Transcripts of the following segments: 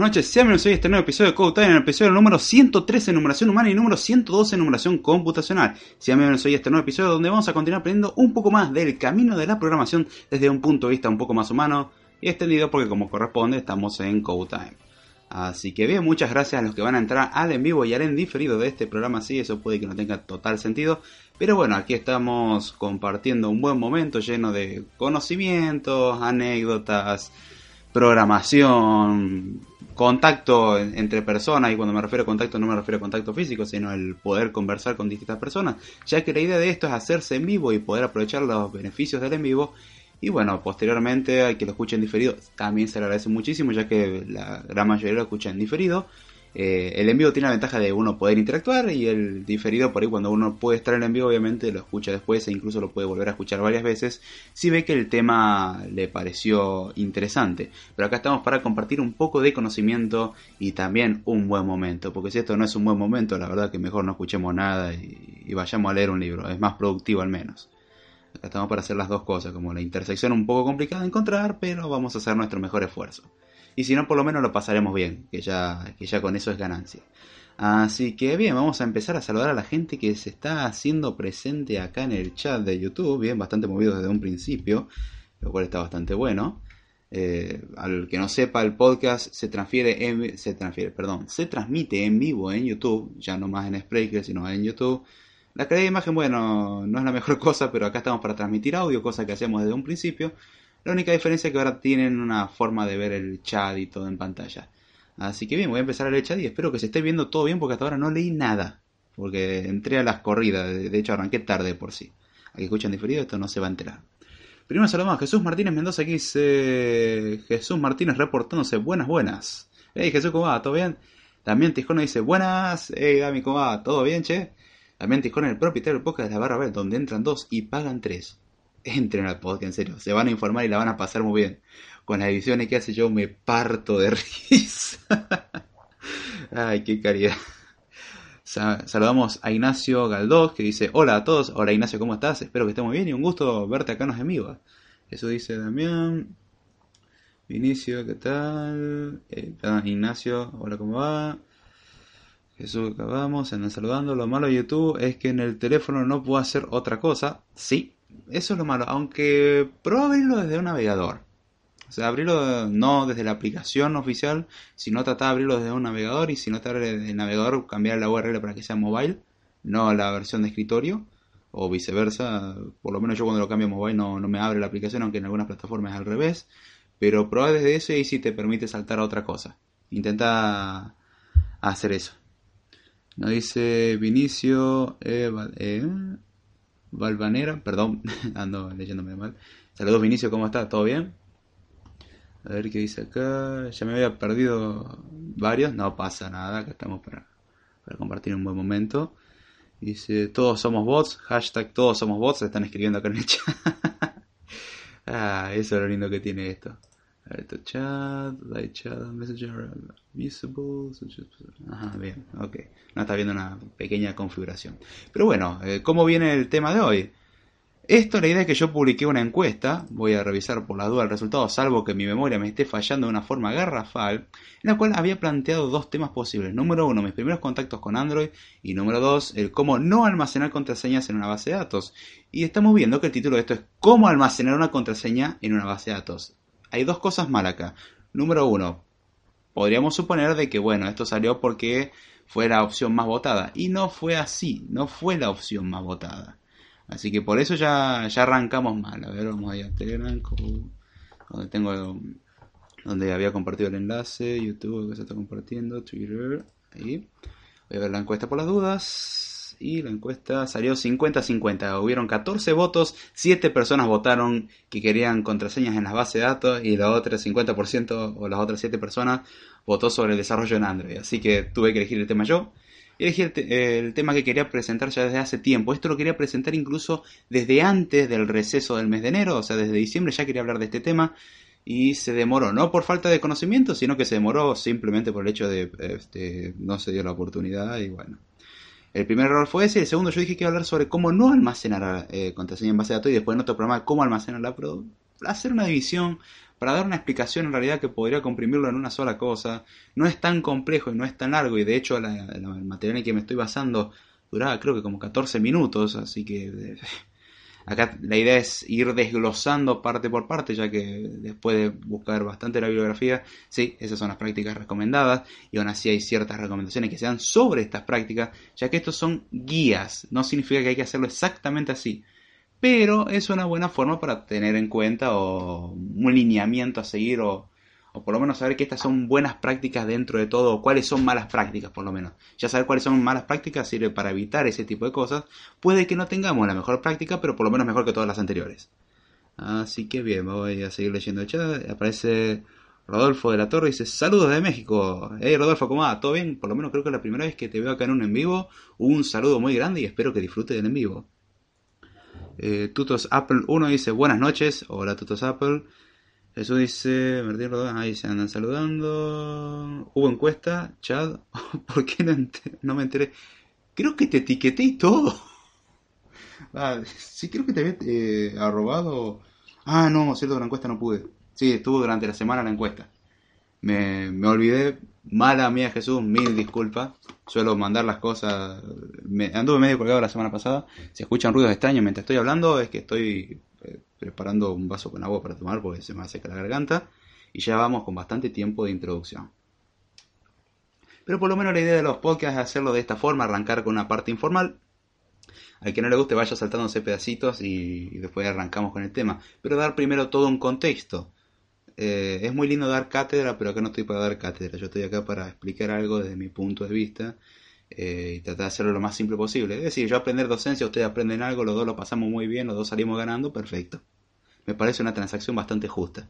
noches. Sean bienvenidos a este nuevo episodio de Code Time, el episodio número 113 en numeración humana y número 112 en numeración computacional. Sean bienvenidos a este nuevo episodio donde vamos a continuar aprendiendo un poco más del camino de la programación desde un punto de vista un poco más humano y extendido porque como corresponde estamos en Code Time. Así que bien, muchas gracias a los que van a entrar al en vivo y al en diferido de este programa. Sí, eso puede que no tenga total sentido. Pero bueno, aquí estamos compartiendo un buen momento lleno de conocimientos, anécdotas, programación, contacto entre personas, y cuando me refiero a contacto no me refiero a contacto físico, sino el poder conversar con distintas personas, ya que la idea de esto es hacerse en vivo y poder aprovechar los beneficios del en vivo. Y bueno, posteriormente al que lo escuchen diferido también se le agradece muchísimo, ya que la gran mayoría lo escuchan diferido. Eh, el envío tiene la ventaja de uno poder interactuar y el diferido por ahí cuando uno puede estar en envío obviamente lo escucha después e incluso lo puede volver a escuchar varias veces si ve que el tema le pareció interesante. Pero acá estamos para compartir un poco de conocimiento y también un buen momento, porque si esto no es un buen momento la verdad que mejor no escuchemos nada y, y vayamos a leer un libro, es más productivo al menos. Acá estamos para hacer las dos cosas, como la intersección un poco complicada de encontrar, pero vamos a hacer nuestro mejor esfuerzo y si no por lo menos lo pasaremos bien, que ya, que ya con eso es ganancia. Así que bien, vamos a empezar a saludar a la gente que se está haciendo presente acá en el chat de YouTube, bien, bastante movido desde un principio, lo cual está bastante bueno. Eh, al que no sepa, el podcast se transfiere, en, se transfiere, perdón, se transmite en vivo en YouTube, ya no más en Spreaker, sino en YouTube. La calidad de imagen, bueno, no es la mejor cosa, pero acá estamos para transmitir audio, cosa que hacemos desde un principio. La única diferencia es que ahora tienen una forma de ver el chat y todo en pantalla. Así que bien, voy a empezar el chat y espero que se esté viendo todo bien porque hasta ahora no leí nada. Porque entré a las corridas, de hecho arranqué tarde por sí. A que escuchan diferido esto no se va a enterar. Primero saludamos a Jesús Martínez Mendoza, aquí dice Jesús Martínez reportándose, buenas, buenas. Hey Jesús, ¿cómo va? ¿Todo bien? También Tijón dice, buenas, hey Dami, ¿cómo va? ¿Todo bien, che? También Tijón, el propietario del podcast de la barra B, donde entran dos y pagan tres entren al podcast, en serio, se van a informar y la van a pasar muy bien. Con las ediciones que hace yo me parto de risa. Ay, qué caridad. Saludamos a Ignacio Galdós que dice, hola a todos, hola Ignacio, ¿cómo estás? Espero que estés muy bien y un gusto verte acá en los amigos. Eso dice Damián. Vinicio, ¿qué tal? Eh, Ignacio, hola, ¿cómo va? Jesús, acabamos, andan saludando. Lo malo de YouTube es que en el teléfono no puedo hacer otra cosa. Sí, eso es lo malo, aunque prueba abrirlo desde un navegador. O sea, abrirlo no desde la aplicación oficial, sino tratar de abrirlo desde un navegador y si no te abre el navegador, cambiar la URL para que sea mobile, no la versión de escritorio, o viceversa. Por lo menos yo cuando lo cambio a mobile no, no me abre la aplicación, aunque en algunas plataformas es al revés. Pero prueba desde ese y si te permite saltar a otra cosa. Intenta hacer eso. Nos dice Vinicio. Eh, Valvanera, perdón, ando leyéndome mal. Saludos Vinicio, ¿cómo estás? ¿Todo bien? A ver qué dice acá. Ya me había perdido varios, no pasa nada, acá estamos para, para compartir un buen momento. Dice, todos somos bots, hashtag todos somos bots, están escribiendo acá en el chat. ah, eso es lo lindo que tiene esto. Esto chat, light chat, messenger, visible. Ajá, bien, ok. No está viendo una pequeña configuración. Pero bueno, eh, ¿cómo viene el tema de hoy? Esto, la idea es que yo publiqué una encuesta, voy a revisar por la duda el resultado, salvo que mi memoria me esté fallando de una forma garrafal, en la cual había planteado dos temas posibles. Número uno, mis primeros contactos con Android, y número dos, el cómo no almacenar contraseñas en una base de datos. Y estamos viendo que el título de esto es cómo almacenar una contraseña en una base de datos hay dos cosas mal acá. Número uno, podríamos suponer de que, bueno, esto salió porque fue la opción más votada. Y no fue así, no fue la opción más votada. Así que por eso ya, ya arrancamos mal. A ver, vamos allá a Telegram, donde tengo donde había compartido el enlace, YouTube que se está compartiendo, Twitter, ahí. Voy a ver la encuesta por las dudas y la encuesta salió 50-50. Hubieron 14 votos, 7 personas votaron que querían contraseñas en las bases de datos y la otra 50% o las otras 7 personas votó sobre el desarrollo en Android. Así que tuve que elegir el tema yo. Elegí el, el, tema que quería presentar ya desde hace tiempo. Esto lo quería presentar incluso desde antes del receso del mes de enero, o sea, desde diciembre ya quería hablar de este tema y se demoró, no por falta de conocimiento, sino que se demoró simplemente por el hecho de este, no se dio la oportunidad y bueno. El primer error fue ese, el segundo yo dije que iba a hablar sobre cómo no almacenar eh, contraseña en base de datos y después en otro programa cómo almacenar la pro hacer una división, para dar una explicación en realidad que podría comprimirlo en una sola cosa. No es tan complejo y no es tan largo y de hecho el material en que me estoy basando duraba creo que como 14 minutos, así que acá la idea es ir desglosando parte por parte, ya que después de buscar bastante la bibliografía, sí, esas son las prácticas recomendadas y aún así hay ciertas recomendaciones que se dan sobre estas prácticas, ya que estos son guías, no significa que hay que hacerlo exactamente así. Pero es una buena forma para tener en cuenta o un lineamiento a seguir o, o por lo menos saber que estas son buenas prácticas dentro de todo o cuáles son malas prácticas por lo menos. Ya saber cuáles son malas prácticas sirve para evitar ese tipo de cosas. Puede que no tengamos la mejor práctica, pero por lo menos mejor que todas las anteriores. Así que bien, voy a seguir leyendo el chat. Aparece Rodolfo de la Torre dice, saludos de México. Hey Rodolfo, ¿cómo va? ¿Todo bien? Por lo menos creo que es la primera vez que te veo acá en un en vivo. Un saludo muy grande y espero que disfrutes del en vivo. Eh, Tutos Apple 1 dice buenas noches. Hola Tutos Apple. Jesús dice, Martín ahí se andan saludando. Hubo encuesta, Chad. ¿Por qué no, me enteré? Creo que te etiqueté y todo. Ah, sí, creo que te había eh, arrobado. Ah, no, cierto la encuesta no pude. Sí, estuvo durante la semana la encuesta. Me, me olvidé. Mala mía Jesús, mil disculpas suelo mandar las cosas. Me, anduve medio colgado la semana pasada. Si escuchan ruidos extraños mientras estoy hablando, es que estoy preparando un vaso con agua para tomar porque se me seca la garganta. Y ya vamos con bastante tiempo de introducción. Pero por lo menos la idea de los podcasts es hacerlo de esta forma, arrancar con una parte informal. Al que no le guste vaya saltándose pedacitos y, y después arrancamos con el tema. Pero dar primero todo un contexto. Eh, es muy lindo dar cátedra, pero acá no estoy para dar cátedra. Yo estoy acá para explicar algo desde mi punto de vista eh, y tratar de hacerlo lo más simple posible. Es decir, yo aprender docencia, ustedes aprenden algo, los dos lo pasamos muy bien, los dos salimos ganando, perfecto. Me parece una transacción bastante justa.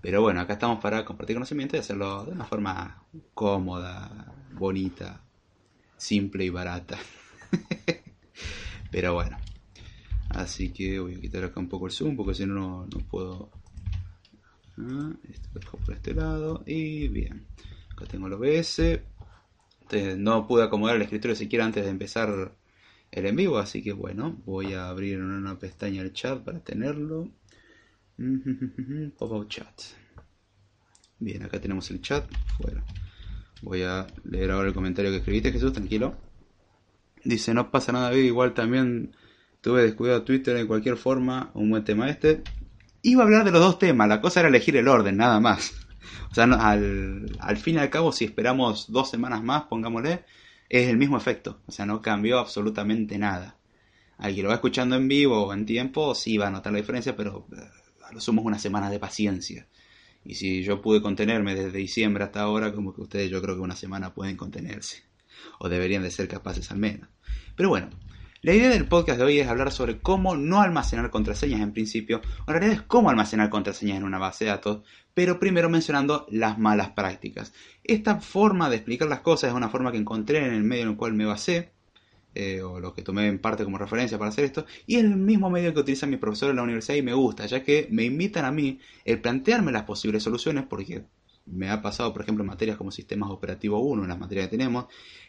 Pero bueno, acá estamos para compartir conocimiento y hacerlo de una forma cómoda, bonita, simple y barata. Pero bueno. Así que voy a quitar acá un poco el zoom porque si no, no puedo Ah, esto lo dejo por este lado. Y bien. Acá tengo el OBS. No pude acomodar el escritorio siquiera antes de empezar el en vivo. Así que bueno, voy a abrir una pestaña el chat para tenerlo. Pop-out chat. Bien, acá tenemos el chat. Bueno, voy a leer ahora el comentario que escribiste, Jesús, tranquilo. Dice, no pasa nada, igual también tuve descuidado Twitter en cualquier forma, un buen tema este iba a hablar de los dos temas, la cosa era elegir el orden, nada más. O sea, al, al fin y al cabo, si esperamos dos semanas más, pongámosle, es el mismo efecto. O sea, no cambió absolutamente nada. Alguien lo va escuchando en vivo o en tiempo, sí va a notar la diferencia, pero eh, a lo sumo una semana de paciencia. Y si yo pude contenerme desde diciembre hasta ahora, como que ustedes yo creo que una semana pueden contenerse. O deberían de ser capaces al menos. Pero bueno, la idea del podcast de hoy es hablar sobre cómo no almacenar contraseñas en principio, o en realidad es cómo almacenar contraseñas en una base de datos, pero primero mencionando las malas prácticas. Esta forma de explicar las cosas es una forma que encontré en el medio en el cual me basé, eh, o lo que tomé en parte como referencia para hacer esto, y el mismo medio que utilizan mis profesores en la universidad y me gusta, ya que me invitan a mí el plantearme las posibles soluciones, porque me ha pasado, por ejemplo, en materias como sistemas operativos 1, en las materias que tenemos,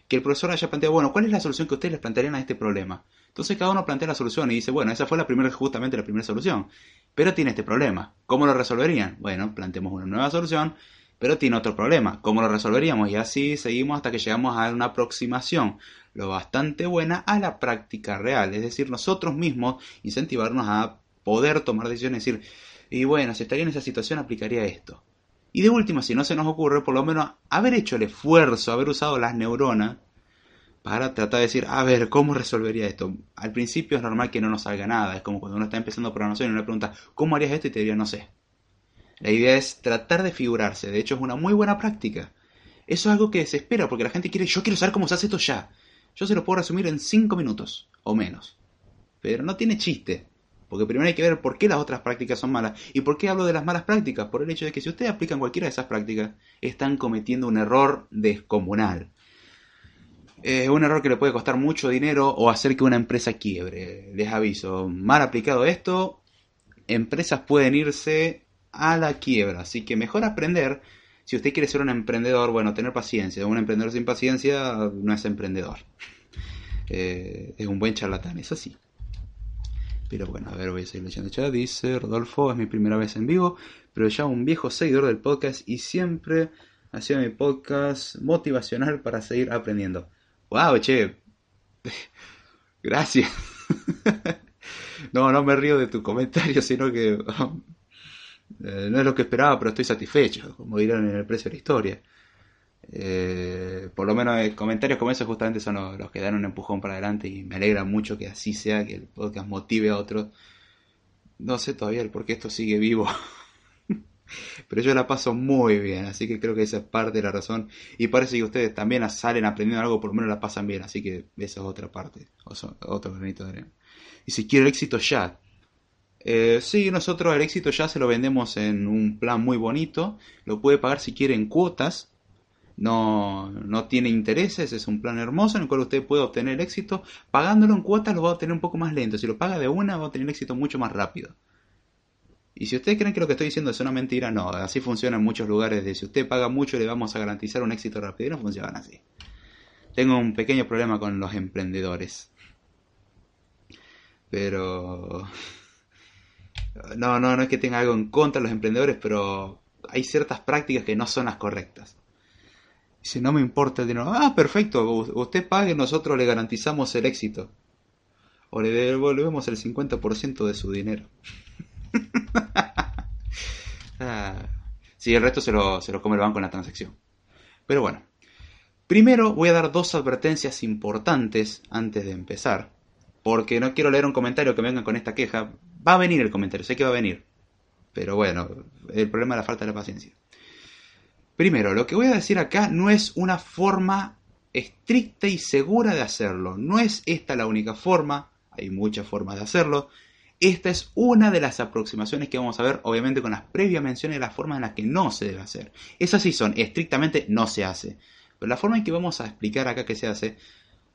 que el profesor haya planteado, bueno, ¿cuál es la solución que ustedes les plantearían a este problema? Entonces cada uno plantea la solución y dice, bueno, esa fue la primera, justamente la primera solución, pero tiene este problema. ¿Cómo lo resolverían? Bueno, planteemos una nueva solución, pero tiene otro problema. ¿Cómo lo resolveríamos? Y así seguimos hasta que llegamos a una aproximación lo bastante buena a la práctica real. Es decir, nosotros mismos incentivarnos a poder tomar decisiones y decir, y bueno, si estaría en esa situación aplicaría esto. Y de última, si no se nos ocurre, por lo menos haber hecho el esfuerzo, haber usado las neuronas para tratar de decir, a ver, ¿cómo resolvería esto? Al principio es normal que no nos salga nada, es como cuando uno está empezando programación y uno le pregunta, ¿cómo harías esto? Y te diría, no sé. La idea es tratar de figurarse, de hecho es una muy buena práctica. Eso es algo que se espera porque la gente quiere, yo quiero saber cómo se hace esto ya. Yo se lo puedo resumir en 5 minutos o menos. Pero no tiene chiste. Porque primero hay que ver por qué las otras prácticas son malas. ¿Y por qué hablo de las malas prácticas? Por el hecho de que si ustedes aplican cualquiera de esas prácticas, están cometiendo un error descomunal. Es un error que le puede costar mucho dinero o hacer que una empresa quiebre. Les aviso, mal aplicado esto, empresas pueden irse a la quiebra. Así que mejor aprender. Si usted quiere ser un emprendedor, bueno, tener paciencia. Un emprendedor sin paciencia no es emprendedor. Eh, es un buen charlatán, eso sí. Pero bueno, a ver, voy a seguir leyendo ya. Dice Rodolfo, es mi primera vez en vivo, pero ya un viejo seguidor del podcast y siempre ha sido mi podcast motivacional para seguir aprendiendo. ¡Wow, che! Gracias. no, no me río de tu comentario, sino que eh, no es lo que esperaba, pero estoy satisfecho, como dirán en el precio de la historia. Eh, por lo menos eh, comentarios como esos justamente son los, que dan un empujón para adelante y me alegra mucho que así sea, que el podcast motive a otros. No sé todavía el por qué esto sigue vivo. Pero yo la paso muy bien, así que creo que esa es parte de la razón. Y parece que ustedes también salen aprendiendo algo, por lo menos la pasan bien, así que esa es otra parte, otro granito de arena. Y si quiero éxito ya. Eh, sí, nosotros el éxito ya se lo vendemos en un plan muy bonito. Lo puede pagar si quiere en cuotas no, no tiene intereses, es un plan hermoso en el cual usted puede obtener éxito. Pagándolo en cuotas lo va a obtener un poco más lento. Si lo paga de una va a tener éxito mucho más rápido. Y si ustedes creen que lo que estoy diciendo es una mentira, no, así funciona en muchos lugares. De si usted paga mucho le vamos a garantizar un éxito rápido. Y no funcionan así. Tengo un pequeño problema con los emprendedores. Pero... No, no, no es que tenga algo en contra de los emprendedores, pero hay ciertas prácticas que no son las correctas. Si no me importa el dinero. Ah, perfecto. Usted pague, nosotros le garantizamos el éxito. O le devolvemos el 50% de su dinero. ah. Sí, el resto se lo, se lo come el banco en la transacción. Pero bueno. Primero voy a dar dos advertencias importantes antes de empezar. Porque no quiero leer un comentario que venga con esta queja. Va a venir el comentario, sé que va a venir. Pero bueno, el problema es la falta de la paciencia. Primero, lo que voy a decir acá no es una forma estricta y segura de hacerlo. No es esta la única forma, hay muchas formas de hacerlo. Esta es una de las aproximaciones que vamos a ver, obviamente con las previas menciones de las formas en las que no se debe hacer. Esas sí son, estrictamente no se hace. Pero la forma en que vamos a explicar acá que se hace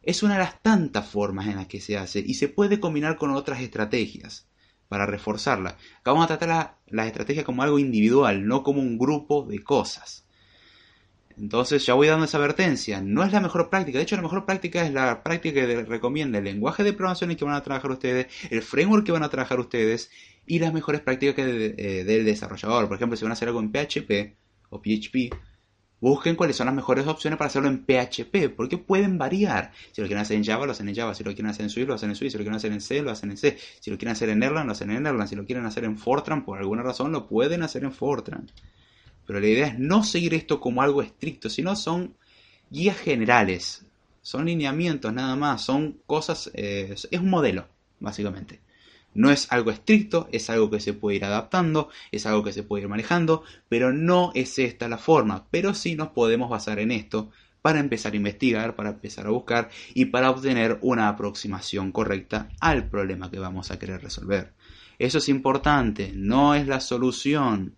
es una de las tantas formas en las que se hace y se puede combinar con otras estrategias para reforzarla. Acá vamos a tratar las la estrategias como algo individual, no como un grupo de cosas. Entonces ya voy dando esa advertencia. No es la mejor práctica. De hecho, la mejor práctica es la práctica que recomienda el lenguaje de programación en que van a trabajar ustedes, el framework que van a trabajar ustedes y las mejores prácticas eh, del desarrollador. Por ejemplo, si van a hacer algo en PHP o PHP, busquen cuáles son las mejores opciones para hacerlo en PHP, porque pueden variar. Si lo quieren hacer en Java, lo hacen en Java. Si lo quieren hacer en Swift, lo hacen en Swift. Si lo quieren hacer en C, lo hacen en C. Si lo quieren hacer en Erlang, lo hacen en Erlang. Si lo quieren hacer en Fortran, por alguna razón, lo pueden hacer en Fortran. Pero la idea es no seguir esto como algo estricto, sino son guías generales, son lineamientos nada más, son cosas, eh, es un modelo, básicamente. No es algo estricto, es algo que se puede ir adaptando, es algo que se puede ir manejando, pero no es esta la forma. Pero sí nos podemos basar en esto para empezar a investigar, para empezar a buscar y para obtener una aproximación correcta al problema que vamos a querer resolver. Eso es importante, no es la solución,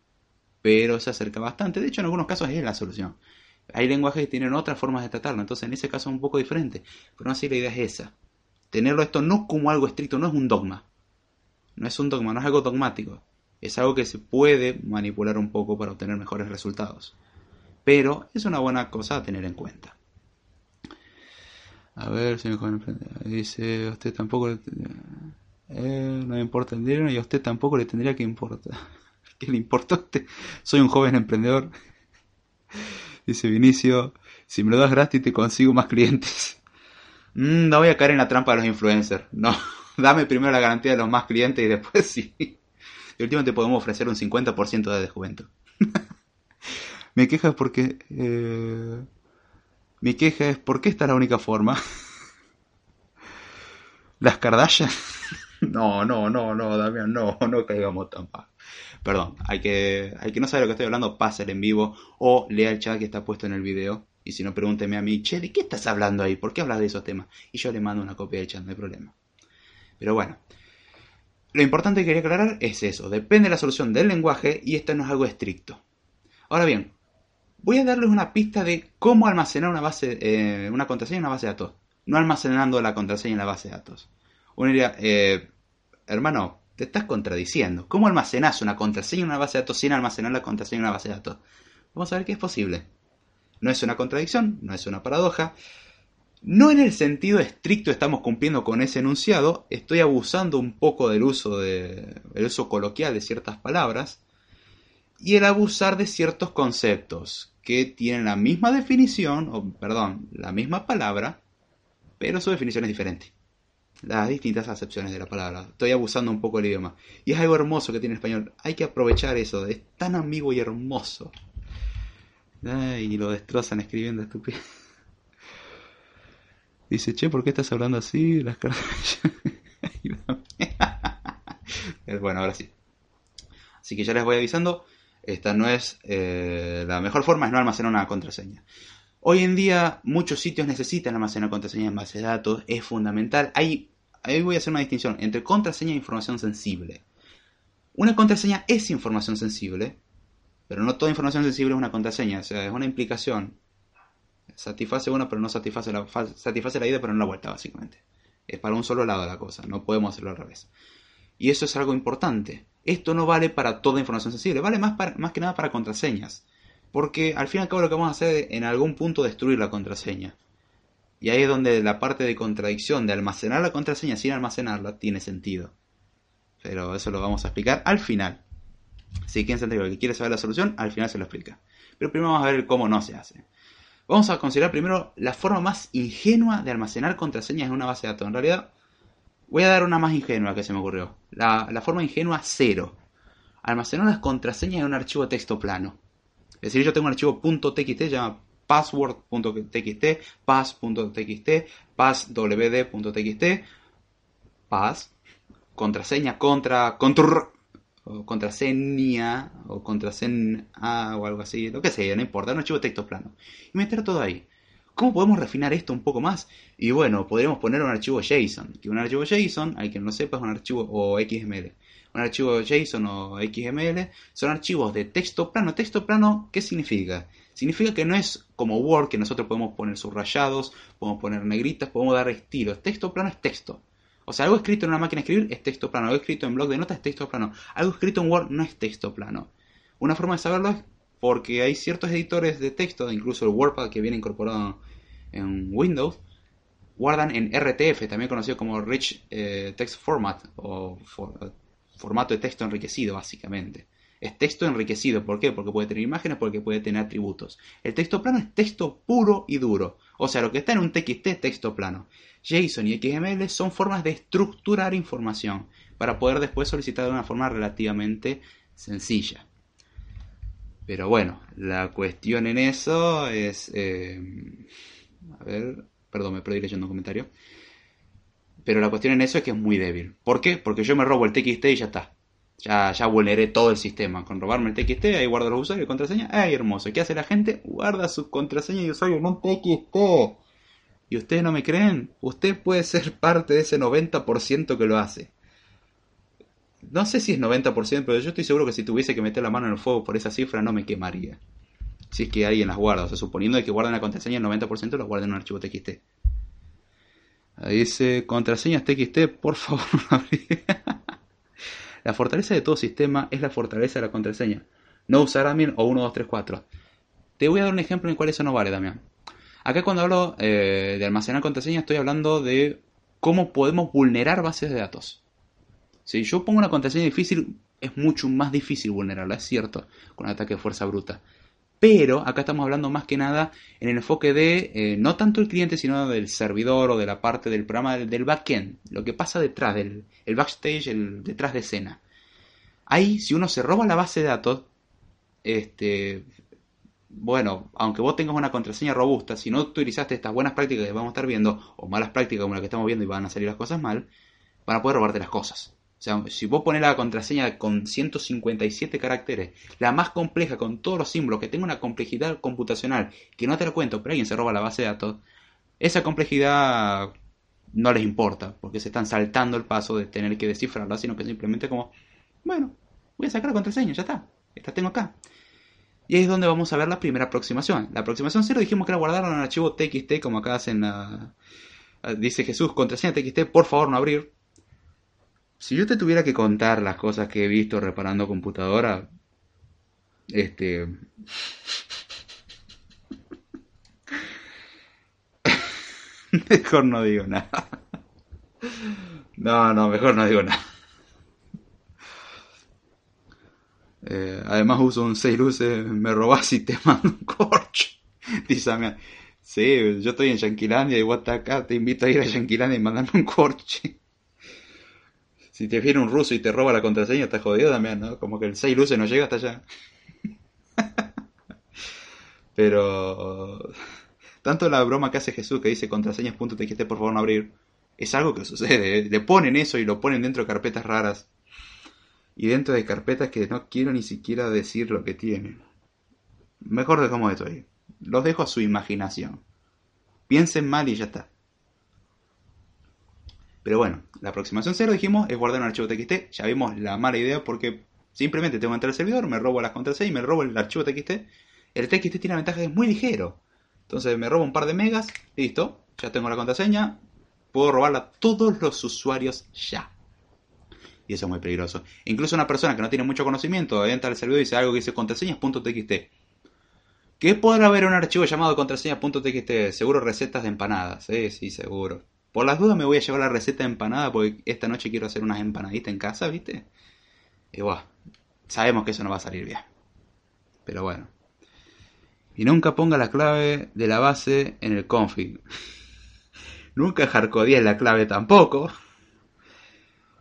pero se acerca bastante. De hecho, en algunos casos es la solución. Hay lenguajes que tienen otras formas de tratarlo, entonces en ese caso es un poco diferente. Pero no así la idea es esa. Tenerlo esto no como algo estricto, no es un dogma. No es un dogma, no es algo dogmático. Es algo que se puede manipular un poco para obtener mejores resultados. Pero es una buena cosa a tener en cuenta. A ver, si me dice, usted tampoco le, eh, no importa el dinero y a usted tampoco le tendría que importar. ¿Qué le importó Soy un joven emprendedor. Dice Vinicio, si me lo das gratis te consigo más clientes. Mm, no voy a caer en la trampa de los influencers. No, dame primero la garantía de los más clientes y después sí. Y últimamente te podemos ofrecer un 50% de descuento. me queja es porque... Eh, mi queja es, ¿por qué esta es la única forma? ¿Las Kardashian? no, no, no, no, Damián, no, no caigamos tan mal. Perdón, hay que, que no saber lo que estoy hablando, pase en vivo o lea el chat que está puesto en el video. Y si no, pregúnteme a mí, che, ¿de qué estás hablando ahí? ¿Por qué hablas de esos temas? Y yo le mando una copia del chat, no hay problema. Pero bueno, lo importante que quería aclarar es eso, depende de la solución del lenguaje y esto no es algo estricto. Ahora bien, voy a darles una pista de cómo almacenar una base, eh, una contraseña en una base de datos. No almacenando la contraseña en la base de datos. Uno diría, eh, hermano, te estás contradiciendo. ¿Cómo almacenas una contraseña en una base de datos sin almacenar la contraseña en una base de datos? Vamos a ver qué es posible. No es una contradicción, no es una paradoja. No en el sentido estricto estamos cumpliendo con ese enunciado, estoy abusando un poco del uso, de, el uso coloquial de ciertas palabras y el abusar de ciertos conceptos que tienen la misma definición, o perdón, la misma palabra, pero su definición es diferente. Las distintas acepciones de la palabra. Estoy abusando un poco del idioma. Y es algo hermoso que tiene el español. Hay que aprovechar eso. Es tan ambiguo y hermoso. Ay, y lo destrozan escribiendo estúpido. Dice, che, ¿por qué estás hablando así? Las bueno, ahora sí. Así que ya les voy avisando. Esta no es eh, la mejor forma, es no almacenar una contraseña. Hoy en día muchos sitios necesitan almacenar contraseñas en base de datos, es fundamental. Ahí, ahí voy a hacer una distinción entre contraseña e información sensible. Una contraseña es información sensible, pero no toda información sensible es una contraseña, o sea, es una implicación. Satisface una, pero no satisface la, satisface la pero no la vuelta, básicamente. Es para un solo lado la cosa, no podemos hacerlo al revés. Y eso es algo importante. Esto no vale para toda información sensible, vale más, más que nada para contraseñas. Porque al fin y al cabo lo que vamos a hacer es en algún punto destruir la contraseña. Y ahí es donde la parte de contradicción de almacenar la contraseña sin almacenarla tiene sentido. Pero eso lo vamos a explicar al final. Si quien que quiere saber la solución, al final se lo explica. Pero primero vamos a ver cómo no se hace. Vamos a considerar primero la forma más ingenua de almacenar contraseñas en una base de datos. En realidad, Voy a dar una más ingenua que se me ocurrió. La, forma ingenua cero. Almacenar las contraseñas en un archivo texto plano. Es decir, yo tengo un archivo .txt, llama password.txt, pass.txt, passwd.txt, pass, contraseña contra, contra, o contraseña, o contraseña, o algo así, lo que sea, no importa, un archivo de texto plano. Y meter todo ahí. ¿Cómo podemos refinar esto un poco más? Y bueno, podríamos poner un archivo JSON. Que un archivo JSON, hay quien no sepa, es un archivo o XML. Un archivo JSON o XML son archivos de texto plano. Texto plano, ¿qué significa? Significa que no es como Word, que nosotros podemos poner subrayados, podemos poner negritas, podemos dar estilos. Texto plano es texto. O sea, algo escrito en una máquina de escribir es texto plano. Algo escrito en blog de notas es texto plano. Algo escrito en Word no es texto plano. Una forma de saberlo es porque hay ciertos editores de texto, incluso el WordPad que viene incorporado en Windows, guardan en RTF, también conocido como Rich eh, Text Format o formato de texto enriquecido básicamente. Es texto enriquecido, ¿por qué? Porque puede tener imágenes, porque puede tener atributos. El texto plano es texto puro y duro. O sea, lo que está en un TXT es texto plano. JSON y XML son formas de estructurar información para poder después solicitar de una forma relativamente sencilla. Pero bueno, la cuestión en eso es... Eh, a ver, perdón, me perdí leyendo un comentario. Pero la cuestión en eso es que es muy débil. ¿Por qué? Porque yo me robo el TXT y ya está. Ya, ya vulneré todo el sistema. Con robarme el TXT, ahí guardo los usuarios y contraseña. ¡Ay, hermoso! ¿Qué hace la gente? Guarda su contraseña y usuario en un TXT. ¿Y ustedes no me creen? Usted puede ser parte de ese 90% que lo hace. No sé si es 90%, pero yo estoy seguro que si tuviese que meter la mano en el fuego por esa cifra no me quemaría. Si es que alguien las guarda. O sea, suponiendo que guardan la contraseña, el 90% lo guardan en un archivo TXT. Dice, contraseñas TXT, por favor no La fortaleza de todo sistema es la fortaleza de la contraseña. No usar admin o 1234. Te voy a dar un ejemplo en el cual eso no vale, Damián. Acá cuando hablo eh, de almacenar contraseña estoy hablando de cómo podemos vulnerar bases de datos. Si yo pongo una contraseña difícil, es mucho más difícil vulnerarla, es cierto, con un ataque de fuerza bruta. Pero acá estamos hablando más que nada en el enfoque de eh, no tanto el cliente, sino del servidor o de la parte del programa del, backend, lo que pasa detrás del el backstage, el detrás de escena. Ahí, si uno se roba la base de datos, este, bueno, aunque vos tengas una contraseña robusta, si no utilizaste estas buenas prácticas que vamos a estar viendo, o malas prácticas como las que estamos viendo y van a salir las cosas mal, van a poder robarte las cosas. O sea, si vos pones la contraseña con 157 caracteres, la más compleja con todos los símbolos, que tenga una complejidad computacional que no te lo cuento, pero alguien se roba la base de datos, esa complejidad no les importa, porque se están saltando el paso de tener que descifrarla, sino que simplemente como, bueno, voy a sacar la contraseña, ya está, esta tengo acá. Y ahí es donde vamos a ver la primera aproximación. La aproximación cero dijimos que era guardarlo en el archivo TXT, como acá hacen la... Dice Jesús, contraseña TXT, por favor no abrir. Si yo te tuviera que contar las cosas que he visto reparando computadora, este... mejor no digo nada. No, no, mejor no digo nada. Eh, además uso un 6 luces, me robás y te mando un corcho. Dice Sí, yo estoy en Yanquilandia y vos estás acá, te invito a ir a Yanquilandia y mandarme un corche. Si te viene un ruso y te roba la contraseña, estás jodido también, ¿no? Como que el 6 luces no llega hasta allá. Pero tanto la broma que hace Jesús que dice contraseñas.txt por favor no abrir, es algo que sucede. ¿eh? Le ponen eso y lo ponen dentro de carpetas raras. Y dentro de carpetas que no quiero ni siquiera decir lo que tienen. Mejor dejamos esto ahí. Los dejo a su imaginación. Piensen mal y ya está. Pero bueno, la aproximación cero, dijimos, es guardar un archivo TXT. Ya vimos la mala idea porque simplemente tengo que entrar al servidor, me robo las contraseñas y me robo el archivo TXT. El TXT tiene la ventaja que es muy ligero. Entonces me robo un par de megas, listo, ya tengo la contraseña, puedo robarla a todos los usuarios ya. Y eso es muy peligroso. Incluso una persona que no tiene mucho conocimiento entra al servidor y dice algo que dice contraseñas.txt ¿Qué podrá haber un archivo llamado contraseña.txt? Seguro recetas de empanadas. Sí, sí, seguro. Por las dudas me voy a llevar la receta empanada porque esta noche quiero hacer unas empanaditas en casa, ¿viste? Y bueno, sabemos que eso no va a salir bien. Pero bueno. Y nunca ponga la clave de la base en el config. nunca hardcodees la clave tampoco.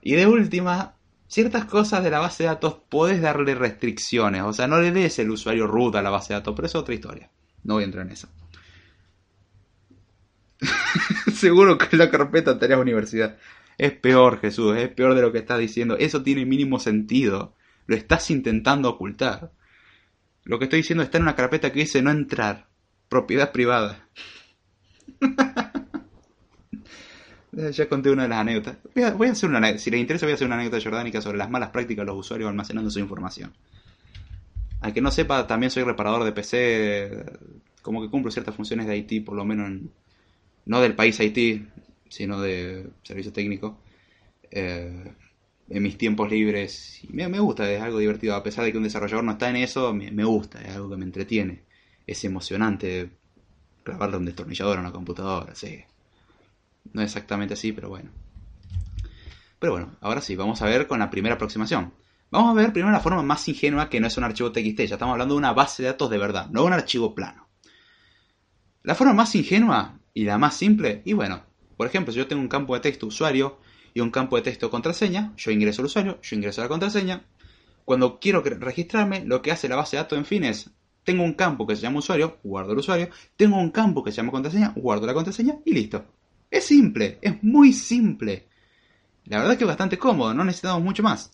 Y de última, ciertas cosas de la base de datos puedes darle restricciones. O sea, no le des el usuario root a la base de datos, pero es otra historia. No voy a entrar en eso. Seguro que la carpeta tarea universidad. Es peor, Jesús, es peor de lo que estás diciendo. Eso tiene mínimo sentido. Lo estás intentando ocultar. Lo que estoy diciendo está en una carpeta que dice no entrar. Propiedad privada. Ya conté una de las anécdotas. Voy a, hacer una Si les interesa, voy a hacer una anécdota jordánica sobre las malas prácticas de los usuarios almacenando su información. Al que no sepa, también soy reparador de PC. Como que cumplo ciertas funciones de IT, por lo menos no del país Haití, sino de servicio técnico. Eh, en mis tiempos libres. Y me, gusta, es algo divertido. A pesar de que un desarrollador no está en eso, me, me gusta, es algo que me entretiene. Es emocionante grabarle un destornillador a una computadora, sí. No exactamente así, pero bueno. Pero bueno, ahora sí, vamos a ver con la primera aproximación. Vamos a ver primero la forma más ingenua que no es un archivo TXT, ya estamos hablando de una base de datos de verdad, no un archivo plano. La forma más ingenua y la más simple, y bueno, por ejemplo, si yo tengo un campo de texto usuario y un campo de texto contraseña, yo ingreso al usuario, yo ingreso a la contraseña. Cuando quiero registrarme, lo que hace la base de datos en fin es, tengo un campo que se llama usuario, guardo el usuario, tengo un campo que se llama contraseña, guardo la contraseña y listo. Es simple, es muy simple. La verdad es que es bastante cómodo, no necesitamos mucho más.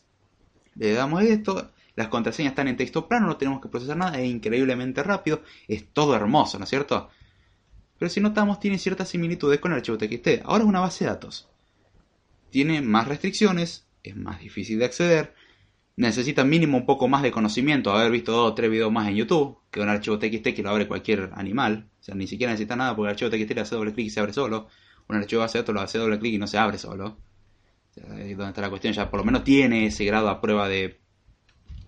Le damos esto, las contraseñas están en texto plano, no tenemos que procesar nada, es increíblemente rápido, es todo hermoso, ¿no es cierto? Pero si notamos, tiene ciertas similitudes con el archivo TXT. Ahora es una base de datos. Tiene más restricciones, es más difícil de acceder, necesita mínimo un poco más de conocimiento, haber visto dos o tres videos más en YouTube, que un archivo TXT que lo abre cualquier animal. O sea, ni siquiera necesita nada porque el archivo TXT le hace doble clic y se abre solo un archivo base de datos lo hace doble clic y no se abre solo. ahí donde está la cuestión, ya por lo menos tiene ese grado a prueba de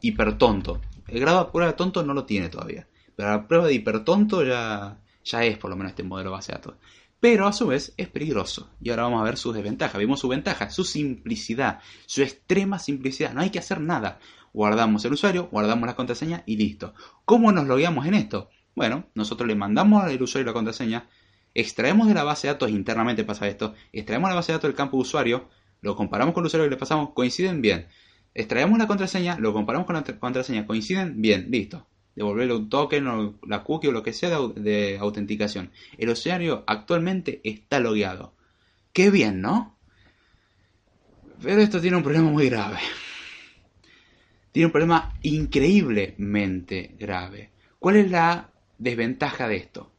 hipertonto. El grado a prueba de tonto no lo tiene todavía. Pero la prueba de hipertonto ya, ya es por lo menos este modelo base de datos. Pero a su vez es peligroso. Y ahora vamos a ver sus desventajas. Vimos su ventaja, su simplicidad, su extrema simplicidad. No hay que hacer nada. Guardamos el usuario, guardamos la contraseña y listo. ¿Cómo nos logueamos en esto? Bueno, nosotros le mandamos al usuario la contraseña, extraemos de la base de datos, internamente pasa esto, extraemos la base de datos del campo de usuario, lo comparamos con el usuario que le pasamos, coinciden bien. Extraemos la contraseña, lo comparamos con la contraseña, coinciden bien, listo. Devolverle un token o la cookie o lo que sea de, autenticación. El usuario actualmente está logueado. Qué bien, ¿no? Pero esto tiene un problema muy grave. Tiene un problema increíblemente grave. ¿Cuál es la desventaja de esto?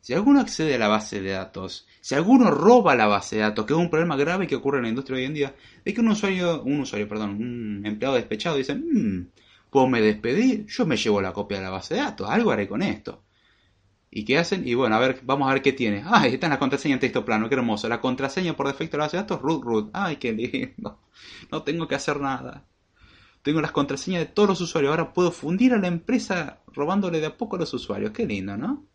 Si alguno accede a la base de datos, si alguno roba la base de datos, que es un problema grave que ocurre en la industria hoy en día, es que un usuario, un usuario, perdón, un empleado despechado dice, mmm, ¿puedo me despedir? Yo me llevo la copia de la base de datos, algo haré con esto. ¿Y qué hacen? Y bueno, a ver, vamos a ver qué tiene. Ay, está en la contraseña en texto plano, qué hermoso. La contraseña por defecto de la base de datos, root root. Ay, qué lindo. No tengo que hacer nada. Tengo las contraseñas de todos los usuarios. Ahora puedo fundir a la empresa robándole de a poco a los usuarios. Qué lindo, ¿no?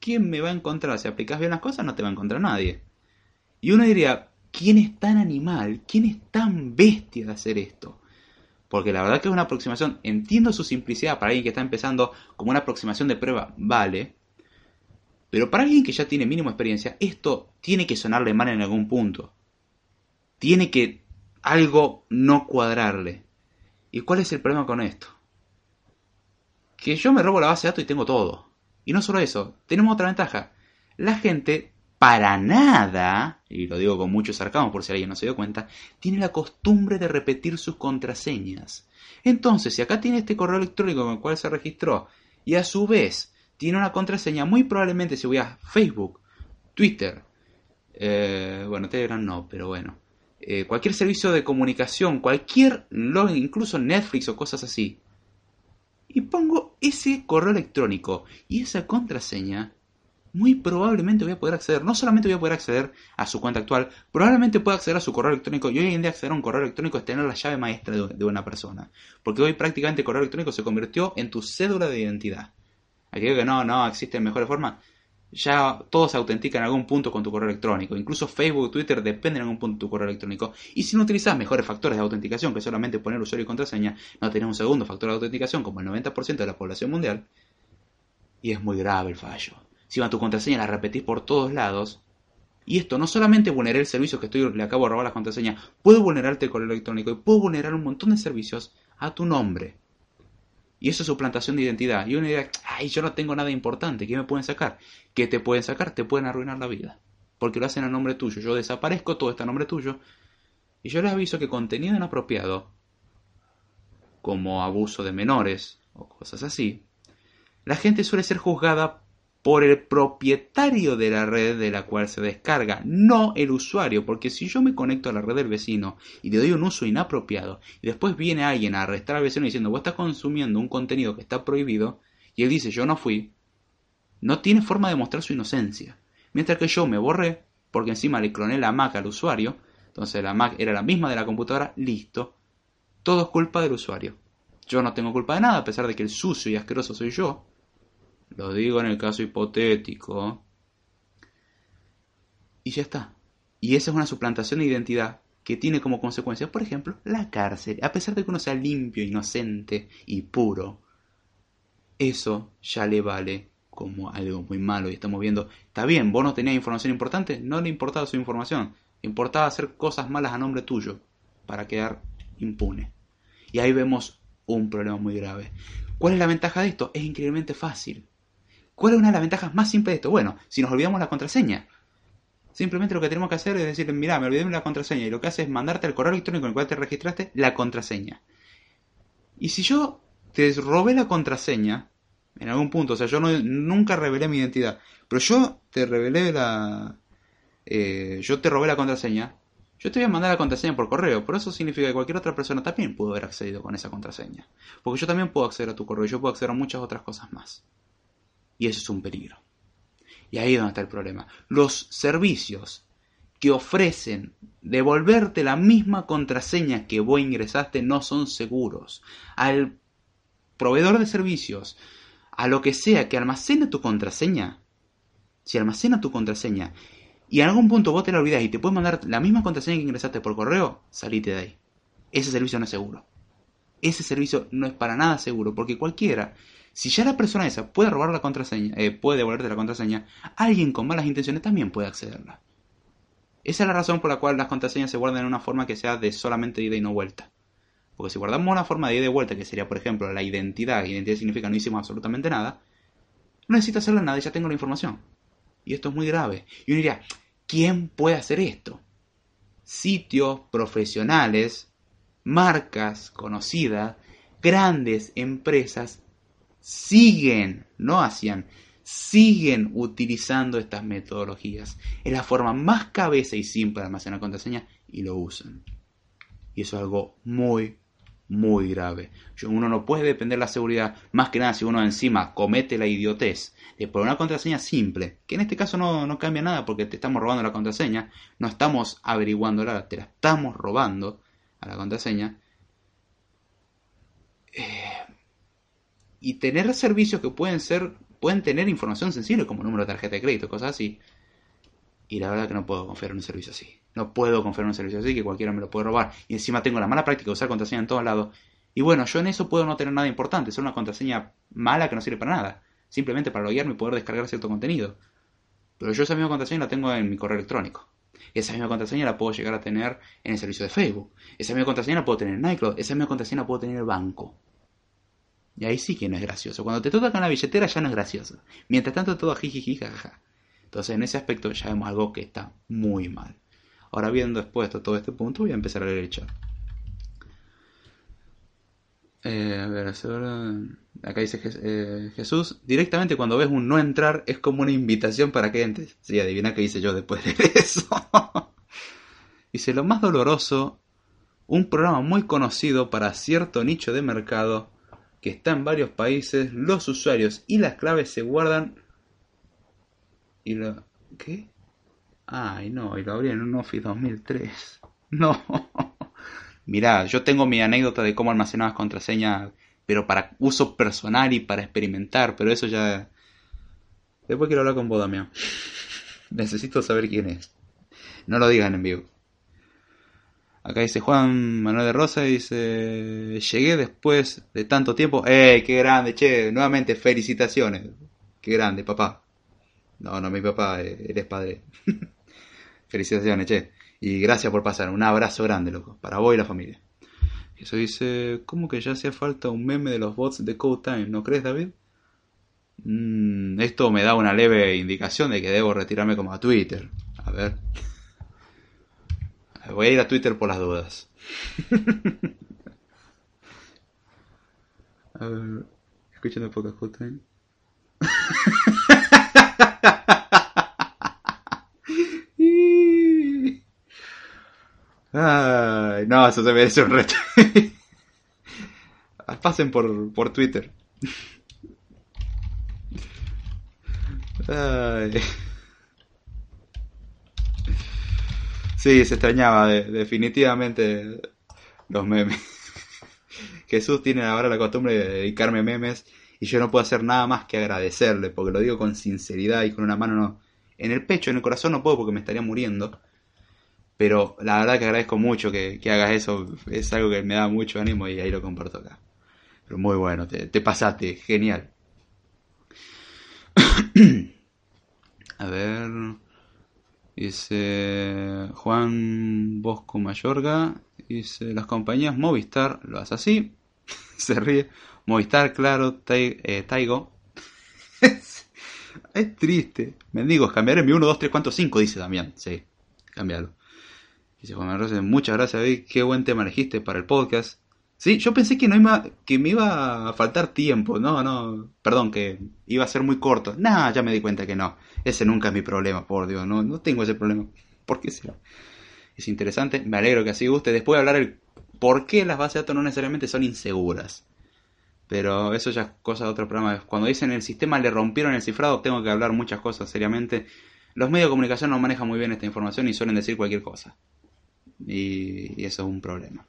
¿quién me va a encontrar? Si aplicas bien las cosas, no te va a encontrar nadie. Y uno diría, ¿quién es tan animal? ¿Quién es tan bestia de hacer esto? Porque la verdad que es una aproximación, entiendo su simplicidad para alguien que está empezando como una aproximación de prueba, vale. Pero para alguien que ya tiene mínimo experiencia, esto tiene que sonarle mal en algún punto. Tiene que algo no cuadrarle. ¿Y cuál es el problema con esto? Que yo me robo la base de datos y tengo todo. Y no solo eso, tenemos otra ventaja. La gente para nada, y lo digo con mucho sarcasmo por si alguien no se dio cuenta, tiene la costumbre de repetir sus contraseñas. Entonces, si acá tiene este correo electrónico con el cual se registró, y a su vez tiene una contraseña, muy probablemente si voy a Facebook, Twitter, eh, bueno, Telegram no, pero bueno, eh, cualquier servicio de comunicación, cualquier login, incluso Netflix o cosas así, y pongo ese correo electrónico y esa contraseña, muy probablemente voy a poder acceder, no solamente voy a poder acceder a su cuenta actual, probablemente pueda acceder a su correo electrónico. Y hoy en día acceder a un correo electrónico es tener la llave maestra de, una persona. Porque hoy prácticamente el correo electrónico se convirtió en tu cédula de identidad. Aquello que no, no, existen mejores formas. Ya todo se autentica en algún punto con tu correo electrónico. Incluso Facebook Twitter dependen en algún punto de tu correo electrónico. Y si no utilizas mejores factores de autenticación que solamente poner usuario y contraseña, no tenés un segundo factor de autenticación como el 90% de la población mundial. Y es muy grave el fallo va tu contraseña la repetís por todos lados, y esto no solamente vulnera el servicio que estoy, le acabo de robar la contraseña, puedo vulnerarte el correo electrónico y puedo vulnerar un montón de servicios a tu nombre. Y eso es suplantación de identidad. Y uno dirá, ay, yo no tengo nada importante, ¿qué me pueden sacar? ¿Qué te pueden sacar? Te pueden arruinar la vida. Porque lo hacen a nombre tuyo. Yo desaparezco, todo está a nombre tuyo. Y yo les aviso que contenido inapropiado, como abuso de menores o cosas así, la gente suele ser juzgada por el propietario de la red de la cual se descarga, no el usuario, porque si yo me conecto a la red del vecino y le doy un uso inapropiado y después viene alguien a arrestar al vecino diciendo vos estás consumiendo un contenido que está prohibido y él dice yo no fui, no tiene forma de mostrar su inocencia. Mientras que yo me borré, porque encima le cloné la Mac al usuario, entonces la Mac era la misma de la computadora, listo, todo es culpa del usuario. Yo no tengo culpa de nada, a pesar de que el sucio y asqueroso soy yo, lo digo en el caso hipotético. Y ya está. Y esa es una suplantación de identidad que tiene como consecuencia, por ejemplo, la cárcel. A pesar de que uno sea limpio, inocente y puro, eso ya le vale como algo muy malo. Y estamos viendo, está bien, vos no tenías información importante, no le importaba su información. Le importaba hacer cosas malas a nombre tuyo para quedar impune. Y ahí vemos un problema muy grave. ¿Cuál es la ventaja de esto? Es increíblemente fácil. ¿Cuál es una de las ventajas más simples de esto? Bueno, si nos olvidamos la contraseña. Simplemente lo que tenemos que hacer es decirle, mira, me olvidé de la contraseña. Y lo que hace es mandarte al correo electrónico en el cual te registraste la contraseña. Y si yo te robé la contraseña, en algún punto, o sea, yo nunca revelé mi identidad, pero yo te revelé la... Eh, yo te robé la contraseña, yo te voy a mandar la contraseña por correo, por eso significa que cualquier otra persona también pudo haber accedido con esa contraseña. Porque yo también puedo acceder a tu correo yo puedo acceder a muchas otras cosas más. Y eso es un peligro. Y ahí es donde está el problema. Los servicios que ofrecen devolverte la misma contraseña que vos ingresaste no son seguros. Al proveedor de servicios, a lo que sea que almacene tu contraseña, si almacena tu contraseña y en algún punto vos te la olvidas y te puedes mandar la misma contraseña que ingresaste por correo, salite de ahí. Ese servicio no es seguro. Ese servicio no es para nada seguro porque cualquiera si ya la persona esa puede robar la contraseña, eh, puede devolverte la contraseña, alguien con malas intenciones también puede accederla. Esa es la razón por la cual las contraseñas se guardan en una forma que sea de solamente ida y no vuelta. Porque si guardamos una forma de ida y vuelta, que sería, por ejemplo, la identidad, identidad significa no hicimos absolutamente nada, no necesito hacerle nada, ya tengo la información. Y esto es muy grave. Y uno diría, ¿quién puede hacer esto? Sitios profesionales, marcas conocidas, grandes empresas siguen, no hacían, siguen utilizando estas metodologías. Es la forma más cabeza y simple de almacenar contraseña y lo usan. Y eso es algo muy, muy grave. Uno no puede depender de la seguridad, más que nada si uno encima comete la idiotez de poner una contraseña simple, que en este caso no, no cambia nada porque te estamos robando la contraseña, no estamos averiguándola, te la estamos robando a la contraseña. Eh, y tener servicios que pueden ser pueden tener información sensible como número de tarjeta de crédito, cosas así. Y la verdad que no puedo confiar en un servicio así. No puedo confiar en un servicio así que cualquiera me lo puede robar. Y encima tengo la mala práctica de usar contraseña en todos lados. Y bueno, yo en eso puedo no tener nada importante, es una contraseña mala que no sirve para nada. Simplemente para loguearme y poder descargar cierto contenido. Pero yo esa misma contraseña la tengo en mi correo electrónico. Esa misma contraseña la puedo llegar a tener en el servicio de Facebook. Esa misma contraseña la puedo tener en iCloud. Esa misma contraseña la puedo tener en el banco. Y ahí sí que no es gracioso. Cuando te toca en la billetera ya no es gracioso. Mientras tanto todo jiji jajaja. Entonces en ese aspecto ya vemos algo que está muy mal. Ahora viendo expuesto todo este punto voy a empezar a leer el chat. Eh, a ver, acá dice eh, Jesús, directamente cuando ves un no entrar es como una invitación para que entres. Sí, adivina qué hice yo después de eso. dice, lo más doloroso, un programa muy conocido para cierto nicho de mercado que está en varios países, los usuarios y las claves se guardan... ¿Y lo... ¿Qué? Ay, no, y lo abrí en un Office 2003. No. Mirá, yo tengo mi anécdota de cómo almacenabas contraseñas, pero para uso personal y para experimentar, pero eso ya... Después quiero hablar con vos, Damián. Necesito saber quién es. No lo digan en vivo. Acá dice Juan Manuel de Rosa y dice, llegué después de tanto tiempo. ¡Eh, qué grande, che! Nuevamente, felicitaciones. Qué grande, papá. No, no, mi papá, eh, eres padre. felicitaciones, che. Y gracias por pasar. Un abrazo grande, loco. Para vos y la familia. Eso dice, ¿cómo que ya hacía falta un meme de los bots de Code Time? ¿No crees, David? Mm, esto me da una leve indicación de que debo retirarme como a Twitter. A ver. Voy a ir a Twitter por las dudas. a ver. Escuchando pocas Code Time. Ay, no, eso se merece un reto. Pasen por, por Twitter. Ay. Sí, se extrañaba definitivamente los memes. Jesús tiene ahora la costumbre de dedicarme memes y yo no puedo hacer nada más que agradecerle, porque lo digo con sinceridad y con una mano en el pecho, en el corazón no puedo porque me estaría muriendo. Pero la verdad que agradezco mucho que, hagas eso. Es algo que me da mucho ánimo y ahí lo comparto acá. Pero muy bueno, te, pasaste, genial. A ver. Dice Juan Bosco Mayorga. Dice, las compañías Movistar lo hace así. Se ríe. Movistar, claro, eh, Taigo. es triste. Mendigos, cambiaré mi 1, 2, 3, 4, 5, dice Damián. Sí, cambiarlo. Dice Juan Manuel muchas gracias David, qué buen tema elegiste para el podcast. Sí, yo pensé que no iba, que me iba a faltar tiempo, no, no, perdón, que iba a ser muy corto. Nah, ya me di cuenta que no. Ese nunca es mi problema, por Dios, no, no tengo ese problema. ¿Por qué será? Es interesante, me alegro que así guste. Después de hablar el por qué las bases de datos no necesariamente son inseguras. Pero eso ya es cosa de otro programa. Cuando dicen el sistema le rompieron el cifrado, tengo que hablar muchas cosas seriamente. Los medios de comunicación no manejan muy bien esta información y suelen decir cualquier cosa y, eso es un problema.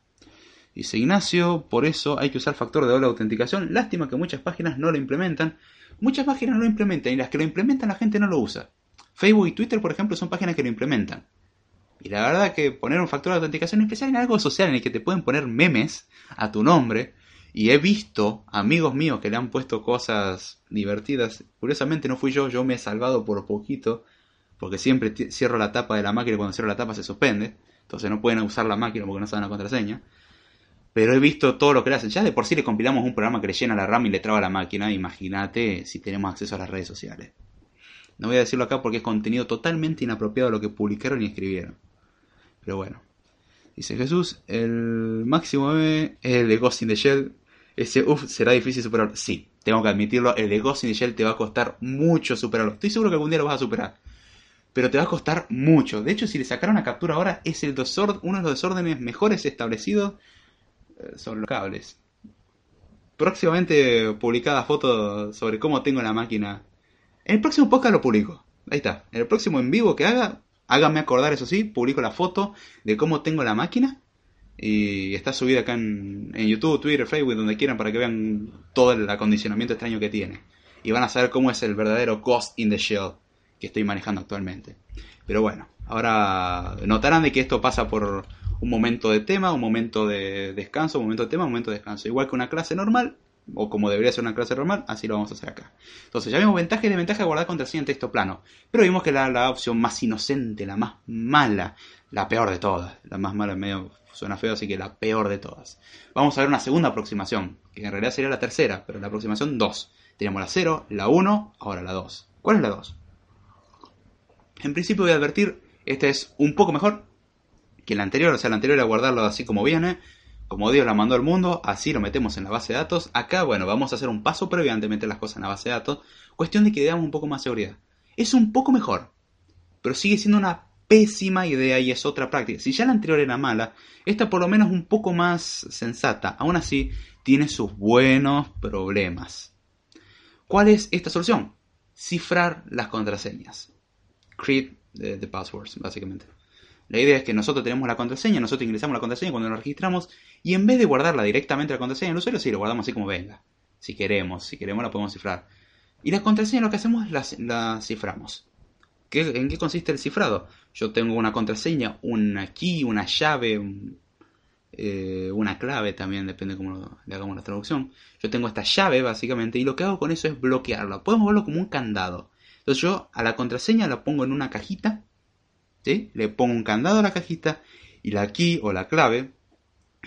Dice Ignacio, por eso hay que usar factor de doble autenticación. Lástima que muchas páginas no lo implementan. Muchas páginas no lo implementan y las que lo implementan la gente no lo usa. Facebook y Twitter, por ejemplo, son páginas que lo implementan. Y la verdad que poner un factor de autenticación especial en algo social en el que te pueden poner memes a tu nombre. Y he visto amigos míos que le han puesto cosas divertidas. Curiosamente no fui yo, yo me he salvado por poquito. Porque siempre cierro la tapa de la máquina y cuando cierro la tapa se suspende. Entonces no pueden usar la máquina porque no saben la contraseña. Pero he visto todo lo que le hacen. Ya de por sí le compilamos un programa que le llena la RAM y le traba la máquina. Imagínate si tenemos acceso a las redes sociales. No voy a decirlo acá porque es contenido totalmente inapropiado a lo que publicaron y escribieron. Pero bueno. Dice Jesús, el máximo M es el de Ghost in the Shell. Ese uff será difícil superarlo. Sí, tengo que admitirlo. El de Ghost in the Shell te va a costar mucho superarlo. Estoy seguro que algún día lo vas a superar pero te va a costar mucho. De hecho, si le sacaron una captura ahora, es el uno de los desórdenes mejores establecidos sobre los cables. Próximamente publicada foto sobre cómo tengo la máquina. En el próximo podcast lo publico. Ahí está. En el próximo en vivo que haga, háganme acordar, eso sí, publico la foto de cómo tengo la máquina. Y está subida acá en, en YouTube, Twitter, Facebook, donde quieran, para que vean todo el acondicionamiento extraño que tiene. y van a saber cómo es el verdadero Ghost in the Shell que estoy manejando actualmente. Pero bueno, ahora notarán de que esto pasa por un momento de tema, un momento de descanso, un momento de tema, un momento de descanso. Igual que una clase normal, o como debería ser una clase normal, así lo vamos a hacer acá. Entonces ya vimos ventaja y desventaja de guardar contraseña en texto plano. Pero vimos que la, la opción más inocente, la más mala, la peor de todas. La más mala medio suena feo, así que la peor de todas. Vamos a ver una segunda aproximación, que en realidad sería la tercera, pero la aproximación 2. Tenemos la 0, la 1, ahora la 2. ¿Cuál es la 2? En principio voy a advertir, este es un poco mejor que la anterior, o sea, la anterior era guardarlo así como viene, como Dios la mandó al mundo, así lo metemos en la base de datos. Acá, bueno, vamos a hacer un paso previo antes de meter las cosas en la base de datos, cuestión de que damos un poco más seguridad. Es un poco mejor, pero sigue siendo una pésima idea y es otra práctica. Si ya la anterior era mala, esta por lo menos un poco más sensata. Aún así, tiene sus buenos problemas. ¿Cuál es esta solución? Cifrar las contraseñas. Create the, passwords, básicamente. La idea es que nosotros tenemos la contraseña, nosotros ingresamos la contraseña cuando nos registramos y en vez de guardarla directamente la contraseña del usuario, sí, lo guardamos así como venga. Si queremos, si queremos la podemos cifrar. Y la contraseña lo que hacemos es la, ciframos. ¿En qué consiste el cifrado? Yo tengo una contraseña, una key, una llave, eh, una clave también, depende de cómo le hagamos la traducción. Yo tengo esta llave básicamente y lo que hago con eso es bloquearla. Podemos verlo como un candado. Entonces yo a la contraseña la pongo en una cajita, le pongo un candado a la cajita y la key o la clave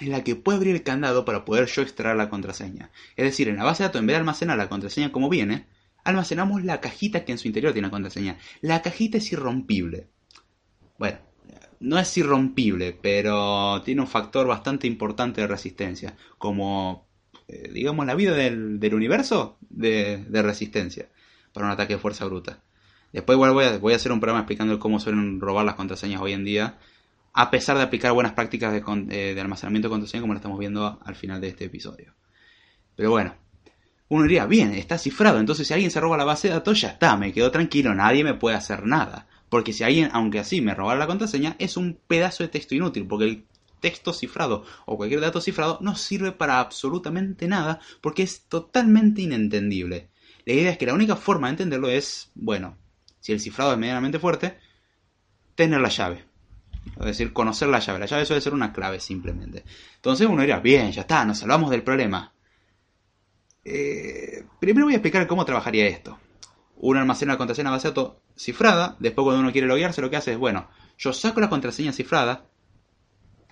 es la que puede abrir el candado para poder yo extraer la contraseña. Es decir, en la base de datos, en vez de almacenar la contraseña como viene, almacenamos la cajita que en su interior tiene la contraseña. La cajita es irrompible. Bueno, no es irrompible, pero tiene un factor bastante importante de resistencia, como, eh, digamos, la vida del, universo de, resistencia para un ataque de fuerza bruta. Después igual voy a, hacer un programa explicando cómo suelen robar las contraseñas hoy en día, a pesar de aplicar buenas prácticas de, eh, almacenamiento de contraseña como lo estamos viendo al final de este episodio. Pero bueno, uno diría, bien, está cifrado, entonces si alguien se roba la base de datos ya está, me quedo tranquilo, nadie me puede hacer nada. Porque si alguien, aunque así me robara la contraseña, es un pedazo de texto inútil, porque el texto cifrado o cualquier dato cifrado no sirve para absolutamente nada, porque es totalmente inentendible. La idea es que la única forma de entenderlo es, bueno, si el cifrado es medianamente fuerte, tener la llave. Es decir, conocer la llave. La llave suele ser una clave simplemente. Entonces uno diría, bien, ya está, nos salvamos del problema. Eh, primero voy a explicar cómo trabajaría esto uno almacena la contraseña base de cifrada, después cuando uno quiere loguearse lo que hace es, bueno, yo saco la contraseña cifrada,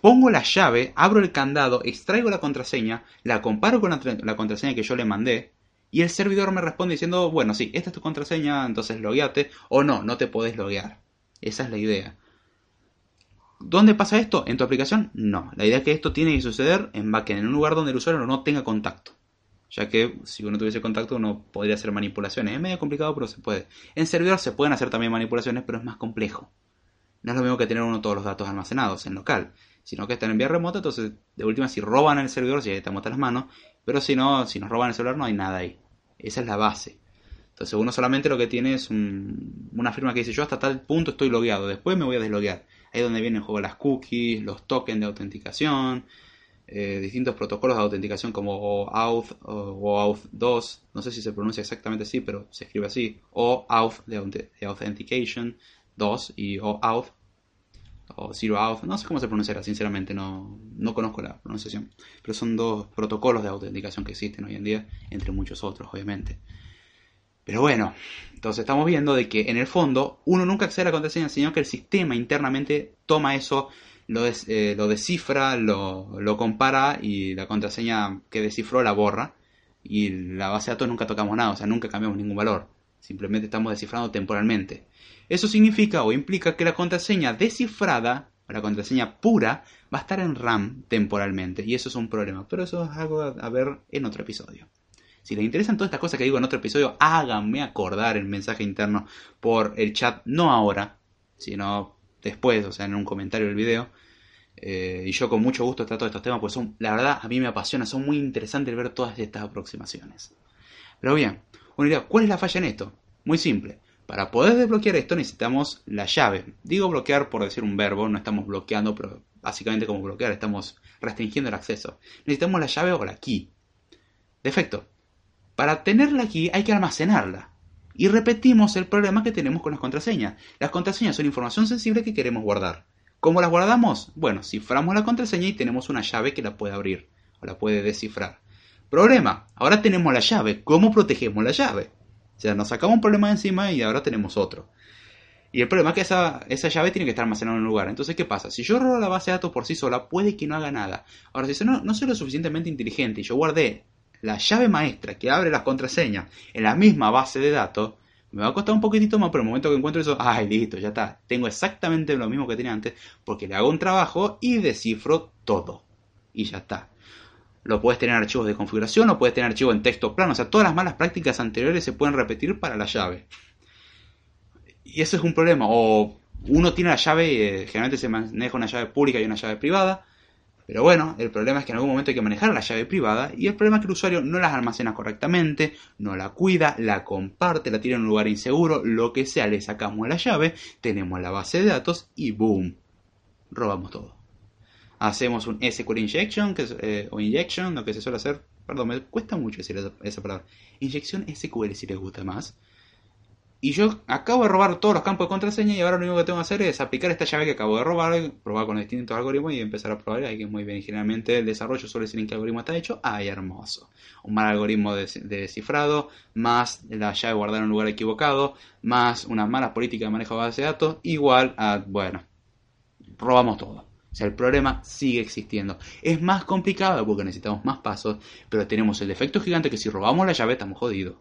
pongo la llave, abro el candado, extraigo la contraseña, la comparo con la, contraseña que yo le mandé, y el servidor me responde diciendo, bueno, sí, esta es tu contraseña, entonces logueate, o no, no te podés loguear. Esa es la idea. ¿Dónde pasa esto? ¿En tu aplicación? No. La idea es que esto tiene que suceder en backend, en un lugar donde el usuario no tenga contacto ya que si uno tuviese contacto uno podría hacer manipulaciones. Es medio complicado, pero se puede. En servidor se pueden hacer también manipulaciones, pero es más complejo. No es lo mismo que tener uno todos los datos almacenados en local, sino que están en vía remota, entonces de última si roban el servidor, si estamos a las manos, pero si no, si nos roban el celular no hay nada ahí. Esa es la base. Entonces uno solamente lo que tiene es una firma que dice yo hasta tal punto estoy logueado, después me voy a desloguear. Ahí es donde vienen en juego las cookies, los tokens de autenticación, eh, distintos protocolos de autenticación como OAuth o OAuth 2, no sé si se pronuncia exactamente así, pero se escribe así, OAuth de, Authentication 2 y OAuth o Zero Auth, no sé cómo se pronunciará, sinceramente no, no conozco la pronunciación, pero son dos protocolos de autenticación que existen hoy en día, entre muchos otros, obviamente. Pero bueno, entonces estamos viendo de que en el fondo uno nunca accede a la contraseña, sino que el sistema internamente toma eso lo, eh, lo descifra, lo, lo, compara y la contraseña que descifró la borra. Y la base de datos nunca tocamos nada, o sea, nunca cambiamos ningún valor. Simplemente estamos descifrando temporalmente. Eso significa o implica que la contraseña descifrada, la contraseña pura, va a estar en RAM temporalmente. Y eso es un problema. Pero eso es algo a ver en otro episodio. Si les interesan todas estas cosas que digo en otro episodio, háganme acordar el mensaje interno por el chat, no ahora, sino después, o sea, en un comentario del video. Eh, y yo con mucho gusto trato estos temas, pues son, la verdad, a mí me apasiona, son muy interesantes ver todas estas aproximaciones. Pero bien, ¿cuál es la falla en esto? Muy simple. Para poder desbloquear esto necesitamos la llave. Digo bloquear por decir un verbo, no estamos bloqueando, pero básicamente como bloquear estamos restringiendo el acceso. Necesitamos la llave o la key. Defecto. Para tenerla aquí hay que almacenarla. Y repetimos el problema que tenemos con las contraseñas. Las contraseñas son información sensible que queremos guardar. ¿Cómo las guardamos? Bueno, ciframos la contraseña y tenemos una llave que la puede abrir o la puede descifrar. Problema, ahora tenemos la llave. ¿Cómo protegemos la llave? O sea, nos sacamos un problema encima y ahora tenemos otro. Y el problema es que esa, llave tiene que estar almacenada en un lugar. Entonces, ¿qué pasa? Si yo robo la base de datos por sí sola, puede que no haga nada. Ahora, si no, no soy lo suficientemente inteligente y yo guardé la llave maestra que abre las contraseñas en la misma base de datos, me va a costar un poquitito más, pero el momento que encuentro eso, ay, listo, ya está. Tengo exactamente lo mismo que tenía antes, porque le hago un trabajo y descifro todo. Y ya está. Lo puedes tener en archivos de configuración, lo puedes tener archivos en texto plano, o sea, todas las malas prácticas anteriores se pueden repetir para la llave. Y eso es un problema. O uno tiene la llave, eh, generalmente se maneja una llave pública y una llave privada. Pero bueno, el problema es que en algún momento hay que manejar la llave privada y el problema es que el usuario no las almacena correctamente, no la cuida, la comparte, la tira en un lugar inseguro, lo que sea, le sacamos la llave, tenemos la base de datos y boom, robamos todo. Hacemos un SQL injection que eh, o injection, lo que se suele hacer, perdón, me cuesta mucho decir esa, esa palabra. Inyección SQL si les gusta más y yo acabo de robar todos los campos de contraseña y ahora lo único que tengo que hacer es aplicar esta llave que acabo de robar, probar con distintos algoritmos y empezar a probar. Ahí que es muy bien. generalmente el desarrollo suele decir en qué algoritmo está hecho. ¡Ay, hermoso! Un mal algoritmo de, descifrado, más la llave guardada en un lugar equivocado, más una mala política de manejo de base de datos, igual a, bueno, robamos todo. O sea, el problema sigue existiendo. Es más complicado porque necesitamos más pasos, pero tenemos el defecto gigante que si robamos la llave estamos jodidos.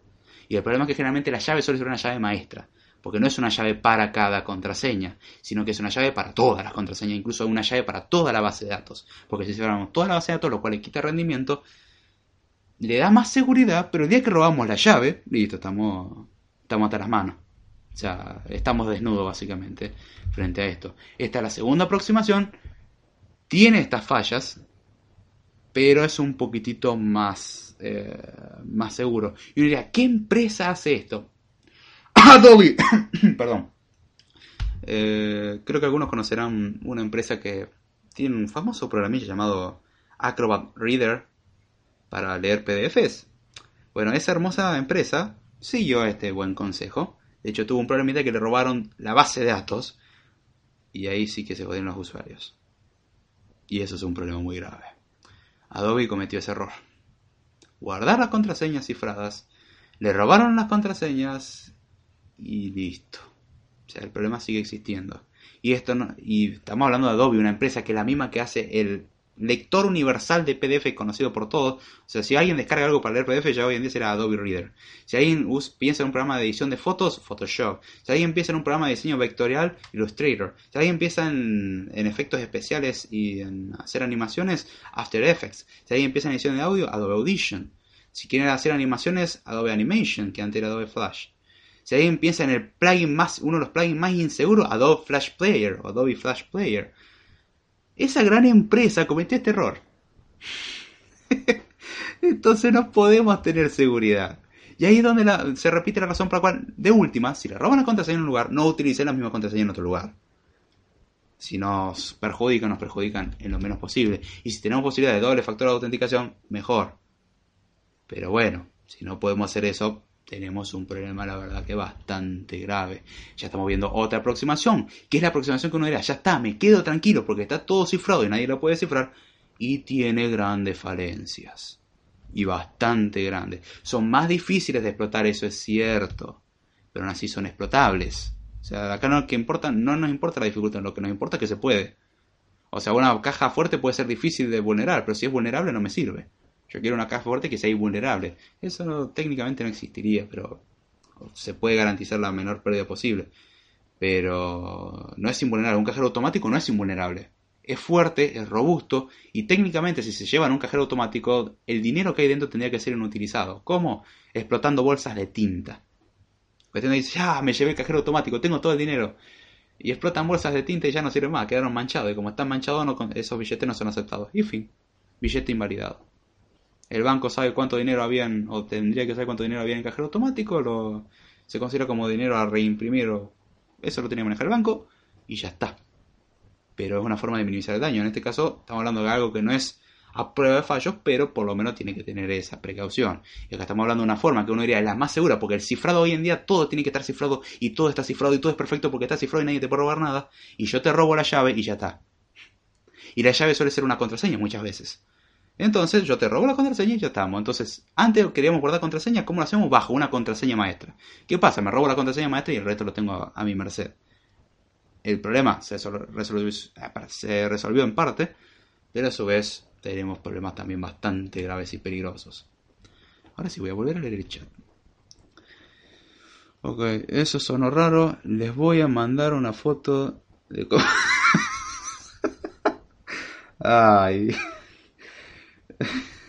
Y el problema es que generalmente la llave suele ser una llave maestra, porque no es una llave para cada contraseña, sino que es una llave para todas las contraseñas, incluso una llave para toda la base de datos. Porque si cerramos toda la base de datos, lo cual le quita rendimiento, le da más seguridad, pero el día que robamos la llave, listo, estamos, estamos hasta las manos. O sea, estamos desnudos básicamente frente a esto. Esta es la segunda aproximación. Tiene estas fallas, pero es un poquitito más, eh, más seguro. Y uno diría, ¿qué empresa hace esto? Adobe, perdón. Eh, creo que algunos conocerán una empresa que tiene un famoso programilla llamado Acrobat Reader para leer PDFs. Bueno, esa hermosa empresa siguió este buen consejo. De hecho, tuvo un problemita que le robaron la base de datos. Y ahí sí que se jodieron los usuarios. Y eso es un problema muy grave. Adobe cometió ese error. Guardar las contraseñas cifradas, le robaron las contraseñas y listo. O sea, el problema sigue existiendo. Y esto y estamos hablando de Adobe, una empresa que es la misma que hace el lector universal de PDF conocido por todos. O sea, si alguien descarga algo para leer PDF, ya hoy en día será Adobe Reader. Si alguien piensa en un programa de edición de fotos, Photoshop. Si alguien piensa en un programa de diseño vectorial, Illustrator. Si alguien piensa en, efectos especiales y en hacer animaciones, After Effects. Si alguien piensa en edición de audio, Adobe Audition. Si quieren hacer animaciones, Adobe Animation, que antes era Adobe Flash. Si alguien piensa en el plugin más, uno de los plugins más inseguros, Adobe Flash Player o Adobe Flash Player. Esa gran empresa cometió este error. Entonces no podemos tener seguridad. Y ahí es donde se repite la razón por la cual, de última, si le roban la contraseña en un lugar, no utilicen la misma contraseña en otro lugar. Si nos perjudican, nos perjudican en lo menos posible. Y si tenemos posibilidad de doble factor de autenticación, mejor. Pero bueno, si no podemos hacer eso, tenemos un problema, la verdad, que bastante grave. Ya estamos viendo otra aproximación, que es la aproximación que uno dirá, ya está, me quedo tranquilo porque está todo cifrado y nadie lo puede cifrar, y tiene grandes falencias. Y bastante grandes. Son más difíciles de explotar, eso es cierto, pero aún así son explotables. O sea, acá no, que importa, no nos importa la dificultad, lo que nos importa es que se puede. O sea, una caja fuerte puede ser difícil de vulnerar, pero si es vulnerable no me sirve. Yo quiero una caja fuerte que sea invulnerable. Eso técnicamente no existiría, pero se puede garantizar la menor pérdida posible. Pero no es invulnerable. Un cajero automático no es invulnerable. Es fuerte, es robusto y técnicamente si se lleva en un cajero automático, el dinero que hay dentro tendría que ser inutilizado. ¿Cómo? Explotando bolsas de tinta. Cuestión dice, ah, me llevé el cajero automático, tengo todo el dinero. Y explotan bolsas de tinta y ya no sirve más, quedaron manchados. Y como están manchados, esos billetes no son aceptados. Y fin, billete invalidado el banco sabe cuánto dinero habían, o tendría que saber cuánto dinero había en el cajero automático, lo, se considera como dinero a reimprimir, o eso lo tenía que manejar el banco, y ya está. Pero es una forma de minimizar el daño. En este caso, estamos hablando de algo que no es a prueba de fallos, pero por lo menos tiene que tener esa precaución. Y acá estamos hablando de una forma que uno diría es la más segura, porque el cifrado hoy en día todo tiene que estar cifrado y todo está cifrado y todo es perfecto porque está cifrado y nadie te puede robar nada. Y yo te robo la llave y ya está. Y la llave suele ser una contraseña muchas veces. Entonces yo te robo la contraseña y ya estamos. Entonces, antes queríamos guardar contraseña, ¿cómo lo hacemos? Bajo una contraseña maestra. ¿Qué pasa? Me robo la contraseña maestra y el resto lo tengo a, mi merced. El problema se resolvió, se resolvió en parte, pero a su vez tenemos problemas también bastante graves y peligrosos. Ahora sí voy a volver a leer el chat. Ok, eso sonó raro. Les voy a mandar una foto de cómo... Ay.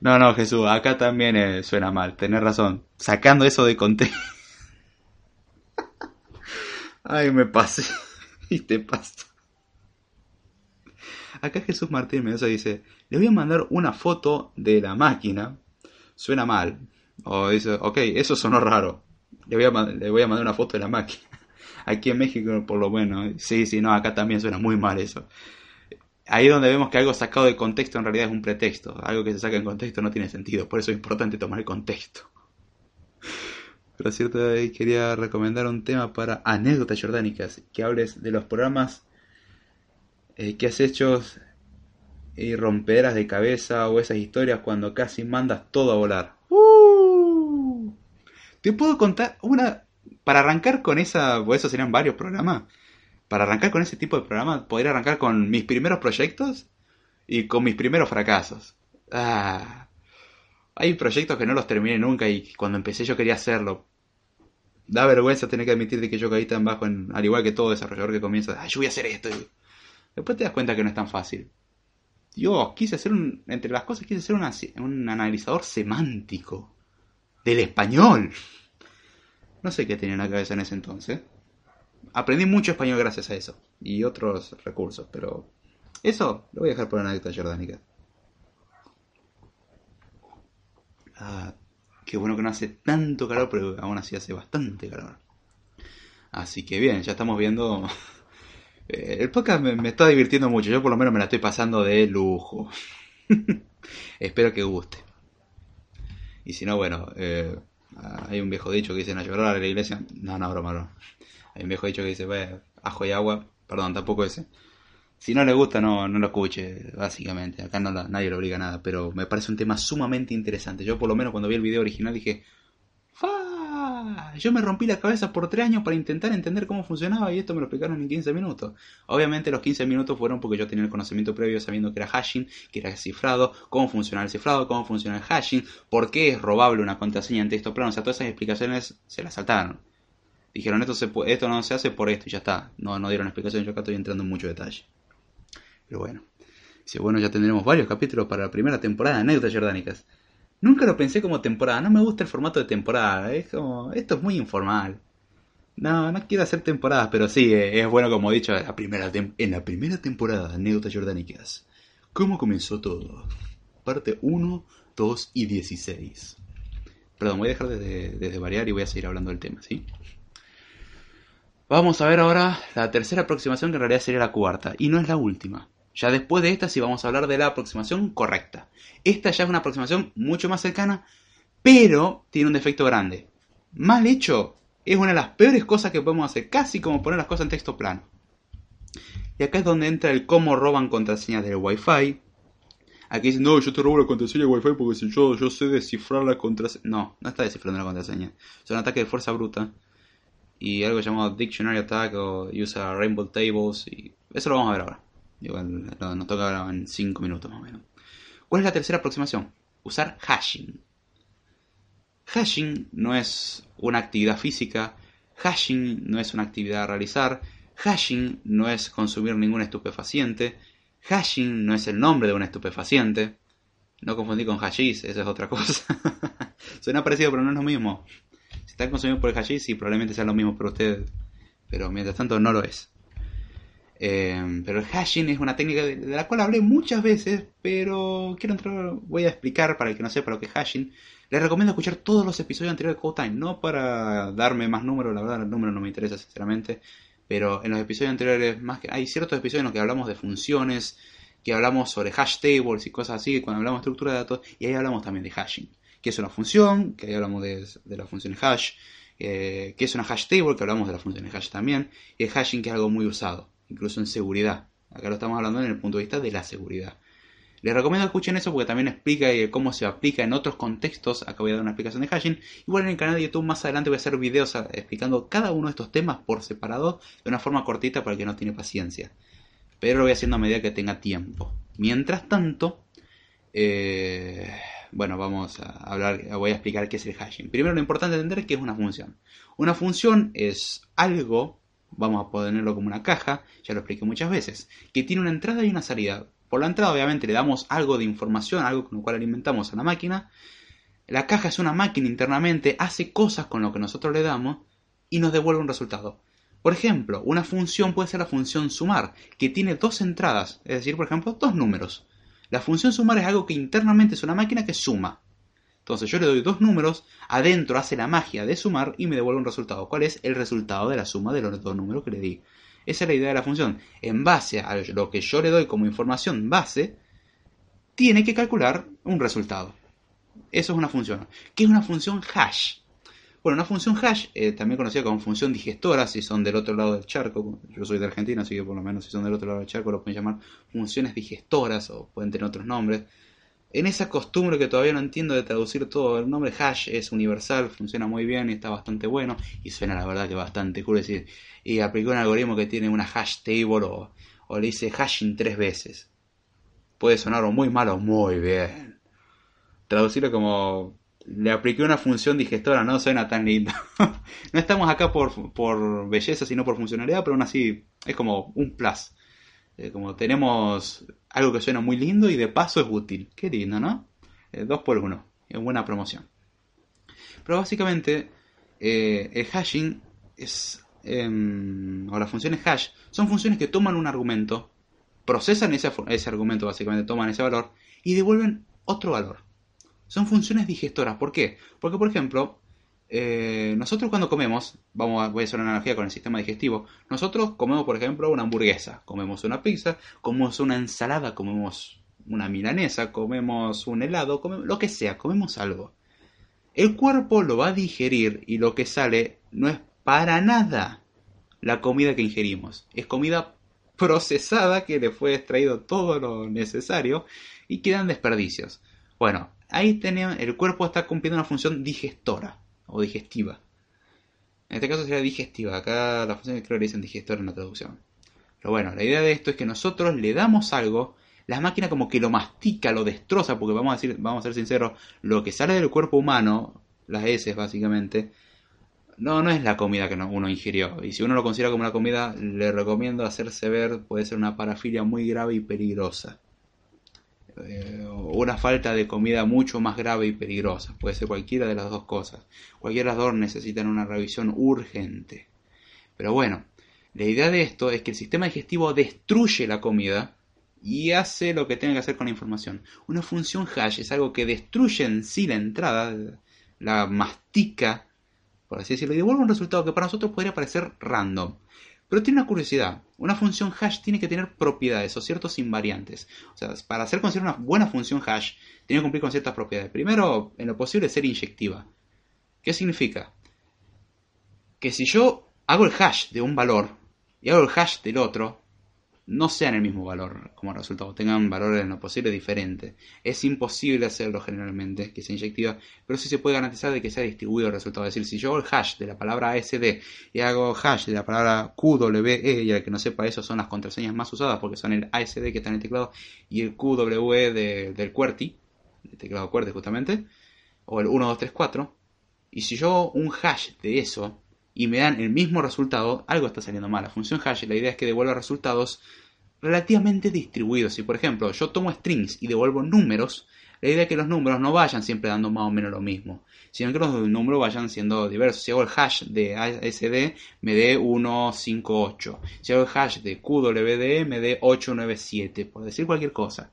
No, no, Jesús, acá también eh, suena mal, tenés razón. Sacando eso de contexto. Ay, me pasé. y te pasa. Acá Jesús Martín me dice, le voy a mandar una foto de la máquina. Suena mal. O dice, ok, eso sonó raro. Le voy a mandar una foto de la máquina. Aquí en México, por lo menos. Sí, sí, no, acá también suena muy mal eso. Ahí donde vemos que algo sacado de contexto en realidad es un pretexto. Algo que se saca en contexto no tiene sentido. Por eso es importante tomar el contexto. Pero cierto, quería recomendar un tema para anécdotas jordánicas. Que hables de los programas eh, que has hecho y romperas de cabeza o esas historias cuando casi mandas todo a volar. ¡Uh! Te puedo contar una para arrancar con esa, o eso serían varios programas, para arrancar con ese tipo de programas, podría arrancar con mis primeros proyectos y con mis primeros fracasos. Ah, hay proyectos que no los terminé nunca y cuando empecé yo quería hacerlo. Da vergüenza tener que admitir de que yo caí tan bajo, al igual que todo desarrollador que comienza, ah, yo voy a hacer esto. después te das cuenta que no es tan fácil. Yo quise hacer un, entre las cosas quise hacer un analizador semántico del español. No sé qué tenía en la cabeza en ese entonces. Aprendí mucho español gracias a eso. Y otros recursos, pero... Eso lo voy a dejar por una anécdota jordánica. Ah, qué bueno que no hace tanto calor, pero aún así hace bastante calor. Así que bien, ya estamos viendo... Eh, el podcast me, está divirtiendo mucho, yo por lo menos me la estoy pasando de lujo. Espero que guste. Y si no, bueno, eh, hay un viejo dicho que dice, a llorar a la iglesia. No, no, broma, no. Hay un viejo dicho que dice, ajo y agua. Perdón, tampoco ese. Si no le gusta, no, no lo escuche, básicamente. Acá no nadie lo obliga a nada, pero me parece un tema sumamente interesante. Yo por lo menos cuando vi el video original dije, yo me rompí la cabeza por tres años para intentar entender cómo funcionaba y esto me lo explicaron en 15 minutos. Obviamente los 15 minutos fueron porque yo tenía el conocimiento previo sabiendo que era hashing, que era cifrado, cómo funciona el cifrado, cómo funciona el hashing, por qué es robable una contraseña en texto plano. O sea, todas esas explicaciones se las saltaron. Dijeron esto, se esto no se hace por esto y ya está. No, no dieron explicación, yo acá estoy entrando en mucho detalle. Pero bueno. Dice, bueno, ya tendremos varios capítulos para la primera temporada de anécdotas jordánicas. Nunca lo pensé como temporada, no me gusta el formato de temporada, es como, esto es muy informal. No, no quiero hacer temporadas, pero sí, eh, es bueno como he dicho, en la primera temporada de Anécdotas Jordánicas. ¿Cómo comenzó todo? Parte 1, 2 y 16. Perdón, voy a dejar de, de, variar y voy a seguir hablando del tema, ¿sí? Vamos a ver ahora la tercera aproximación que en realidad sería la cuarta, y no es la última. Ya después de esta sí vamos a hablar de la aproximación correcta. Esta ya es una aproximación mucho más cercana, pero tiene un defecto grande. Mal hecho, es una de las peores cosas que podemos hacer, casi como poner las cosas en texto plano. Y acá es donde entra el cómo roban contraseñas del Wi-Fi. Aquí dicen, no, yo te robo la contraseña del Wi-Fi porque si yo, yo sé descifrar la contraseña. No, no está descifrando la contraseña. Es un ataque de fuerza bruta. Y algo llamado Dictionary Attack o usa Rainbow Tables. Y eso lo vamos a ver ahora. Igual nos toca en 5 minutos más o menos. ¿Cuál es la tercera aproximación? Usar hashing. Hashing no es una actividad física, hashing no es una actividad a realizar, hashing no es consumir ningún estupefaciente, hashing no es el nombre de un estupefaciente. No confundí con hashish, esa es otra cosa. Suena parecido, pero no es lo mismo. Si están consumidos por el hashish, sí, probablemente sea lo mismo para ustedes. Pero mientras tanto no lo es. Em, pero el hashing es una técnica de, la cual hablé muchas veces, pero quiero entrar, voy a explicar para el que no sepa lo que es hashing. Les recomiendo escuchar todos los episodios anteriores de Code Time, no para darme más números, la verdad el número no me interesa sinceramente, pero en los episodios anteriores, más que, hay ciertos episodios en los que hablamos de funciones, que hablamos sobre hash tables y cosas así, cuando hablamos de estructura de datos, y ahí hablamos también de hashing, que es una función, que ahí hablamos de, de la función hash, eh, que es una hash table, que hablamos de la función hash también, y el hashing que es algo muy usado, incluso en seguridad. Acá lo estamos hablando en el punto de vista de la seguridad. Les recomiendo que escuchen eso porque también explica eh, cómo se aplica en otros contextos. Acá voy a dar una explicación de hashing. Igual en el canal de YouTube más adelante voy a hacer videos ah, explicando cada uno de estos temas por separado de una forma cortita para el que no tiene paciencia. Pero lo voy haciendo a medida que tenga tiempo. Mientras tanto, eh, bueno, vamos a hablar, voy a explicar qué es el hashing. Primero lo importante es entender qué es una función. Una función es algo, vamos a ponerlo como una caja, ya lo expliqué muchas veces, que tiene una entrada y una salida. Por la entrada obviamente le damos algo de información, algo con lo cual alimentamos a la máquina. La caja es una máquina internamente, hace cosas con lo que nosotros le damos y nos devuelve un resultado. Por ejemplo, una función puede ser la función sumar, que tiene dos entradas, es decir, por ejemplo, dos números. La función sumar es algo que internamente es una máquina que suma. Entonces yo le doy dos números, adentro hace la magia de sumar y me devuelve un resultado. ¿Cuál es el resultado de la suma de los dos números que le di? Esa es la idea de la función. En base a lo que yo le doy como información base, tiene que calcular un resultado. Eso es una función. ¿Qué es una función hash? Bueno, una función hash, eh, también conocida como función digestora, si son del otro lado del charco, yo soy de Argentina, así que por lo menos si son del otro lado del charco lo pueden llamar funciones digestoras o pueden tener otros nombres. En esa costumbre que todavía no entiendo de traducir todo, el nombre hash es universal, funciona muy bien y está bastante bueno y suena la verdad que bastante cool decir, y aplicó un algoritmo que tiene una hash table o, le dice hashing tres veces. Puede sonar muy mal o muy bien. Traducirlo como le apliqué una función digestora, no suena tan lindo. no estamos acá por, por belleza, sino por funcionalidad, pero aún así es como un plus. Eh, como tenemos algo que suena muy lindo y de paso es útil. Qué lindo, ¿no? Eh, dos por uno. Es buena promoción. Pero básicamente eh, el hashing es... Em, o las funciones hash son funciones que toman un argumento, procesan ese, ese argumento, básicamente toman ese valor y devuelven otro valor son funciones digestoras. ¿Por qué? Porque, por ejemplo, eh, nosotros cuando comemos, vamos a, voy a hacer una analogía con el sistema digestivo, nosotros comemos, por ejemplo, una hamburguesa, comemos una pizza, comemos una ensalada, comemos una milanesa, comemos un helado, lo que sea, comemos algo. El cuerpo lo va a digerir y lo que sale no es para nada la comida que ingerimos. Es comida procesada que le fue extraído todo lo necesario y quedan desperdicios. Bueno, ahí tenemos, el cuerpo está cumpliendo una función digestora o digestiva. En este caso sería digestiva, acá la función creo que le dicen digestora en la traducción. Pero bueno, la idea de esto es que nosotros le damos algo, la máquina como que lo mastica, lo destroza, porque vamos a decir, vamos a ser sinceros, lo que sale del cuerpo humano, las heces básicamente, no, no es la comida que uno ingirió. Y si uno lo considera como una comida, le recomiendo hacerse ver, puede ser una parafilia muy grave y peligrosa. Eh, una falta de comida mucho más grave y peligrosa. Puede ser cualquiera de las dos cosas. Cualquiera de las dos necesitan una revisión urgente. Pero bueno, la idea de esto es que el sistema digestivo destruye la comida y hace lo que tiene que hacer con la información. Una función hash es algo que destruye en sí la entrada, la mastica, por así decirlo, y devuelve un resultado que para nosotros podría parecer random. Pero tiene una curiosidad. Una función hash tiene que tener propiedades o ciertos invariantes. O sea, para ser considerada una buena función hash, tiene que cumplir con ciertas propiedades. Primero, en lo posible, ser inyectiva. ¿Qué significa? Que si yo hago el hash de un valor y hago el hash del otro, no sean el mismo valor como resultado, tengan valores en lo posible diferentes. Es imposible hacerlo generalmente, que sea inyectiva, pero sí se puede garantizar de que sea distribuido el resultado. Es decir, si yo hago el hash de la palabra ASD y hago hash de la palabra QWE, y al que no sepa eso son las contraseñas más usadas porque son el ASD que está en el teclado y el QWE del QWERTY, el teclado QWERTY justamente, o el 1234, y si yo hago un hash de eso, y me dan el mismo resultado, algo está saliendo mal. La función hash, la idea es que devuelva resultados relativamente distribuidos. Si por ejemplo yo tomo strings y devuelvo números, la idea es que los números no vayan siempre dando más o menos lo mismo, sino que los números vayan siendo diversos. Si hago el hash de ASD, me dé 158. Si hago el hash de QWD, me dé 897, por decir cualquier cosa.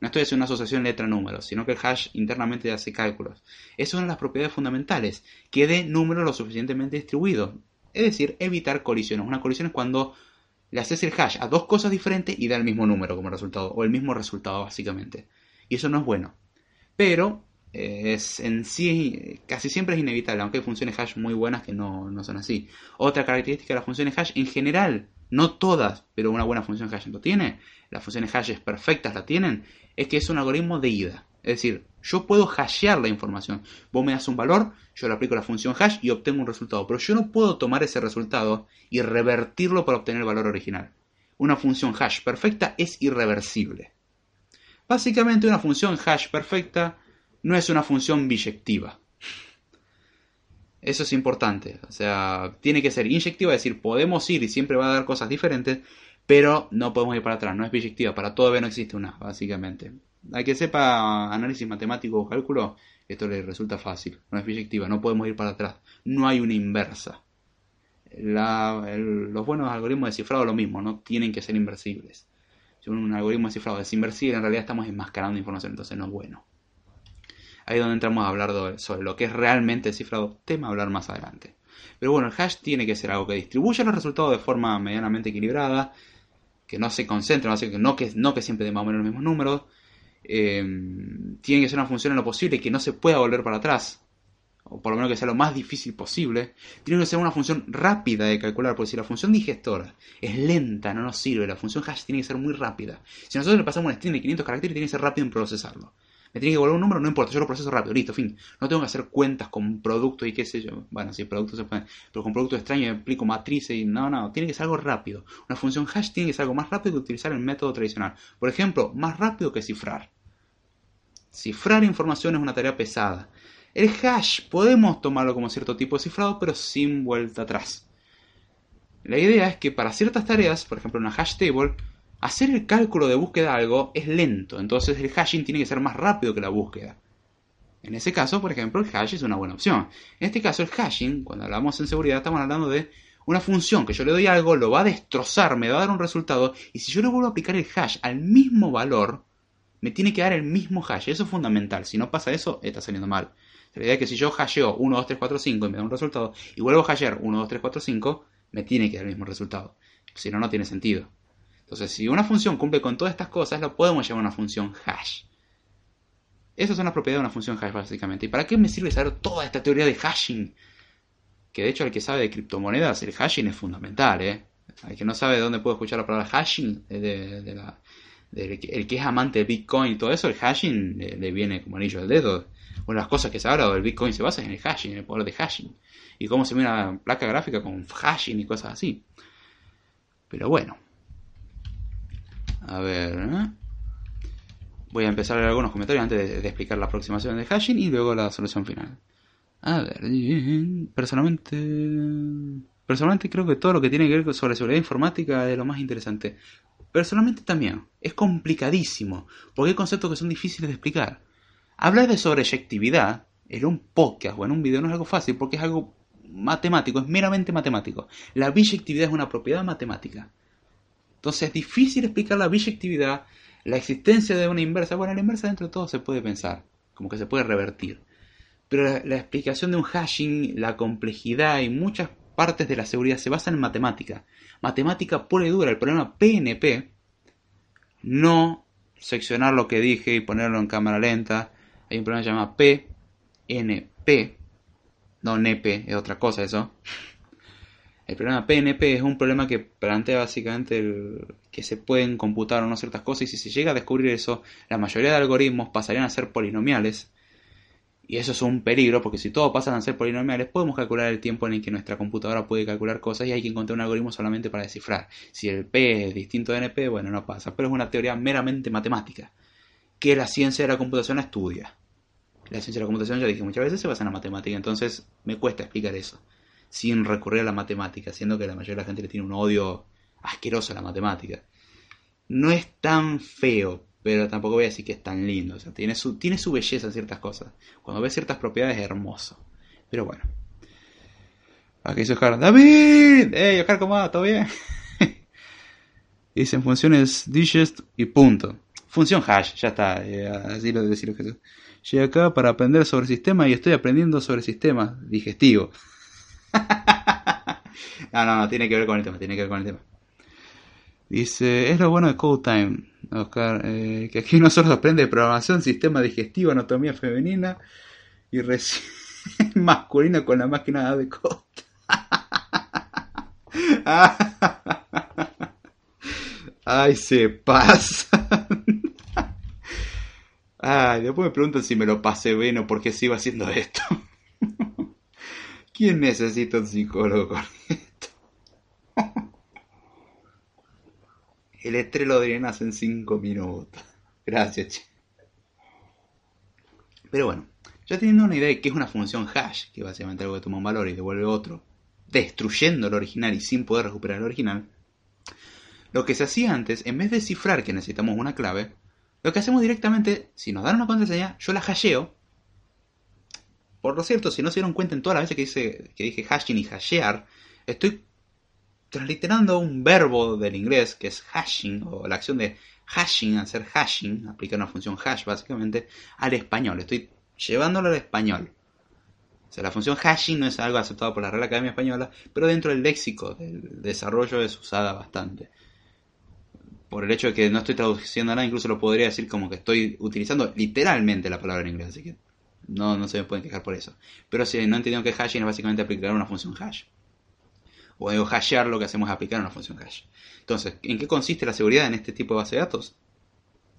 No estoy haciendo una asociación letra-número, sino que el hash internamente hace cálculos. Es una de las propiedades fundamentales, que dé números lo suficientemente distribuidos. Es decir, evitar colisiones. Una colisión es cuando le haces el hash a dos cosas diferentes y da el mismo número como resultado, o el mismo resultado básicamente. Y eso no es bueno. Pero eh, es casi siempre es inevitable, aunque hay funciones hash muy buenas que no, no son así. Otra característica de las funciones hash en general, no todas, pero una buena función hash lo tiene, las funciones hash perfectas la tienen, es que es un algoritmo de ida. Es decir, yo puedo hashear la información. Vos me das un valor, yo le aplico la función hash y obtengo un resultado. Pero yo no puedo tomar ese resultado y revertirlo para obtener el valor original. Una función hash perfecta es irreversible. Básicamente una función hash perfecta no es una función biyectiva. Eso es importante. O sea, tiene que ser inyectiva, es decir, podemos ir y siempre va a dar cosas diferentes, pero no podemos ir para atrás. No es biyectiva. Para todo B no existe una, básicamente. Hay que sepa análisis matemático o cálculo, esto le resulta fácil. No es biyectiva, no podemos ir para atrás. No hay una inversa. los buenos algoritmos de cifrado lo mismo, no tienen que ser inversibles. Si un algoritmo de cifrado es inversible, en realidad estamos enmascarando información, entonces no es bueno. Ahí es donde entramos a hablar sobre lo que es realmente cifrado, tema a hablar más adelante. Pero bueno, el hash tiene que ser algo que distribuya los resultados de forma medianamente equilibrada, que no se concentre, no que, no que siempre dé más o menos los mismos números, eh, tiene que ser una función en lo posible que no se pueda volver para atrás, o por lo menos que sea lo más difícil posible. Tiene que ser una función rápida de calcular, porque si la función digestora es lenta, no nos sirve. La función hash tiene que ser muy rápida. Si nosotros le pasamos un string de 500 caracteres, tiene que ser rápido en procesarlo. Me tiene que volver un número, no importa, yo lo proceso rápido, listo, fin. No tengo que hacer cuentas con productos y qué sé yo. Bueno, si productos se pueden, pero con productos extraños explico matrices y no, no, tiene que ser algo rápido. Una función hash tiene que ser algo más rápido que utilizar el método tradicional. Por ejemplo, más rápido que cifrar. Cifrar información es una tarea pesada. El hash podemos tomarlo como cierto tipo de cifrado, pero sin vuelta atrás. La idea es que para ciertas tareas, por ejemplo una hash table, hacer el cálculo de búsqueda de algo es lento, entonces el hashing tiene que ser más rápido que la búsqueda. En ese caso, por ejemplo, el hash es una buena opción. En este caso, el hashing, cuando hablamos en seguridad, estamos hablando de una función que yo le doy algo, lo va a destrozar, me va a dar un resultado, y si yo le vuelvo a aplicar el hash al mismo valor, me tiene que dar el mismo hash. Eso es fundamental. Si no pasa eso, está saliendo mal. La idea es que si yo hasheo 1, 2, 3, 4, 5 y me da un resultado, y vuelvo a hashear 1, 2, 3, 4, 5, me tiene que dar el mismo resultado. Si no, no tiene sentido. Entonces, si una función cumple con todas estas cosas, lo podemos llamar una función hash. Esas son las propiedades de una función hash, básicamente. ¿Y para qué me sirve saber toda esta teoría de hashing? Que de hecho, el que sabe de criptomonedas, el hashing es fundamental, ¿eh? El que no sabe de dónde puedo escuchar la palabra hashing, la, el que es amante de Bitcoin y todo eso, el hashing le, viene como anillo al dedo. Una de las cosas que se habla del Bitcoin se basa en el hashing, en el poder de hashing. Y cómo se ve una placa gráfica con hashing y cosas así. Pero bueno, a ver. ¿eh? Voy a empezar a leer algunos comentarios antes de, explicar la aproximación de hashing y luego la solución final. A ver, personalmente. Personalmente creo que todo lo que tiene que ver sobre seguridad informática es lo más interesante. Personalmente también. Es complicadísimo. Porque hay conceptos que son difíciles de explicar. Hablar de sobreyectividad en un podcast o en un video no es algo fácil porque es algo matemático, es meramente matemático. La biyectividad es una propiedad matemática. Entonces es difícil explicar la biyectividad, la existencia de una inversa. Bueno, la inversa dentro de todo se puede pensar, como que se puede revertir. Pero la, explicación de un hashing, la complejidad y muchas partes de la seguridad se basan en matemática. Matemática pura y dura. El problema PNP, no seccionar lo que dije y ponerlo en cámara lenta. Hay un problema llamado PNP. No, NP, es otra cosa eso. El problema PNP es un problema que plantea básicamente que se pueden computar o no ciertas cosas y si se llega a descubrir eso, la mayoría de algoritmos pasarían a ser polinomiales. Y eso es un peligro porque si todos pasan a ser polinomiales podemos calcular el tiempo en el que nuestra computadora puede calcular cosas y hay que encontrar un algoritmo solamente para descifrar. Si el P es distinto de NP, bueno, no pasa. Pero es una teoría meramente matemática que la ciencia de la computación estudia. La ciencia de la computación, ya dije muchas veces, se basa en la matemática, entonces me cuesta explicar eso sin recurrir a la matemática, siendo que la mayoría de la gente le tiene un odio asqueroso a la matemática. No es tan feo, pero tampoco voy a decir que es tan lindo. O sea, tiene su, tiene su belleza en ciertas cosas. Cuando ves ciertas propiedades es hermoso. Pero bueno. Aquí dice Oscar. ¡David! ¡Ey, Oscar, cómo va? ¿Todo bien? Dicen funciones digest y punto. Función hash, ya está. Eh, así lo decir que Llegué acá para aprender sobre sistema y estoy aprendiendo sobre sistemas digestivos. no, no, no, tiene que ver con el tema, tiene que ver con el tema. Dice, es lo bueno de Code Time, Oscar, eh, que aquí no solo aprende programación, sistema digestivo, anatomía femenina y recién masculina con la máquina de code. Ay, se pasa. Ay, después me preguntan si me lo pasé bien o por qué sigo haciendo esto. ¿Quién necesita un psicólogo? El estrelo de drenas en 5 minutos. Gracias, che. Pero bueno, ya teniendo una idea de qué es una función hash, que básicamente algo que toma un valor y devuelve otro, destruyendo el original y sin poder recuperar el original, lo que se hacía antes, en vez de cifrar que necesitamos una clave, lo que hacemos directamente, si nos dan una contraseña, yo la hasheo. Por lo cierto, si no se dieron cuenta en todas las veces que, dice, que dije hashing y hashear, estoy transliterando un verbo del inglés que es hashing, o la acción de hashing, hacer hashing, aplicar una función hash básicamente, al español. Estoy llevándolo al español. O sea, la función hashing no es algo aceptado por la Real Academia Española, pero dentro del léxico del desarrollo es usada bastante por el hecho de que no estoy traduciendo nada, incluso lo podría decir como que estoy utilizando literalmente la palabra en inglés, así que no, no se me pueden quejar por eso. Pero si no entiendo que hashing es básicamente aplicar una función hash. O digo, hashear lo que hacemos es aplicar una función hash. Entonces, ¿en qué consiste la seguridad en este tipo de base de datos?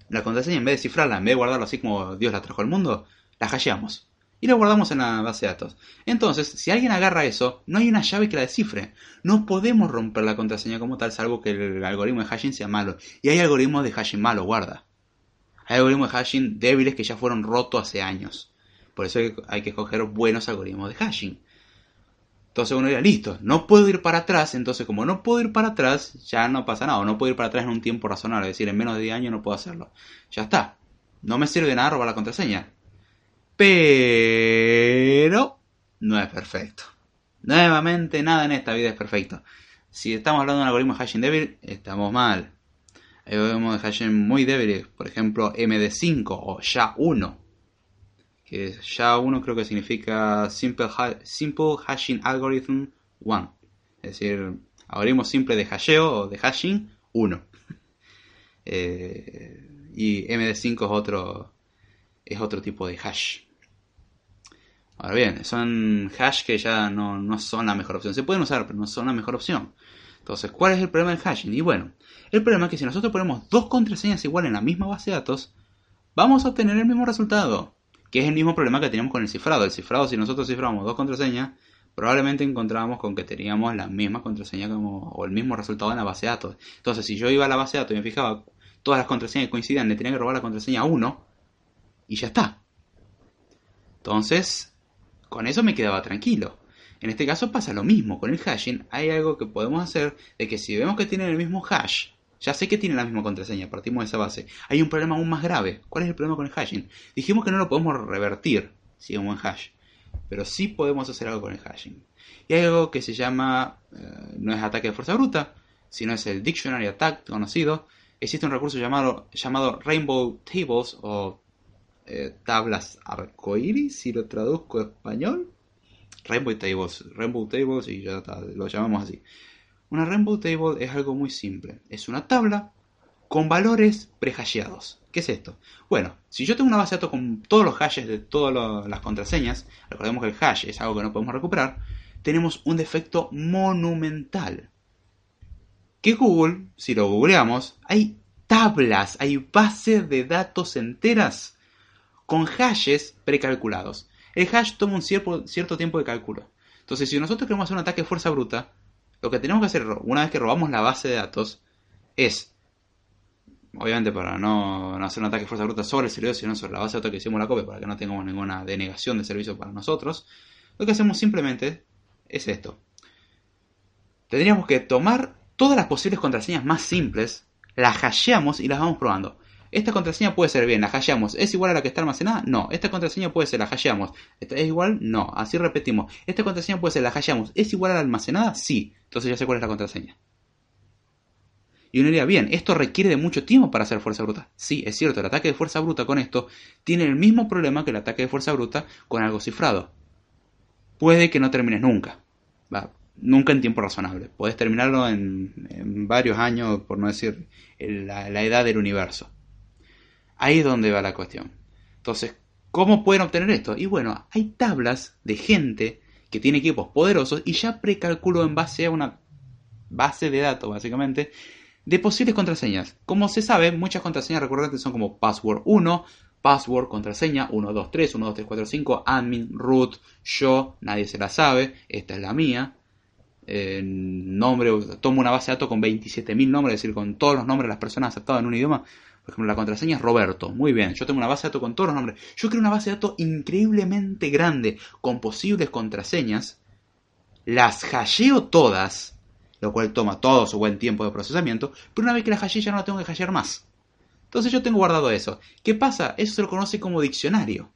La contraseña, en vez de cifrarla, en vez de guardarla así como Dios la trajo al mundo, la hasheamos y lo guardamos en la base de datos. Entonces, si alguien agarra eso, no hay una llave que la descifre. No podemos romper la contraseña como tal, salvo que el algoritmo de hashing sea malo. Y hay algoritmos de hashing malo, guarda. Hay algoritmos de hashing débiles que ya fueron rotos hace años. Por eso hay que escoger buenos algoritmos de hashing. Entonces uno dirá, listo, no puedo ir para atrás, entonces como no puedo ir para atrás, ya no pasa nada, no puedo ir para atrás en un tiempo razonable, es decir, en menos de 10 años no puedo hacerlo. Ya está. No me sirve de nada robar la contraseña pero no es perfecto. Nuevamente, nada en esta vida es perfecto. Si estamos hablando de un algoritmo de hashing débil, estamos mal. Hay algoritmos de hashing muy débiles, por ejemplo MD5 o SHA-1. Que SHA-1 creo que significa Simple, Simple Hashing Algorithm 1. Es decir, algoritmo simple de hasheo o de hashing 1. Eh, y MD5 es otro, es otro tipo de hash. Ahora bien, son hash que ya no, son la mejor opción. Se pueden usar, pero no son la mejor opción. Entonces, ¿cuál es el problema del hashing? Y bueno, el problema es que si nosotros ponemos dos contraseñas iguales en la misma base de datos, vamos a obtener el mismo resultado. Que es el mismo problema que teníamos con el cifrado. El cifrado, si nosotros ciframos dos contraseñas, probablemente encontrábamos con que teníamos la misma contraseña o el mismo resultado en la base de datos. Entonces, si yo iba a la base de datos y me fijaba todas las contraseñas que coincidían, le tenía que robar la contraseña a uno y ya está. Entonces, con eso me quedaba tranquilo. En este caso pasa lo mismo, con el hashing hay algo que podemos hacer de que si vemos que tienen el mismo hash, ya sé que tienen la misma contraseña, partimos de esa base, hay un problema aún más grave. ¿Cuál es el problema con el hashing? Dijimos que no lo podemos revertir si es un buen hash, pero sí podemos hacer algo con el hashing. Y hay algo que se llama, eh, no es ataque de fuerza bruta, sino es el Dictionary Attack conocido. Existe un recurso llamado, llamado Rainbow Tables o eh, tablas arcoíris, si lo traduzco a español. Rainbow Tables, Rainbow Tables y ya está, lo llamamos así. Una Rainbow Table es algo muy simple. Es una tabla con valores prehasheados. ¿Qué es esto? Bueno, si yo tengo una base de datos con todos los hashes de todas las contraseñas, recordemos que el hash es algo que no podemos recuperar, tenemos un defecto monumental. Que Google, si lo googleamos, hay tablas, hay bases de datos enteras con hashes precalculados. El hash toma un cierto, cierto tiempo de cálculo. Entonces, si nosotros queremos hacer un ataque de fuerza bruta, lo que tenemos que hacer una vez que robamos la base de datos es, obviamente para no, hacer un ataque de fuerza bruta sobre el servidor, sino sobre la base de datos que hicimos la copia para que no tengamos ninguna denegación de servicio para nosotros, lo que hacemos simplemente es esto. Tendríamos que tomar todas las posibles contraseñas más simples, las hasheamos y las vamos probando. Esta contraseña puede ser bien, la hashamos. ¿Es igual a la que está almacenada? No. Esta contraseña puede ser, la hashamos. ¿Esta ¿Es igual? No. Así repetimos. Esta contraseña puede ser, la hashamos. ¿Es igual a la almacenada? Sí. Entonces ya sé cuál es la contraseña. Y uno diría, bien, ¿esto requiere de mucho tiempo para hacer fuerza bruta? Sí, es cierto, el ataque de fuerza bruta con esto tiene el mismo problema que el ataque de fuerza bruta con algo cifrado. Puede que no termines nunca. nunca en tiempo razonable. Podés terminarlo en, varios años, por no decir la, edad del universo. Ahí es donde va la cuestión. Entonces, ¿cómo pueden obtener esto? Y bueno, hay tablas de gente que tiene equipos poderosos y ya precalculo en base a una base de datos, básicamente, de posibles contraseñas. Como se sabe, muchas contraseñas recurrentes son como password 1, password, contraseña, 1, 2, 3, 1, 2, 3, 4, 5, admin, root, yo, nadie se la sabe, esta es la mía. Eh, nombre, tomo una base de datos con 27.000 nombres, es decir, con todos los nombres de las personas aceptadas en un idioma. Por ejemplo, la contraseña es Roberto. Muy bien, yo tengo una base de datos con todos los nombres. Yo creo una base de datos increíblemente grande con posibles contraseñas. Las hasheo todas, lo cual toma todo su buen tiempo de procesamiento. Pero una vez que las hasheo ya no la tengo que hashear más. Entonces yo tengo guardado eso. ¿Qué pasa? Eso se lo conoce como diccionario.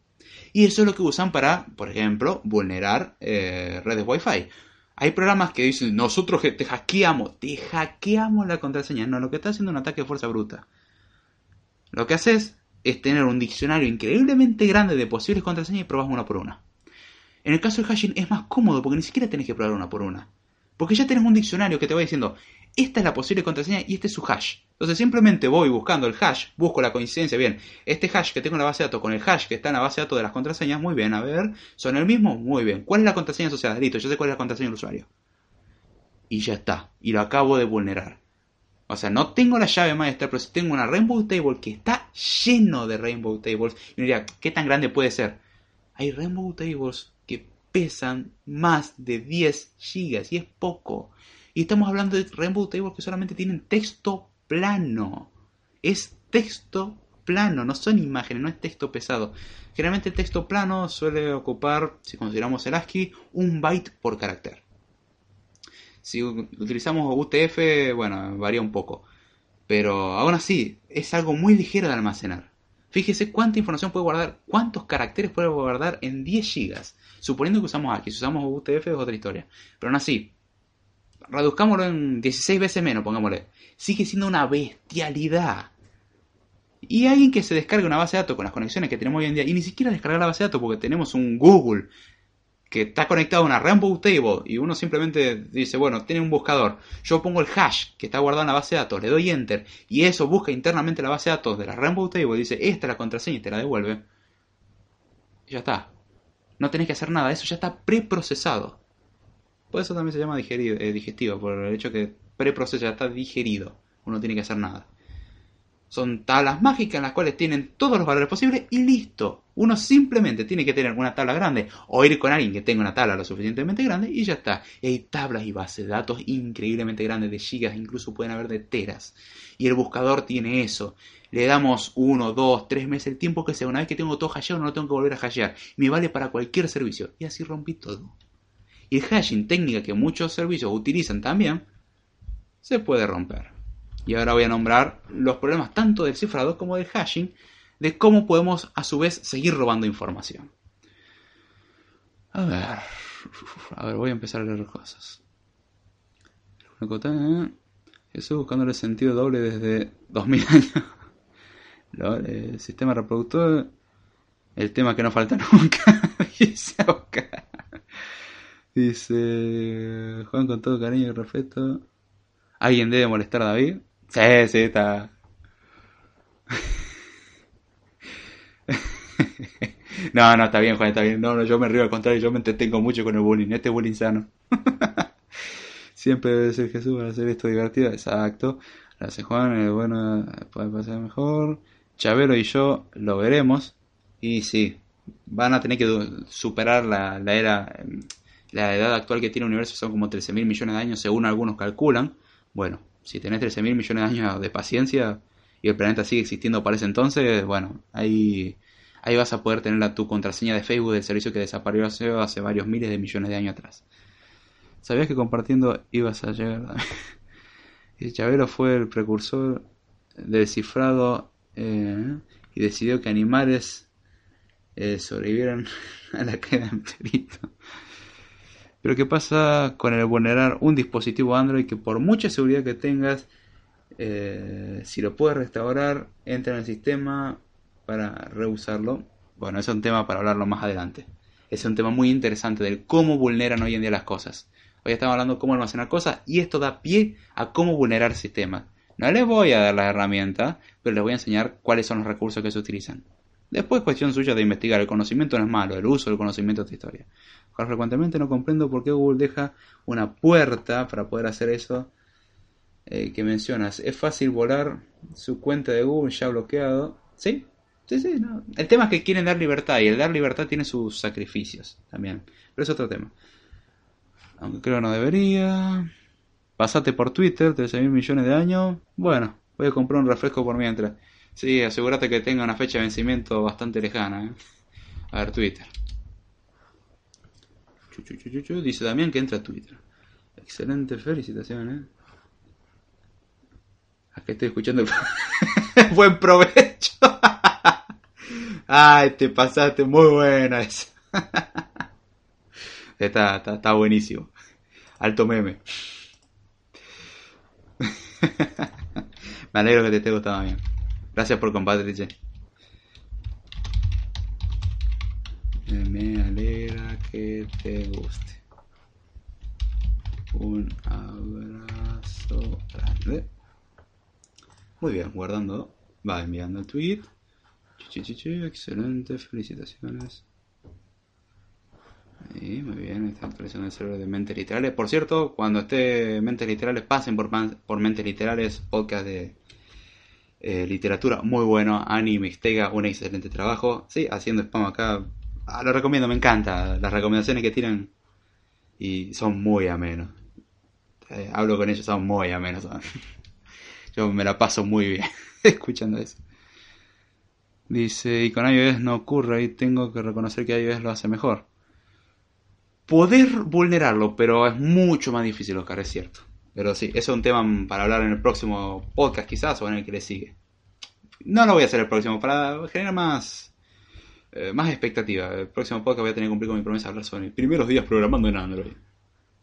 Y eso es lo que usan para, por ejemplo, vulnerar eh, redes Wi-Fi. Hay programas que dicen, nosotros te hackeamos, te hackeamos la contraseña. No, lo que está haciendo es un ataque de fuerza bruta. Lo que haces es tener un diccionario increíblemente grande de posibles contraseñas y probas una por una. En el caso del hashing es más cómodo porque ni siquiera tenés que probar una por una. Porque ya tenés un diccionario que te va diciendo, esta es la posible contraseña y este es su hash. Entonces simplemente voy buscando el hash, busco la coincidencia, bien, este hash que tengo en la base de datos con el hash que está en la base de datos de las contraseñas, muy bien, a ver, ¿son el mismo? Muy bien. ¿Cuál es la contraseña asociada? Listo, yo sé cuál es la contraseña del usuario. Y ya está, y lo acabo de vulnerar. O sea, no tengo la llave maestra, pero si tengo una Rainbow Table que está lleno de Rainbow Tables, y me diría, ¿qué tan grande puede ser? Hay Rainbow Tables que pesan más de 10 gigas y es poco. Y estamos hablando de Rainbow Tables que solamente tienen texto plano. Es texto plano, no son imágenes, no es texto pesado. Generalmente el texto plano suele ocupar, si consideramos el ASCII, un byte por carácter. Si utilizamos UTF, bueno, varía un poco. Pero aún así, es algo muy ligero de almacenar. Fíjese cuánta información puede guardar, cuántos caracteres puede guardar en 10 GB. Suponiendo que usamos ASCII, si usamos UTF es otra historia. Pero aún así, reduzcámoslo en 16 veces menos, pongámosle. Sigue siendo una bestialidad. Y alguien que se descargue una base de datos con las conexiones que tenemos hoy en día, y ni siquiera descargar la base de datos porque tenemos un Google que está conectado a una Rainbow Table y uno simplemente dice, bueno, tiene un buscador, yo pongo el hash que está guardado en la base de datos, le doy enter y eso busca internamente la base de datos de la Rainbow Table y dice, esta es la contraseña y te la devuelve. Y ya está. No tenés que hacer nada, eso ya está preprocesado. Por eso también se llama digerido, eh, digestivo, por el hecho que preproceso ya está digerido. Uno tiene que hacer nada. Son tablas mágicas en las cuales tienen todos los valores posibles y listo. Uno simplemente tiene que tener una tabla grande o ir con alguien que tenga una tabla lo suficientemente grande y ya está. Y hay tablas y bases de datos increíblemente grandes de gigas, incluso pueden haber de teras. Y el buscador tiene eso. Le damos uno, dos, tres meses el tiempo que sea. Una vez que tengo todo hasheado no lo tengo que volver a hashear. Me vale para cualquier servicio. Y así rompí todo. Y el hashing, técnica que muchos servicios utilizan también, se puede romper. Y ahora voy a nombrar los problemas tanto del cifrado como del hashing, de cómo podemos a su vez seguir robando información. A ver, a ver, voy a empezar a leer cosas. Estoy buscando el sentido doble desde 2000 años. El sistema reproductor, el tema que no falta nunca. Dice Juan con todo cariño y respeto. ¿Alguien debe molestar a David? Sí, sí, está. no, no, está bien, Juan, está bien. No, no, yo me río al contrario, yo me entretengo mucho con el bullying. Este bullying sano. Siempre debe ser Jesús para hacer esto divertido. Exacto. Gracias, Juan. Eh, bueno, puede pasar mejor. Chavero y yo lo veremos. Y sí, van a tener que superar la, la era. Em, la edad actual que tiene el universo son como 13 mil millones de años, según algunos calculan. Bueno, si tenés 13 mil millones de años de paciencia y el planeta sigue existiendo para ese entonces, bueno, ahí, ahí vas a poder tener la, tu contraseña de Facebook del servicio que desapareció hace varios miles de millones de años atrás. ¿Sabías que compartiendo ibas a llegar? y Chavero fue el precursor del cifrado eh, y decidió que animales eh, sobrevivieran a la queda en perito. Pero ¿qué pasa con el vulnerar un dispositivo Android que por mucha seguridad que tengas, eh, si lo puedes restaurar, entra en el sistema para reusarlo? Bueno, es un tema para hablarlo más adelante. Es un tema muy interesante del cómo vulneran hoy en día las cosas. Hoy estamos hablando de cómo almacenar cosas y esto da pie a cómo vulnerar sistemas. No les voy a dar las herramientas, pero les voy a enseñar cuáles son los recursos que se utilizan. Después cuestión suya de investigar. El conocimiento no es malo, el uso del conocimiento es historia. frecuentemente no comprendo por qué Google deja una puerta para poder hacer eso eh, que mencionas. Es fácil volar su cuenta de Google ya bloqueado. ¿Sí? Sí, sí, no. El tema es que quieren dar libertad y el dar libertad tiene sus sacrificios también. Pero es otro tema. Aunque creo no debería. Pasate por Twitter, 13 mil millones de años. Bueno, voy a comprar un refresco por mientras. Sí, asegúrate que tenga una fecha de vencimiento bastante lejana. ¿eh? A ver, Twitter. Dice también que entra a Twitter. Excelente, felicitaciones. Aquí estoy escuchando. Buen provecho. Ay, te pasaste muy buena esa. está, está, está buenísimo. Alto meme. Me alegro que te esté gustando bien. Gracias por compartir, Me alegra que te guste. Un abrazo grande. Muy bien, guardando. Va enviando el tweet. excelente, felicitaciones. Y muy bien, está actualizando el server de Mentes Literales. Por cierto, cuando esté Mentes Literales, pasen por, por Mentes Literales, podcast de eh, literatura muy bueno. Ani Mixtega, un excelente trabajo. Sí, haciendo spam acá. Ah, lo recomiendo, me encanta. Las recomendaciones que tiran y son muy amenos. Eh, hablo con ellos, son muy amenos. Yo me la paso muy bien escuchando eso. Dice, y con iOS no ocurre y tengo que reconocer que iOS lo hace mejor. Poder vulnerarlo, pero es mucho más difícil, Oscar, es cierto. Pero sí, eso es un tema para hablar en el próximo podcast quizás o en el que le sigue. No lo voy a hacer el próximo, para generar más, eh, más expectativa. El próximo podcast voy a tener que cumplir con mi promesa de hablar sobre mis primeros días programando en Android.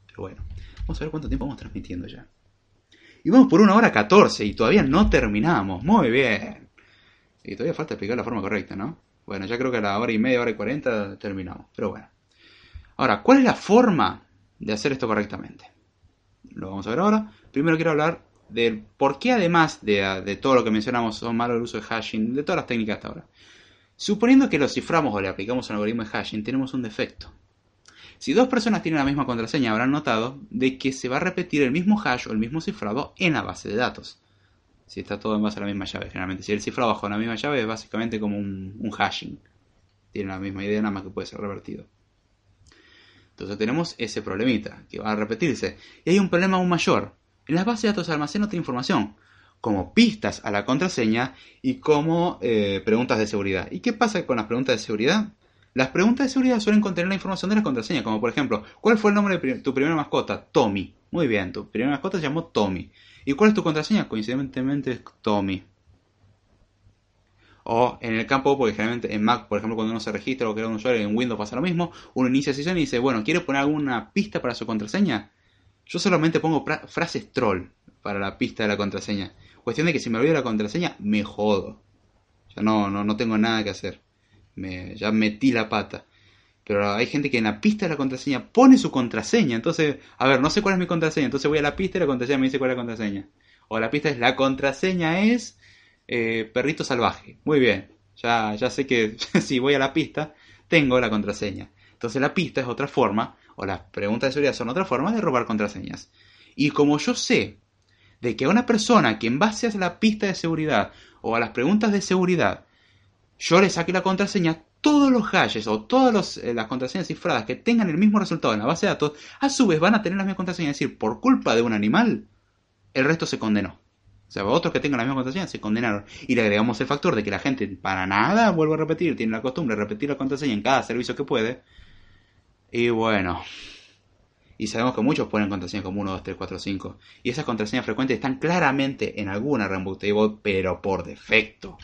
Pero bueno, vamos a ver cuánto tiempo vamos transmitiendo ya. Y vamos por una hora 14 y todavía no terminamos. Muy bien. Y todavía falta explicar la forma correcta, ¿no? Bueno, ya creo que a la hora y media, hora y cuarenta terminamos. Pero bueno. Ahora, ¿cuál es la forma de hacer esto correctamente? Lo vamos a ver ahora. Primero quiero hablar del por qué además de, todo lo que mencionamos son malos el uso de hashing, de todas las técnicas hasta ahora. Suponiendo que lo ciframos o le aplicamos un algoritmo de hashing, tenemos un defecto. Si dos personas tienen la misma contraseña, habrán notado de que se va a repetir el mismo hash o el mismo cifrado en la base de datos. Si está todo en base a la misma llave, generalmente. Si el cifrado bajo la misma llave es básicamente como un, un hashing. Tiene la misma idea, nada más que puede ser revertido. Entonces tenemos ese problemita, que va a repetirse. Y hay un problema aún mayor. En las bases de datos almacena otra información, como pistas a la contraseña y como eh, preguntas de seguridad. ¿Y qué pasa con las preguntas de seguridad? Las preguntas de seguridad suelen contener la información de la contraseña, como por ejemplo, ¿cuál fue el nombre de tu primera mascota? Tommy. Muy bien, tu primera mascota se llamó Tommy. ¿Y cuál es tu contraseña? Coincidentemente es Tommy. O en el campo, porque generalmente en Mac, por ejemplo, cuando uno se registra o crea un usuario, en Windows pasa lo mismo, uno inicia sesión y dice, bueno, ¿quiere poner alguna pista para su contraseña? Yo solamente pongo frases troll para la pista de la contraseña. Cuestión de que si me olvido la contraseña, me jodo. Ya no, no, no tengo nada que hacer. Me, ya metí la pata. Pero hay gente que en la pista de la contraseña pone su contraseña. Entonces, a ver, no sé cuál es mi contraseña. Entonces voy a la pista y la contraseña me dice cuál es la contraseña. O la pista es la contraseña es eh, perrito salvaje. Muy bien. Ya, ya sé que si voy a la pista, tengo la contraseña. Entonces la pista es otra forma, o las preguntas de seguridad son otra forma de robar contraseñas. Y como yo sé de que a una persona que en base a la pista de seguridad o a las preguntas de seguridad, yo le saque la contraseña, todos los hashes o todas eh, las contraseñas cifradas que tengan el mismo resultado en la base de datos, a su vez van a tener la misma contraseña. Es decir, por culpa de un animal, el resto se condenó. O sea, otros que tengan la misma contraseña se condenaron. Y le agregamos el factor de que la gente para nada, vuelvo a repetir, tiene la costumbre de repetir la contraseña en cada servicio que puede. Y bueno. Y sabemos que muchos ponen contraseñas como 1, 2, 3, 4, 5. Y esas contraseñas frecuentes están claramente en alguna Reboot Table, pero por defecto.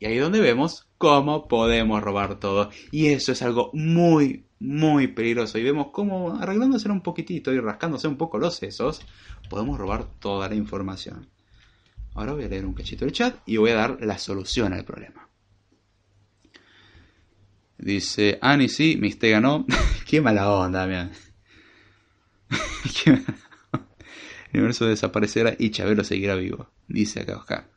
Y ahí es donde vemos cómo podemos robar todo. Y eso es algo muy, muy peligroso. Y vemos cómo arreglándose un poquitito y rascándose un poco los sesos, podemos robar toda la información. Ahora voy a leer un cachito del chat y voy a dar la solución al problema. Dice, Ani sí, Mistega no. Qué mala onda, mira. el universo desaparecerá y Chabelo seguirá vivo, dice acá Oscar.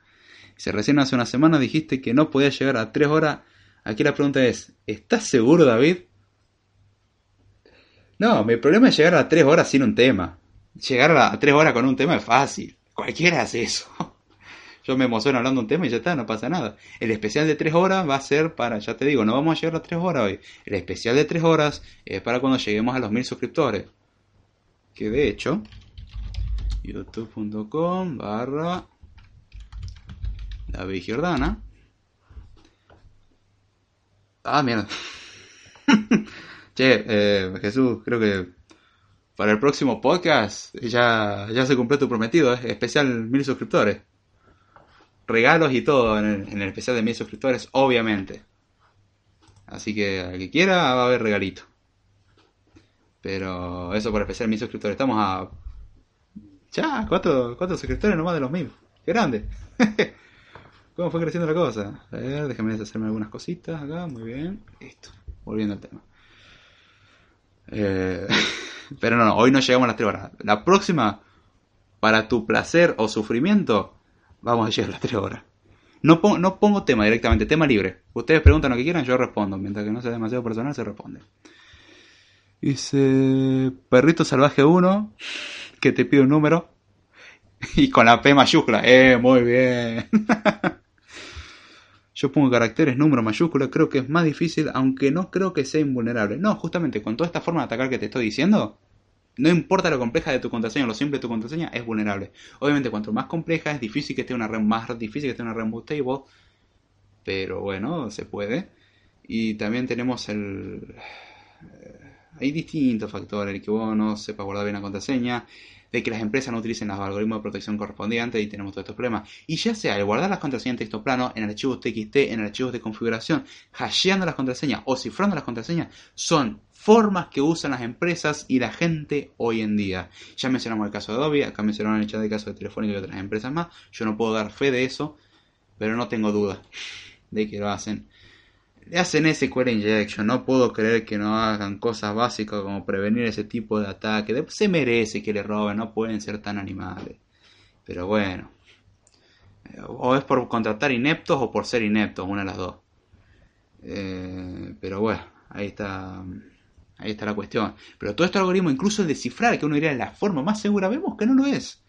Dice, recién hace una semana dijiste que no podías llegar a 3 horas. Aquí la pregunta es, ¿estás seguro David? No, mi problema es llegar a 3 horas sin un tema. Llegar a 3 horas con un tema es fácil. Cualquiera hace eso. Yo me emociono hablando un tema y ya está, no pasa nada. El especial de 3 horas va a ser para, ya te digo, no vamos a llegar a 3 horas hoy. El especial de 3 horas es para cuando lleguemos a los 1000 suscriptores. Que de hecho, youtube.com barra David Giordana. Ah, mierda. che, eh, Jesús, creo que para el próximo podcast ya, ya se cumplió tu prometido, ¿eh? especial mil suscriptores. Regalos y todo en el, especial de mil suscriptores, obviamente. Así que al que quiera va a haber regalito. Pero eso por especial mil suscriptores. Estamos a. Ya, cuatro, cuatro suscriptores nomás de los mil. Qué grande. ¿Cómo fue creciendo la cosa? A ver, déjame hacerme algunas cositas acá. Muy bien. Listo. Volviendo al tema. Eh, pero no, no, hoy no llegamos a las 3 horas. La próxima, para tu placer o sufrimiento, vamos a llegar a las 3 horas. No, pongo, no pongo tema directamente, tema libre. Ustedes preguntan lo que quieran, yo respondo. Mientras que no sea demasiado personal, se responde. Dice Perrito Salvaje 1, que te pide un número. Y con la P mayúscula. Eh, muy bien. yo pongo caracteres, número, mayúscula, creo que es más difícil, aunque no creo que sea invulnerable. No, justamente con toda esta forma de atacar que te estoy diciendo, no importa lo compleja de tu contraseña, lo simple de tu contraseña, es vulnerable. Obviamente, cuanto más compleja, es difícil que esté una red más difícil que esté una red table, pero bueno, se puede. Y también tenemos el... Eh, hay distintos factores, el que vos no sepas guardar bien la contraseña, de que las empresas no utilicen los algoritmos de protección correspondientes y tenemos todos estos problemas. Y ya sea el guardar las contraseñas en texto plano, en archivos TXT, en archivos de configuración, hasheando las contraseñas o cifrando las contraseñas, son formas que usan las empresas y la gente hoy en día. Ya mencionamos el caso de Adobe, acá mencionaron el chat de caso de Telefónica y otras empresas más. Yo no puedo dar fe de eso, pero no tengo duda de que lo hacen le hacen SQL injection. No puedo creer que no hagan cosas básicas como prevenir ese tipo de ataque. Se merece que le roben, no pueden ser tan animales. Pero bueno. O es por contratar ineptos o por ser ineptos, una de las dos. Eh, pero bueno, ahí está. Ahí está la cuestión. Pero todo este algoritmo, incluso el descifrar, que uno diría la forma más segura, vemos que no lo es.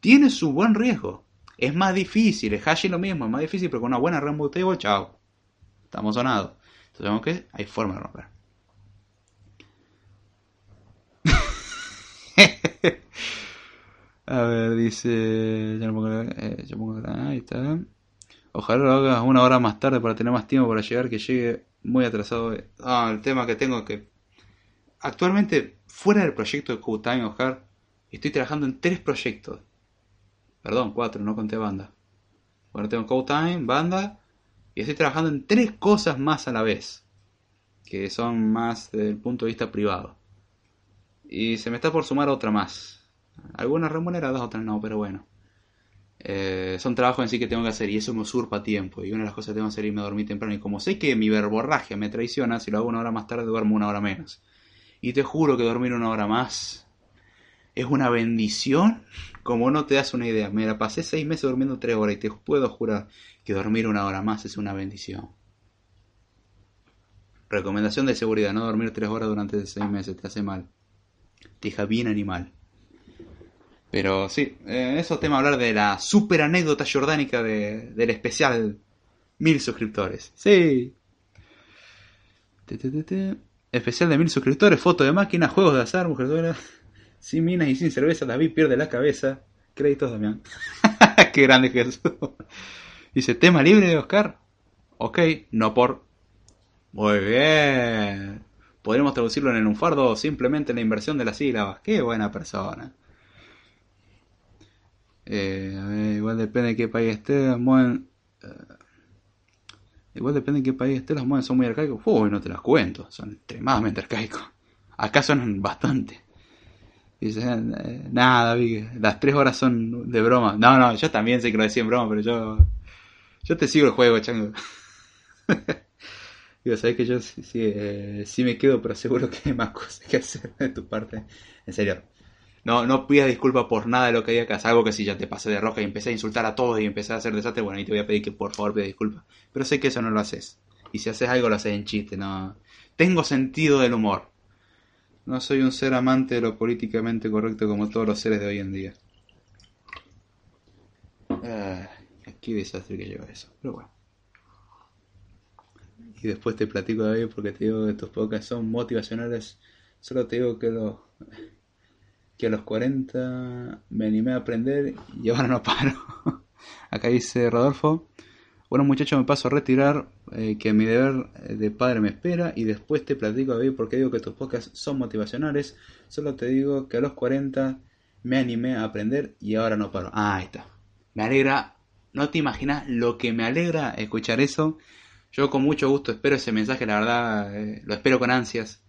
Tiene su buen riesgo. Es más difícil, el hash es lo mismo, es más difícil, pero con una buena remote table, chao estamos sonados. Entonces vemos que hay forma de romper. A ver, dice. Ya pongo, eh, pongo, ahí está. Ojalá lo hagas una hora más tarde para tener más tiempo para llegar, que llegue muy atrasado. Ah, el tema que tengo es que. Actualmente, fuera del proyecto de QTime estoy trabajando en tres proyectos. Perdón, cuatro, no conté banda. Bueno, tengo QTime, banda y estoy trabajando en tres cosas más a la vez, que son más desde el punto de vista privado. Y se me está por sumar otra más. Algunas remuneradas, otras no, pero bueno. Eh, son trabajos en sí que tengo que hacer y eso me usurpa tiempo. Y una de las cosas que tengo que hacer es irme a dormir temprano. Y como sé que mi verborragia me traiciona, si lo hago una hora más tarde, duermo una hora menos. Y te juro que dormir una hora más es una bendición como no te das una idea. Me la pasé seis meses durmiendo tres horas y te puedo jurar que dormir una hora más es una bendición. Recomendación de seguridad, no dormir tres horas durante seis meses, te hace mal. Te deja bien animal. Pero sí, eh, eso tema hablar de la super anécdota jordánica de, del especial mil suscriptores. Sí. Especial de mil suscriptores, foto de máquina, juegos de azar, mujer Sin minas y sin cerveza, David pierde la cabeza. Créditos, Damián. Qué grande Jesús. Dice, tema libre, Oscar. Ok, no por. Muy bien. Podríamos traducirlo en el lunfardo o simplemente en la inversión de las sílabas. Qué buena persona. Eh, igual depende de qué país esté. Eh, igual depende de qué país esté. Las monedas son muy arcaicos. Uy, no te las cuento. Son extremadamente arcaicos. Acá son bastante. Dice, eh, nada, las tres horas son de broma. No, no, yo también sé que lo decía en broma, pero yo yo te sigo el juego, chango. Digo, sabes que yo sí, eh, sí, me quedo, pero seguro que hay más cosas que hacer de tu parte. En serio, no, no pidas disculpas por nada de lo que digas, algo que si ya te pasé de roja y empecé a insultar a todos y empecé a hacer desastre, bueno, ahí te voy a pedir que por favor pidas disculpas. Pero sé que eso no lo haces. Y si haces algo lo haces en chiste, no. Tengo sentido del humor. No soy un ser amante de lo políticamente correcto como todos los seres de hoy en día. Ah, qué desastre que lleva eso. Pero bueno. Y después te platico de porque te digo que tus podcasts son motivacionales. Solo te digo que, lo, que a los 40 me animé a aprender y ahora no paro. Acá dice Rodolfo. Bueno muchachos, me paso a retirar, eh, que mi deber de padre me espera y después te platico a porque digo que tus podcasts son motivacionales. Solo te digo que a los 40 me animé a aprender y ahora no paro. Ah, ahí está. Me alegra, no te imaginas lo que me alegra escuchar eso. Yo con mucho gusto espero ese mensaje, la verdad, eh, lo espero con ansias.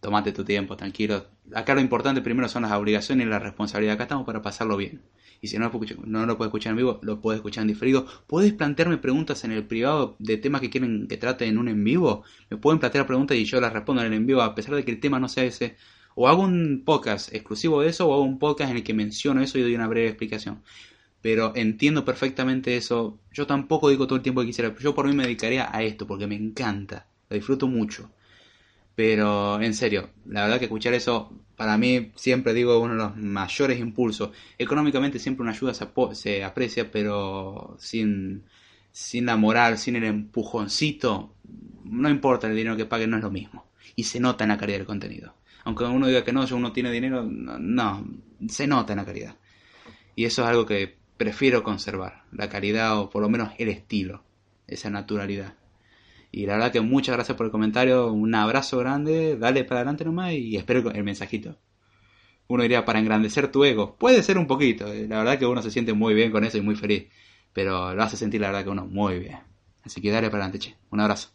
Tómate tu tiempo, tranquilo. Acá lo importante primero son las obligaciones y la responsabilidad. Acá estamos para pasarlo bien. Y si no no lo puedes escuchar en vivo, lo puedes escuchar en diferido. Puedes plantearme preguntas en el privado de temas que quieren que trate en un en vivo. Me pueden plantear preguntas y yo las respondo en el en vivo, a pesar de que el tema no sea ese. O hago un podcast exclusivo de eso, o hago un podcast en el que menciono eso y doy una breve explicación pero entiendo perfectamente eso. Yo tampoco digo todo el tiempo que quisiera, yo por mí me dedicaría a esto porque me encanta, lo disfruto mucho. Pero en serio, la verdad que escuchar eso para mí siempre digo uno de los mayores impulsos. Económicamente siempre una ayuda se, se aprecia, pero sin, sin la moral, sin el empujoncito, no importa el dinero que pague, no es lo mismo. Y se nota en la calidad del contenido. Aunque uno diga que no, si uno tiene dinero, no, se nota en la calidad. Y eso es algo que prefiero conservar, la calidad o por lo menos el estilo, esa naturalidad. Y la verdad que muchas gracias por el comentario, un abrazo grande, dale para adelante nomás y espero el mensajito. Uno diría para engrandecer tu ego, puede ser un poquito, eh, la verdad que uno se siente muy bien con eso y muy feliz, pero lo hace sentir la verdad que uno muy bien. Así que dale para adelante, che, un abrazo.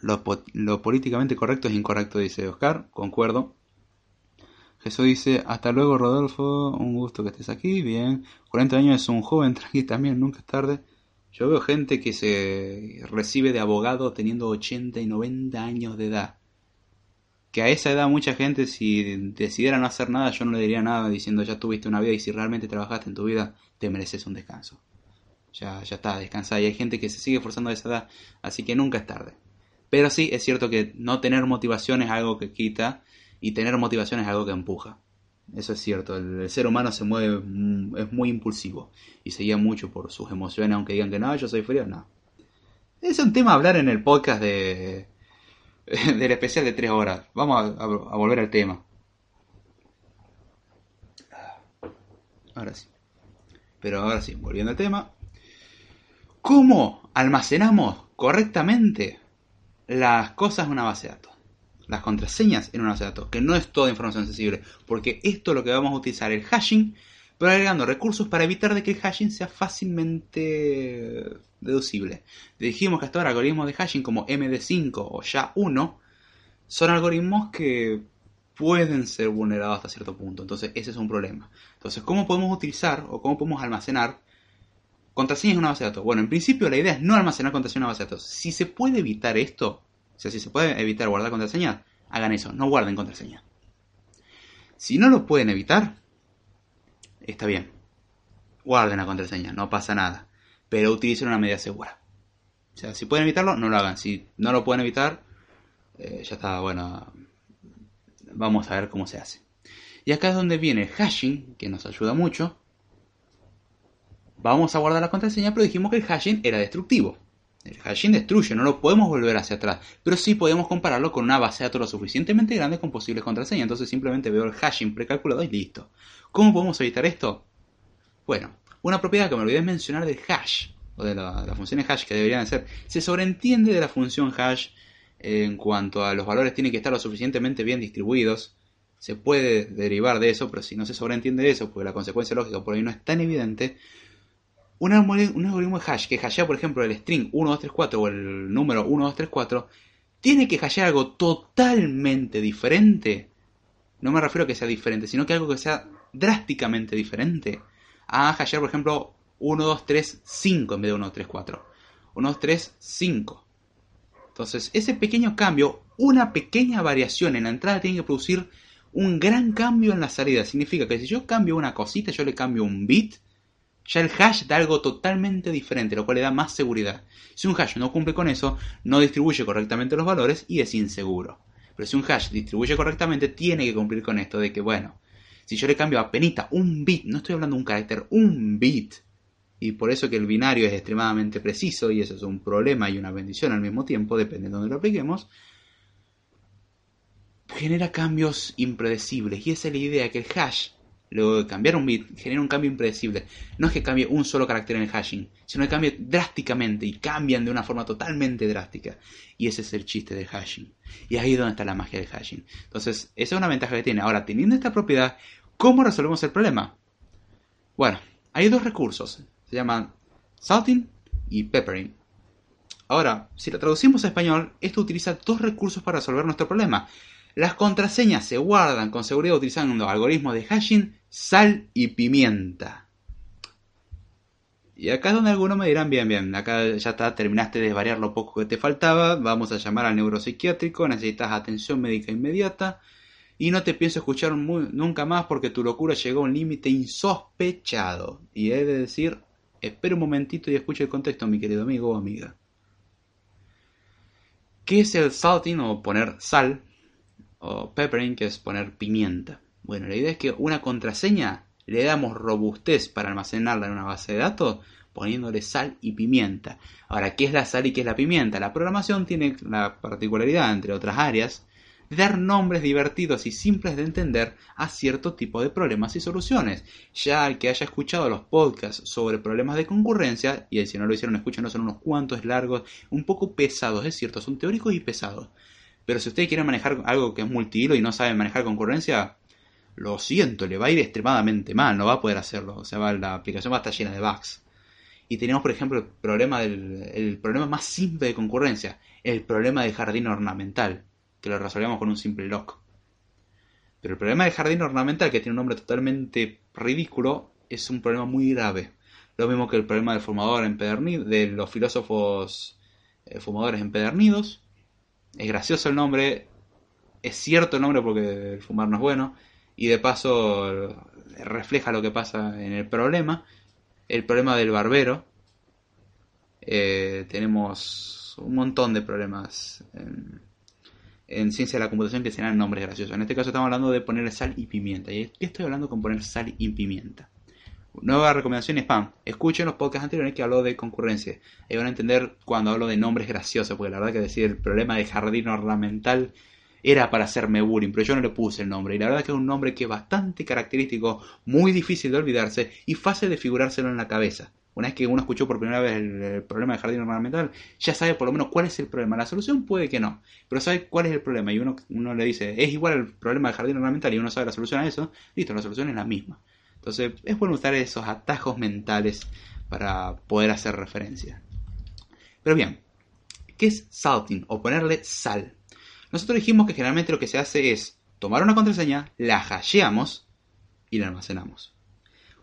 Lo, lo políticamente correcto es incorrecto, dice Oscar, concuerdo. Jesús dice, hasta luego Rodolfo, un gusto que estés aquí, bien. 40 años es un joven, tranqui también, nunca es tarde. Yo veo gente que se recibe de abogado teniendo 80 y 90 años de edad. Que a esa edad mucha gente si decidiera no hacer nada, yo no le diría nada diciendo ya tuviste una vida y si realmente trabajaste en tu vida, te mereces un descanso. Ya, ya está, descansa. Y hay gente que se sigue forzando a esa edad, así que nunca es tarde. Pero sí, es cierto que no tener motivación es algo que quita y tener motivación es algo que empuja. Eso es cierto, el, ser humano se mueve, mm, es muy impulsivo y se guía mucho por sus emociones, aunque digan que no, yo soy frío, no. Es un tema a hablar en el podcast de del especial de tres horas. Vamos a, a volver al tema. Ahora sí. Pero ahora sí, volviendo al tema. ¿Cómo almacenamos correctamente las cosas en una base de datos? Las contraseñas en una base de datos, que no es toda información sensible, porque esto es lo que vamos a utilizar el hashing, pero agregando recursos para evitar de que el hashing sea fácilmente deducible. Dijimos que hasta ahora algoritmos de hashing como MD5 o SHA-1 son algoritmos que pueden ser vulnerados hasta cierto punto, entonces ese es un problema. Entonces, ¿cómo podemos utilizar o cómo podemos almacenar contraseñas en una base de datos? Bueno, en principio la idea es no almacenar contraseñas en una base de datos. Si se puede evitar esto, o sea, si se puede evitar guardar contraseña, hagan eso, no guarden contraseña. Si no lo pueden evitar, está bien. Guarden la contraseña, no pasa nada. Pero utilicen una medida segura. O sea, si pueden evitarlo, no lo hagan. Si no lo pueden evitar, eh, ya está, bueno. Vamos a ver cómo se hace. Y acá es donde viene el hashing, que nos ayuda mucho. Vamos a guardar la contraseña, pero dijimos que el hashing era destructivo. El hashing destruye, no lo podemos volver hacia atrás, pero sí podemos compararlo con una base de datos lo suficientemente grande con posibles contraseñas. Entonces simplemente veo el hashing precalculado y listo. ¿Cómo podemos evitar esto? Bueno, una propiedad que me olvidé mencionar del hash, o de la, función funciones hash que deberían ser, se sobreentiende de la función hash en cuanto a los valores tienen que estar lo suficientemente bien distribuidos. Se puede derivar de eso, pero si no se sobreentiende de eso, porque la consecuencia lógica por ahí no es tan evidente, un, algoritmo de hash que hashea, por ejemplo, el string 1234 o el número 1234, tiene que hashear algo totalmente diferente. No me refiero a que sea diferente, sino que algo que sea drásticamente diferente. A hashear, por ejemplo, 1235 en vez de 1234. 1235. Entonces, ese pequeño cambio, una pequeña variación en la entrada tiene que producir un gran cambio en la salida. Significa que si yo cambio una cosita, yo le cambio un bit, ya el hash da algo totalmente diferente, lo cual le da más seguridad. Si un hash no cumple con eso, no distribuye correctamente los valores y es inseguro. Pero si un hash distribuye correctamente, tiene que cumplir con esto de que, bueno, si yo le cambio a penita un bit, no estoy hablando de un carácter, un bit, y por eso que el binario es extremadamente preciso y eso es un problema y una bendición al mismo tiempo, depende de dónde lo apliquemos, genera cambios impredecibles. Y esa es la idea, que el hash, luego de cambiar un bit, genera un cambio impredecible. No es que cambie un solo carácter en el hashing, sino que cambie drásticamente y cambian de una forma totalmente drástica. Y ese es el chiste del hashing. Y ahí es donde está la magia del hashing. Entonces, esa es una ventaja que tiene. Ahora, teniendo esta propiedad, ¿cómo resolvemos el problema? Bueno, hay dos recursos se llaman salting y peppering. Ahora, si lo traducimos a español, esto utiliza dos recursos para resolver nuestro problema. Las contraseñas se guardan con seguridad utilizando algoritmos de hashing, sal y pimienta. Y acá es donde algunos me dirán, bien, bien, acá ya está, terminaste de variar lo poco que te faltaba, vamos a llamar al neuropsiquiátrico, necesitas atención médica inmediata y no te pienso escuchar nunca más porque tu locura llegó a un límite insospechado. Y he de decir, Espera un momentito y escucha el contexto, mi querido amigo o amiga. ¿Qué es el salting o poner sal? O peppering, que es poner pimienta. Bueno, la idea es que una contraseña le damos robustez para almacenarla en una base de datos poniéndole sal y pimienta. Ahora, ¿qué es la sal y qué es la pimienta? La programación tiene la particularidad, entre otras áreas, dar nombres divertidos y simples de entender a cierto tipo de problemas y soluciones. Ya el que haya escuchado los podcasts sobre problemas de concurrencia, y si no lo hicieron, escuchen, son unos cuantos largos, un poco pesados, es cierto, son teóricos y pesados. Pero si ustedes quieren manejar algo que es multihilo y no saben manejar concurrencia, lo siento, le va a ir extremadamente mal, no va a poder hacerlo. O sea, la aplicación va a estar llena de bugs. Y tenemos, por ejemplo, el problema, del, el problema más simple de concurrencia, el problema del jardín ornamental que lo resolvíamos con un simple lock. Pero el problema del jardín ornamental, que tiene un nombre totalmente ridículo, es un problema muy grave. Lo mismo que el problema del fumador empedernido, de los filósofos eh, fumadores empedernidos. Es gracioso el nombre, es cierto el nombre porque el fumar no es bueno, y de paso refleja lo que pasa en el problema. El problema del barbero. Eh, tenemos un montón de problemas. En, en ciencia de la computación que serán nombres graciosos. En este caso estamos hablando de poner sal y pimienta. ¿Y qué estoy hablando con poner sal y pimienta? Nueva recomendación spam. Escuchen los podcasts anteriores que hablo de concurrencia. Ahí van a entender cuando hablo de nombres graciosos, porque la verdad que decir el problema de jardín ornamental era para hacerme bullying, pero yo no le puse el nombre. Y la verdad que es un nombre que es bastante característico, muy difícil de olvidarse y fácil de figurárselo en la cabeza. Una vez que uno escuchó por primera vez el, problema de jardín ornamental, ya sabe por lo menos cuál es el problema. La solución puede que no, pero sabe cuál es el problema. Y uno, uno le dice, es igual el problema del jardín ornamental y uno sabe la solución a eso, listo, la solución es la misma. Entonces es bueno usar esos atajos mentales para poder hacer referencia. Pero bien, ¿qué es salting o ponerle sal? Nosotros dijimos que generalmente lo que se hace es tomar una contraseña, la hasheamos y la almacenamos.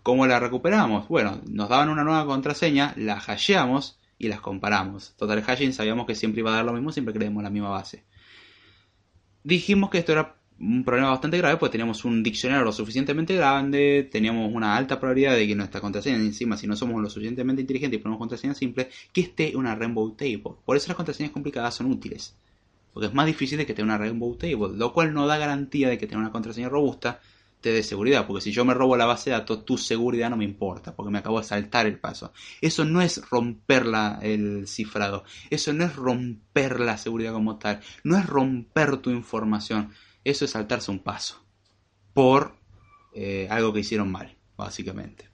¿Cómo la recuperamos? Bueno, nos daban una nueva contraseña, la hasheamos y las comparamos. Total hashing sabíamos que siempre iba a dar lo mismo, siempre creemos la misma base. Dijimos que esto era un problema bastante grave, pues teníamos un diccionario lo suficientemente grande, teníamos una alta probabilidad de que nuestra contraseña, encima, si no somos lo suficientemente inteligentes y ponemos contraseña simple, que esté una rainbow table. Por eso las contraseñas complicadas son útiles. Porque es más difícil de que tenga una rainbow table, lo cual no da garantía de que tenga una contraseña robusta, de seguridad, porque si yo me robo la base de datos, tu seguridad no me importa, porque me acabo de saltar el paso. Eso no es romper la, el cifrado, eso no es romper la seguridad como tal, no es romper tu información, eso es saltarse un paso por eh, algo que hicieron mal, básicamente.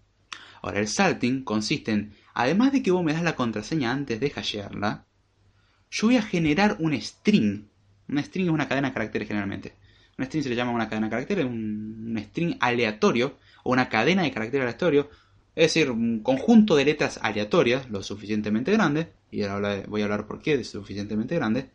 Ahora, el salting consiste en, además de que vos me das la contraseña antes de hashearla, yo voy a generar un string. Un string es una cadena de caracteres generalmente. Un string se le llama una cadena de caracteres, un, string aleatorio o una cadena de caracteres aleatorio. Es decir, un conjunto de letras aleatorias, lo suficientemente grande, y ahora voy a hablar por qué es suficientemente grande,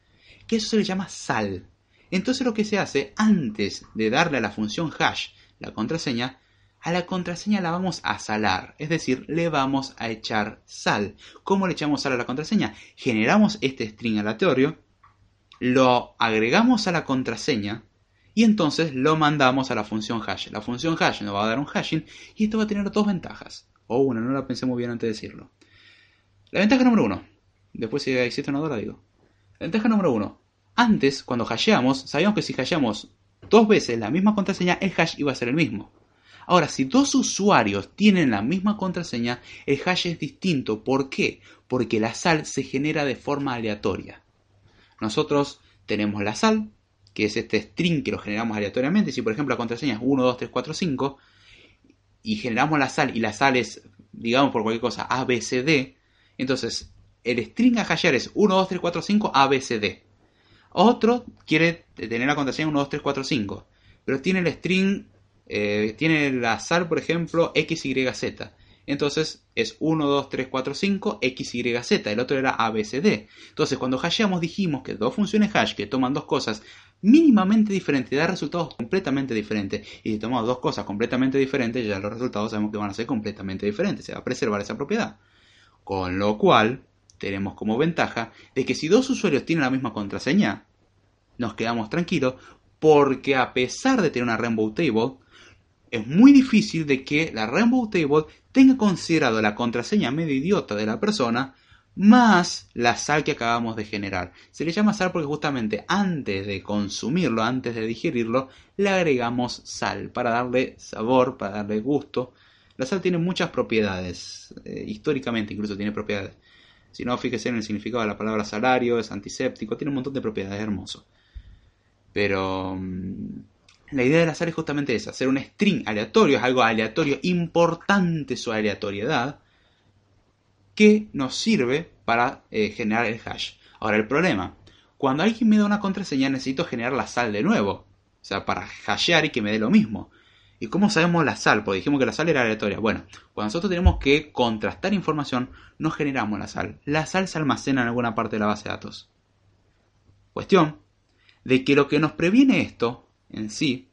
que eso se le llama sal. Entonces lo que se hace, antes de darle a la función hash la contraseña, a la contraseña la vamos a salar, es decir, le vamos a echar sal. ¿Cómo le echamos sal a la contraseña? Generamos este string aleatorio, lo agregamos a la contraseña, y entonces lo mandamos a la función hash. La función hash nos va a dar un hashing y esto va a tener dos ventajas. O una, no la pensé muy bien antes de decirlo. La ventaja número uno. Después si existe una duda digo. La ventaja número uno. Antes, cuando hasheamos, sabíamos que si hasheamos dos veces la misma contraseña, el hash iba a ser el mismo. Ahora, si dos usuarios tienen la misma contraseña, el hash es distinto. ¿Por qué? Porque la sal se genera de forma aleatoria. Nosotros tenemos la sal, que es este string que lo generamos aleatoriamente. Si por ejemplo la contraseña es 1, 2, 3, 4, 5, y generamos la sal, y la sal es, digamos por cualquier cosa, ABCD, entonces el string a hashear es 1, 2, 3, 4, 5, ABCD. Otro quiere tener la contraseña 1, 2, 3, 4, 5, pero tiene el string, eh, tiene la sal, por ejemplo, XYZ. Entonces es 1, 2, 3, 4, 5, XYZ. El otro era ABCD. Entonces cuando hasheamos dijimos que dos funciones hash que toman dos cosas mínimamente diferentes dan resultados completamente diferentes. Y si tomamos dos cosas completamente diferentes, ya los resultados sabemos que van a ser completamente diferentes. Se va a preservar esa propiedad. Con lo cual, tenemos como ventaja de que si dos usuarios tienen la misma contraseña, nos quedamos tranquilos porque a pesar de tener una Rainbow Table, es muy difícil de que la Rainbow Table tenga considerado la contraseña medio idiota de la persona más la sal que acabamos de generar. Se le llama sal porque justamente antes de consumirlo, antes de digerirlo, le agregamos sal para darle sabor, para darle gusto. La sal tiene muchas propiedades, eh, históricamente incluso tiene propiedades. Si no, fíjese en el significado de la palabra salario, es antiséptico, tiene un montón de propiedades, hermoso. Pero mm, la idea de la sal es justamente esa, hacer un string aleatorio, es algo aleatorio, importante su aleatoriedad, que nos sirve para eh, generar el hash. Ahora el problema, cuando alguien me da una contraseña necesito generar la sal de nuevo, o sea, para hashear y que me dé lo mismo. ¿Y cómo sabemos la sal? Porque dijimos que la sal era aleatoria. Bueno, cuando nosotros tenemos que contrastar información, no generamos la sal. La sal se almacena en alguna parte de la base de datos. Cuestión de que lo que nos previene esto en sí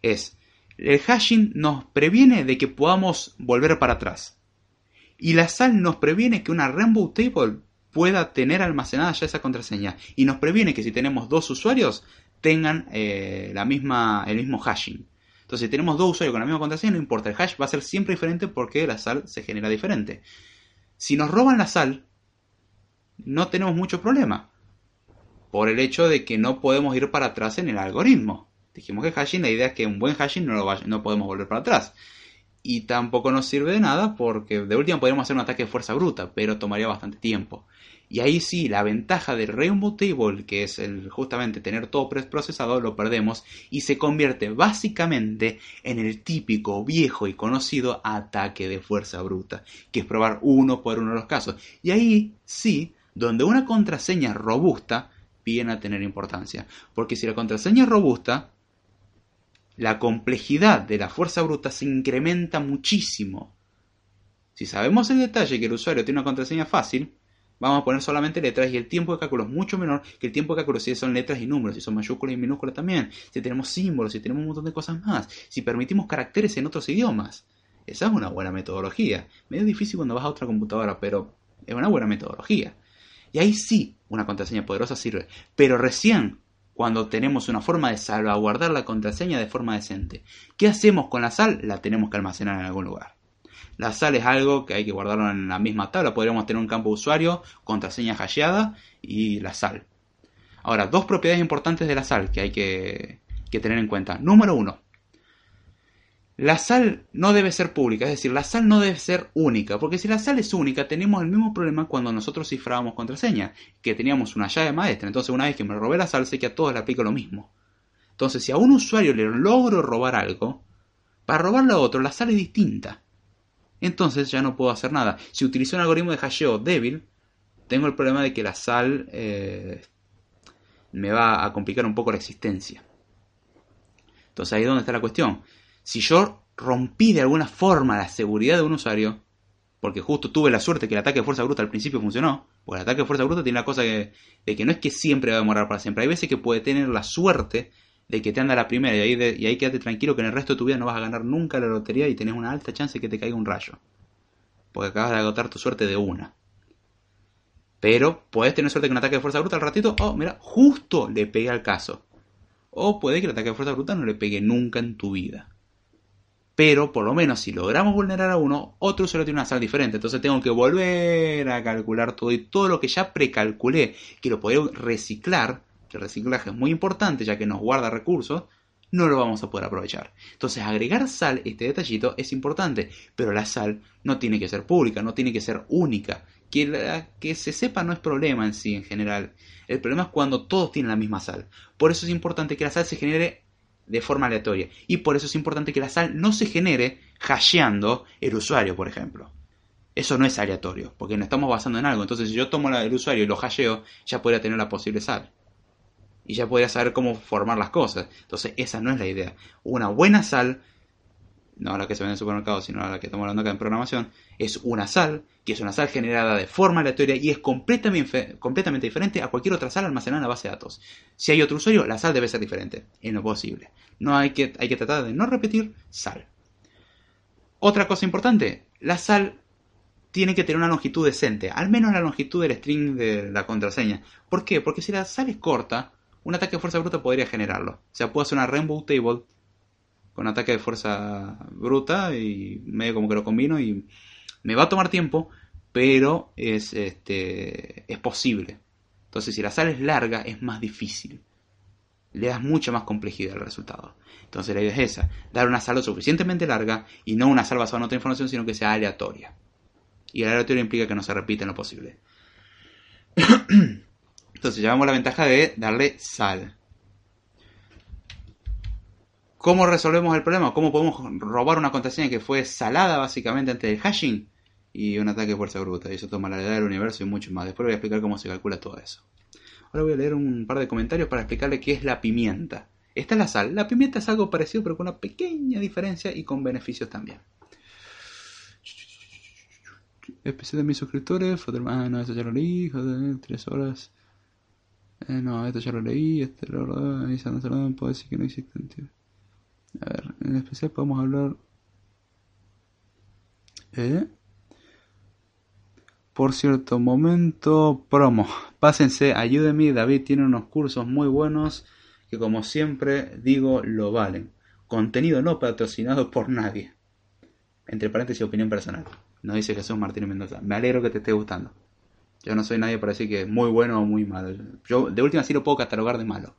es el hashing nos previene de que podamos volver para atrás. Y la sal nos previene que una Rainbow Table pueda tener almacenada ya esa contraseña. Y nos previene que si tenemos dos usuarios tengan eh, la misma, el mismo hashing. Entonces, si tenemos dos usuarios con la misma contraseña, no importa, el hash va a ser siempre diferente porque la sal se genera diferente. Si nos roban la sal, no tenemos mucho problema. Por el hecho de que no podemos ir para atrás en el algoritmo. Dijimos que hashing, la idea es que un buen hashing no, lo no podemos volver para atrás. Y tampoco nos sirve de nada porque de última podríamos hacer un ataque de fuerza bruta, pero tomaría bastante tiempo. Y ahí sí, la ventaja del Rainbow Table, que es el, justamente tener todo procesado, lo perdemos y se convierte básicamente en el típico, viejo y conocido ataque de fuerza bruta, que es probar uno por uno los casos. Y ahí sí, donde una contraseña robusta viene a tener importancia. Porque si la contraseña es robusta, la complejidad de la fuerza bruta se incrementa muchísimo. Si sabemos el detalle que el usuario tiene una contraseña fácil, vamos a poner solamente letras y el tiempo de cálculo es mucho menor que el tiempo de cálculo si son letras y números, si son mayúsculas y minúsculas también, si tenemos símbolos, si tenemos un montón de cosas más, si permitimos caracteres en otros idiomas. Esa es una buena metodología. Medio difícil cuando vas a otra computadora, pero es una buena metodología. Y ahí sí, una contraseña poderosa sirve. Pero recién cuando tenemos una forma de salvaguardar la contraseña de forma decente. ¿Qué hacemos con la sal? La tenemos que almacenar en algún lugar. La sal es algo que hay que guardarlo en la misma tabla. Podríamos tener un campo usuario, contraseña hasheada y la sal. Ahora, dos propiedades importantes de la sal que hay que, que tener en cuenta. Número uno, la sal no debe ser pública, es decir, la sal no debe ser única, porque si la sal es única tenemos el mismo problema cuando nosotros cifrábamos contraseña, que teníamos una llave maestra, entonces una vez que me robé la sal sé que a todos le aplico lo mismo. Entonces si a un usuario le logro robar algo, para robarle a otro la sal es distinta. Entonces ya no puedo hacer nada. Si utilizo un algoritmo de hasheo débil, tengo el problema de que la sal eh, me va a complicar un poco la existencia. Entonces ahí es donde está la cuestión si yo rompí de alguna forma la seguridad de un usuario, porque justo tuve la suerte que el ataque de fuerza bruta al principio funcionó, porque el ataque de fuerza bruta tiene la cosa de que no es que siempre va a demorar para siempre, hay veces que puede tener la suerte de que te anda la primera y ahí, y ahí tranquilo que en el resto de tu vida no vas a ganar nunca la lotería y tenés una alta chance de que te caiga un rayo, porque acabas de agotar tu suerte de una. Pero puedes tener suerte que un ataque de fuerza bruta al ratito, oh, mira, justo le pegué al caso. O puede que el ataque de fuerza bruta no le pegue nunca en tu vida. Pero por lo menos si logramos vulnerar a uno, otro usuario tiene una sal diferente. Entonces tengo que volver a calcular todo y todo lo que ya precalculé, que lo podría reciclar, que el reciclaje es muy importante ya que nos guarda recursos, no lo vamos a poder aprovechar. Entonces agregar sal, este detallito, es importante, pero la sal no tiene que ser pública, no tiene que ser única. Que, que se sepa no es problema en sí en general. El problema es cuando todos tienen la misma sal. Por eso es importante que la sal se genere de forma aleatoria. Y por eso es importante que la sal no se genere hasheando el usuario, por ejemplo. Eso no es aleatorio, porque nos estamos basando en algo. Entonces, si yo tomo el usuario y lo hasheo, ya podría tener la posible sal y ya podría saber cómo formar las cosas. Entonces, esa no es la idea. Una buena sal, no la que se vende en el supermercado, sino la que estamos hablando acá en programación, es una sal, que es una sal generada de forma aleatoria y es completamente, completamente diferente a cualquier otra sal almacenada en la base de datos. Si hay otro usuario, la sal debe ser diferente, en lo posible. No hay que, hay que tratar de no repetir sal. Otra cosa importante, la sal tiene que tener una longitud decente, al menos la longitud del string de la contraseña. ¿Por qué? Porque si la sal es corta, un ataque de fuerza bruta podría generarlo. O sea, puedo hacer una Rainbow Table con ataque de fuerza bruta y medio como que lo combino y me va a tomar tiempo, pero es, este, es posible. Entonces, si la sal es larga, es más difícil. Le das mucha más complejidad al resultado. Entonces, la idea es esa: dar una sal lo suficientemente larga y no una sal basada en otra información, sino que sea aleatoria. Y el aleatorio implica que no se repita en lo posible. Entonces llevamos la ventaja de darle sal. ¿Cómo resolvemos el problema? ¿Cómo podemos robar una contraseña que fue salada básicamente antes del hashing? Y un ataque de fuerza bruta. Y eso toma la edad del universo y mucho más. Después voy a explicar cómo se calcula todo eso. Ahora voy a leer un par de comentarios para explicarle qué es la pimienta. Esta es la sal. La pimienta es algo parecido pero con una pequeña diferencia y con beneficios también. Especial de mis suscriptores. Ah, no, eso ya lo leí. Joder, tres horas. Eh, no, esto ya lo leí, este lo no puedo decir que no existe A ver, en especial podemos hablar... ¿Eh? Por cierto, momento promo. Pásense, ayúdenme, David tiene unos cursos muy buenos que como siempre digo lo valen. Contenido no patrocinado por nadie. Entre paréntesis, opinión personal. Nos dice Jesús Martínez Mendoza. Me alegro que te esté gustando. Yo no soy nadie para decir que es muy bueno o muy malo. Yo de última sí lo puedo catalogar de malo.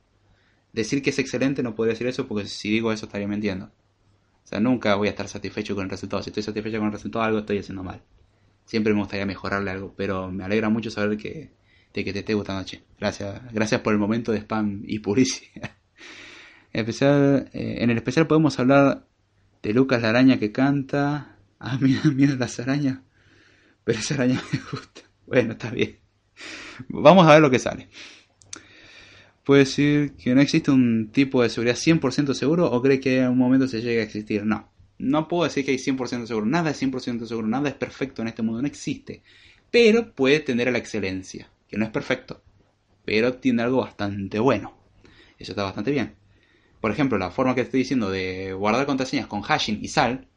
Decir que es excelente no podría decir eso porque si digo eso estaría mintiendo. O sea, nunca voy a estar satisfecho con el resultado. Si estoy satisfecho con el resultado, algo estoy haciendo mal. Siempre me gustaría mejorarle algo, pero me alegra mucho saber que, de que te esté gustando, che. Gracias, gracias por el momento de spam y publicidad. En, especial, eh, en el especial podemos hablar de Lucas la araña que canta. Ah, mira, mira las arañas. Pero esa araña me gusta. Bueno, está bien. Vamos a ver lo que sale. ¿Puede decir que no existe un tipo de seguridad 100% seguro o cree que en un momento se llegue a existir? No. No puedo decir que hay 100% seguro. Nada es 100% seguro. Nada es perfecto en este mundo. No existe. Pero puede tender a la excelencia. Que no es perfecto. Pero tiene algo bastante bueno. Eso está bastante bien. Por ejemplo, la forma que estoy diciendo de guardar contraseñas con hashing y sal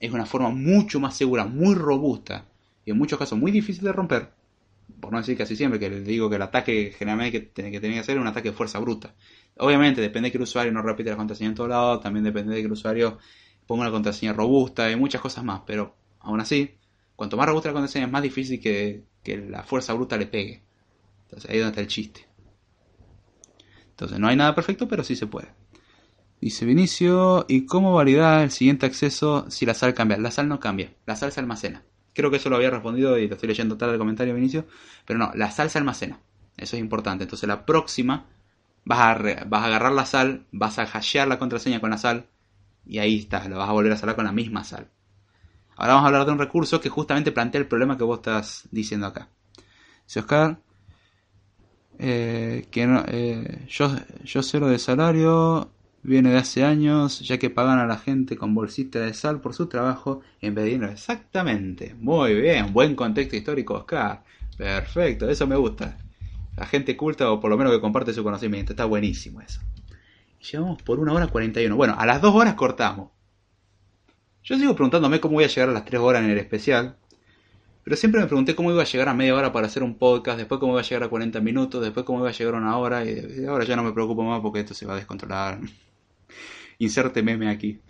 es una forma mucho más segura, muy robusta y en muchos casos muy difícil de romper, por no decir casi siempre, que les digo que el ataque generalmente que, que tiene que hacer es un ataque de fuerza bruta. Obviamente depende de que el usuario no repite la contraseña en todos lados, también depende de que el usuario ponga una contraseña robusta y muchas cosas más, pero aún así, cuanto más robusta la contraseña es más difícil que, que la fuerza bruta le pegue. Entonces ahí es donde está el chiste. Entonces no hay nada perfecto, pero sí se puede. Dice Vinicio, ¿y cómo validar el siguiente acceso si la sal cambia? La sal no cambia, la sal se almacena. Creo que eso lo había respondido y lo estoy leyendo tarde el comentario de inicio. Pero no, la sal se almacena. Eso es importante. Entonces la próxima vas a, vas a agarrar la sal, vas a hashear la contraseña con la sal y ahí está, lo vas a volver a salar con la misma sal. Ahora vamos a hablar de un recurso que justamente plantea el problema que vos estás diciendo acá. Si Oscar, eh, que eh, yo, yo cero de salario, viene de hace años, ya que pagan a la gente con bolsita de sal por su trabajo en vez. Exactamente, muy bien, buen contexto histórico, Oscar. Perfecto, eso me gusta. La gente culta o por lo menos que comparte su conocimiento, está buenísimo eso. Llevamos por una hora 41. Bueno, a las dos horas cortamos. Yo sigo preguntándome cómo voy a llegar a las tres horas en el especial. Pero siempre me pregunté cómo iba a llegar a media hora para hacer un podcast, después cómo iba a llegar a 40 minutos, después cómo iba a llegar a una hora, y ahora ya no me preocupo más porque esto se va a descontrolar. Inserte meme aquí.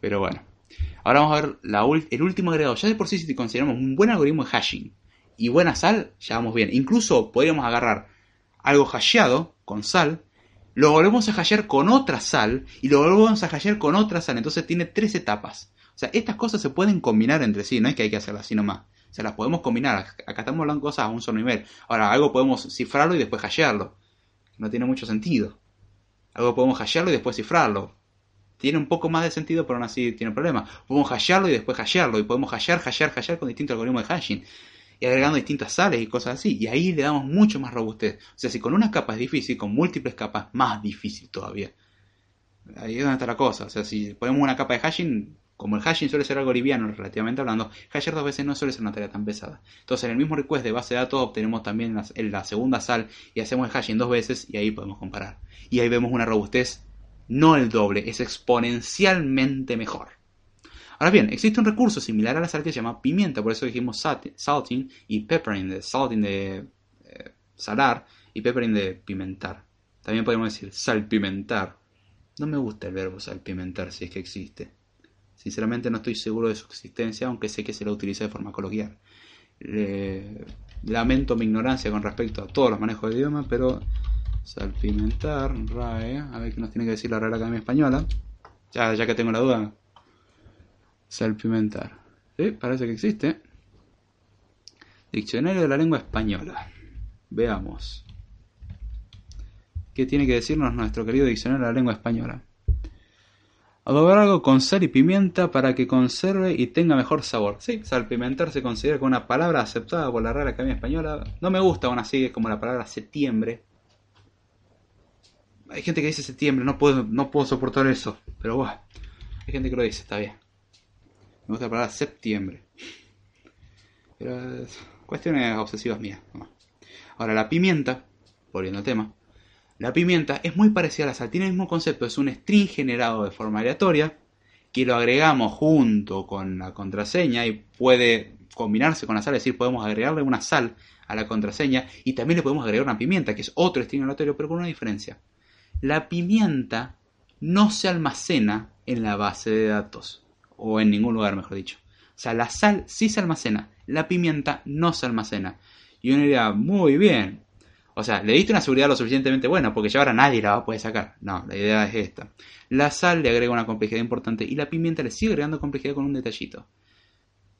Pero bueno. Ahora vamos a ver la el último agregado. Ya de por sí, si consideramos un buen algoritmo de hashing y buena sal, ya vamos bien. Incluso podríamos agarrar algo hasheado con sal, lo volvemos a hashear con otra sal y lo volvemos a hashear con otra sal. Entonces tiene tres etapas. O sea, estas cosas se pueden combinar entre sí, no es que hay que hacerlas así nomás. O sea, las podemos combinar. Acá estamos hablando cosas a un solo nivel. Ahora, algo podemos cifrarlo y después hashearlo. No tiene mucho sentido. Algo podemos hashearlo y después cifrarlo. Tiene un poco más de sentido, pero aún así tiene problemas. Podemos hashearlo y después hashearlo. Y podemos hashear, hashear, hashear con distintos algoritmos de hashing. Y agregando distintas sales y cosas así. Y ahí le damos mucho más robustez. O sea, si con una capa es difícil, con múltiples capas, más difícil todavía. Ahí es donde está la cosa. O sea, si ponemos una capa de hashing, como el hashing suele ser algo liviano relativamente hablando, hashear dos veces no suele ser una tarea tan pesada. Entonces en el mismo request de base de datos obtenemos también la, la segunda sal y hacemos el hashing dos veces y ahí podemos comparar. Y ahí vemos una robustez no el doble, es exponencialmente mejor. Ahora bien, existe un recurso similar a la sal que se llama pimienta, por eso dijimos salting y peppering, de salting de eh, salar y peppering de pimentar. También podemos decir salpimentar. No me gusta el verbo salpimentar si es que existe. Sinceramente no estoy seguro de su existencia, aunque sé que se lo utiliza de forma coloquial. lamento mi ignorancia con respecto a todos los manejos de idioma, pero salpimentar, RAE, a ver qué nos tiene que decir la Real Academia Española. Ya, ya que tengo la duda. Salpimentar. Sí, parece que existe. Diccionario de la lengua española. Veamos. ¿Qué tiene que decirnos nuestro querido diccionario de la lengua española? Adobar algo con sal y pimienta para que conserve y tenga mejor sabor. Sí, salpimentar se considera como una palabra aceptada por la Real Academia Española. No me gusta aún así, es como la palabra septiembre. Hay gente que dice septiembre, no puedo, no puedo soportar eso. Pero bueno, hay gente que lo dice, está bien. Me gusta la palabra septiembre. Pero cuestiones obsesivas mías. Ahora, la pimienta, volviendo al tema, la pimienta es muy parecida a la sal, tiene el mismo concepto, es un string generado de forma aleatoria que lo agregamos junto con la contraseña y puede combinarse con la sal, es decir, podemos agregarle una sal a la contraseña y también le podemos agregar una pimienta, que es otro string aleatorio, pero con una diferencia. La pimienta no se almacena en la base de datos, o en ningún lugar, mejor dicho. O sea, la sal sí se almacena, la pimienta no se almacena. Y uno diría, muy bien, o sea, le diste una seguridad lo suficientemente buena porque ya ahora nadie la va a poder sacar. No, la idea es esta. La sal le agrega una complejidad importante y la pimienta le sigue agregando complejidad con un detallito.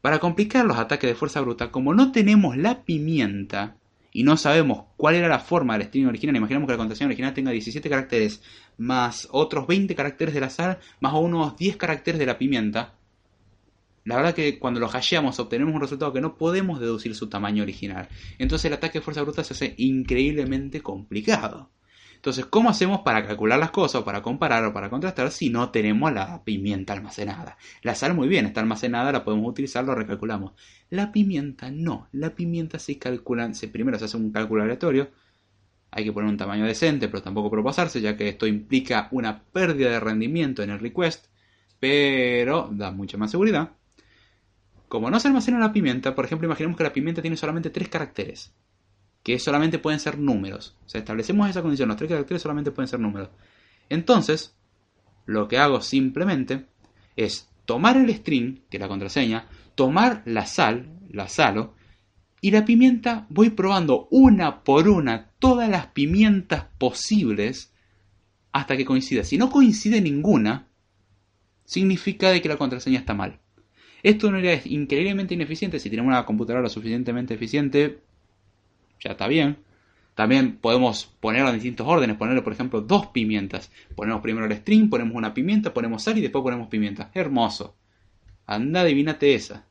Para complicar los ataques de fuerza bruta, como no tenemos la pimienta y no sabemos cuál era la forma del string original, imaginemos que la contraseña original tenga 17 caracteres más otros 20 caracteres de la sal más unos 10 caracteres de la pimienta, la verdad que cuando lo hasheamos obtenemos un resultado que no podemos deducir su tamaño original. Entonces el ataque de fuerza bruta se hace increíblemente complicado. Entonces, ¿cómo hacemos para calcular las cosas, para comparar o para contrastar si no tenemos la pimienta almacenada? La sal muy bien, está almacenada, la podemos utilizar, lo recalculamos. La pimienta no, la pimienta se calcula, primero se hace un cálculo aleatorio, hay que poner un tamaño decente, pero tampoco propasarse, ya que esto implica una pérdida de rendimiento en el request, pero da mucha más seguridad. Como no se almacena la pimienta, por ejemplo, imaginemos que la pimienta tiene solamente tres caracteres, que solamente pueden ser números. O sea, establecemos esa condición, los tres caracteres solamente pueden ser números. Entonces, lo que hago simplemente es tomar el string, que es la contraseña, tomar la sal, la salo, y la pimienta voy probando una por una todas las pimientas posibles hasta que coincida. Si no coincide ninguna, significa de que la contraseña está mal. Esto no es increíblemente ineficiente. Si tenemos una computadora suficientemente eficiente, ya está bien. También podemos ponerlo en distintos órdenes, ponerle por ejemplo dos pimientas. Ponemos primero el string, ponemos una pimienta, ponemos sal y después ponemos pimienta. Hermoso. Anda, adivínate esa.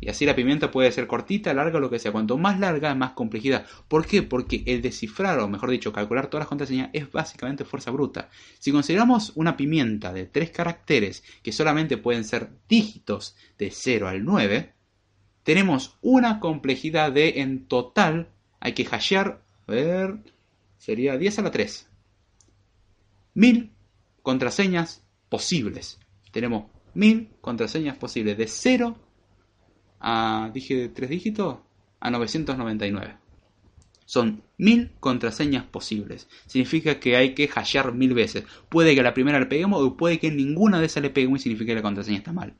Y así la pimienta puede ser cortita, larga, lo que sea. Cuanto más larga, más complejidad. ¿Por qué? Porque el descifrar, o mejor dicho, calcular todas las contraseñas es básicamente fuerza bruta. Si consideramos una pimienta de tres caracteres que solamente pueden ser dígitos de 0 al 9, tenemos una complejidad de en total hay que hashear, a ver, sería 10 a la 3. Mil contraseñas posibles. Tenemos mil contraseñas posibles de 0 a, dije, tres dígitos, a 999. Son mil contraseñas posibles. Significa que hay que hashear mil veces. Puede que a la primera le peguemos o puede que ninguna de esas le peguemos y significa que la contraseña está mal.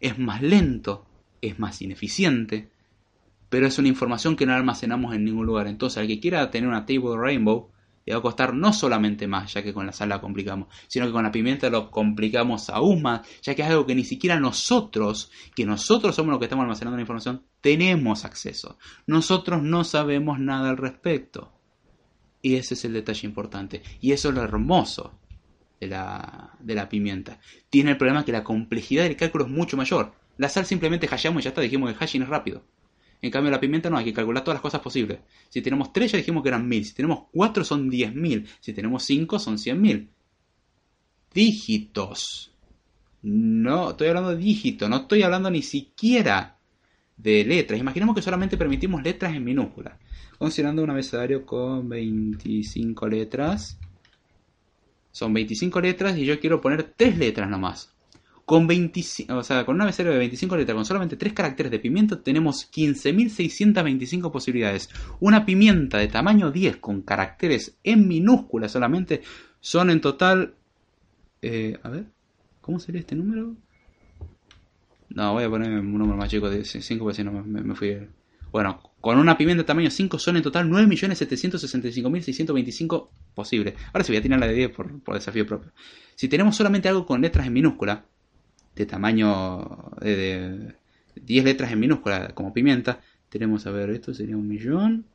Es más lento, es más ineficiente, pero es una información que no almacenamos en ningún lugar. Entonces, al que quiera tener una table rainbow, le va a costar no solamente más, ya que con la sal la complicamos, sino que con la pimienta lo complicamos aún más, ya que es algo que ni siquiera nosotros, que nosotros somos los que estamos almacenando la información, tenemos acceso. Nosotros no sabemos nada al respecto. Y ese es el detalle importante. Y eso es lo hermoso de la, de la pimienta. Tiene el problema que la complejidad del cálculo es mucho mayor. La sal simplemente hashamos y ya está, dijimos que hashing es rápido. En cambio, la pimienta no, hay que calcular todas las cosas posibles. Si tenemos 3 ya dijimos que eran 1000. Si tenemos 4 son 10.000. Si tenemos 5 son 100.000. Dígitos. No, estoy hablando de dígitos. No estoy hablando ni siquiera de letras. Imaginemos que solamente permitimos letras en minúsculas. Considerando un abecedario con 25 letras. Son 25 letras y yo quiero poner 3 letras nomás. Con, 25, o sea, con una abecedario de 25 letras, con solamente 3 caracteres de pimienta, tenemos 15.625 posibilidades. Una pimienta de tamaño 10 con caracteres en minúsculas solamente son en total... Eh, a ver, ¿cómo sería este número? No, voy a poner un número más chico de 5 porque si no me, fui... Bueno, con una pimienta de tamaño 5 son en total 9.765.625 posibles. Ahora sí voy a tirar la de 10 por, por desafío propio. Si tenemos solamente algo con letras en minúscula, de tamaño de, 10 letras en minúscula como pimienta. Tenemos, a ver, esto sería un millón.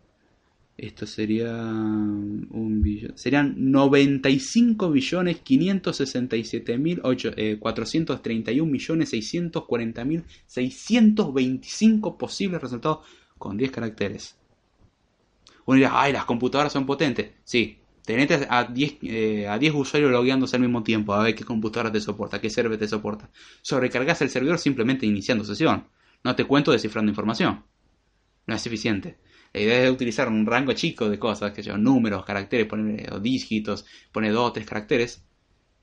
Esto sería un billón. Serían 95 billones 567 mil 431 millones 640 mil 625 posibles resultados con 10 caracteres. Uno dirá, ay, las computadoras son potentes. Sí, Tenete a 10, eh, a 10 usuarios logueándose al mismo tiempo a ver qué computadora te soporta, qué server te soporta. Sobrecargas el servidor simplemente iniciando sesión. No te cuento descifrando información. No es eficiente. La idea es utilizar un rango chico de cosas, que son números, caracteres, poner o dígitos, poner dos o tres caracteres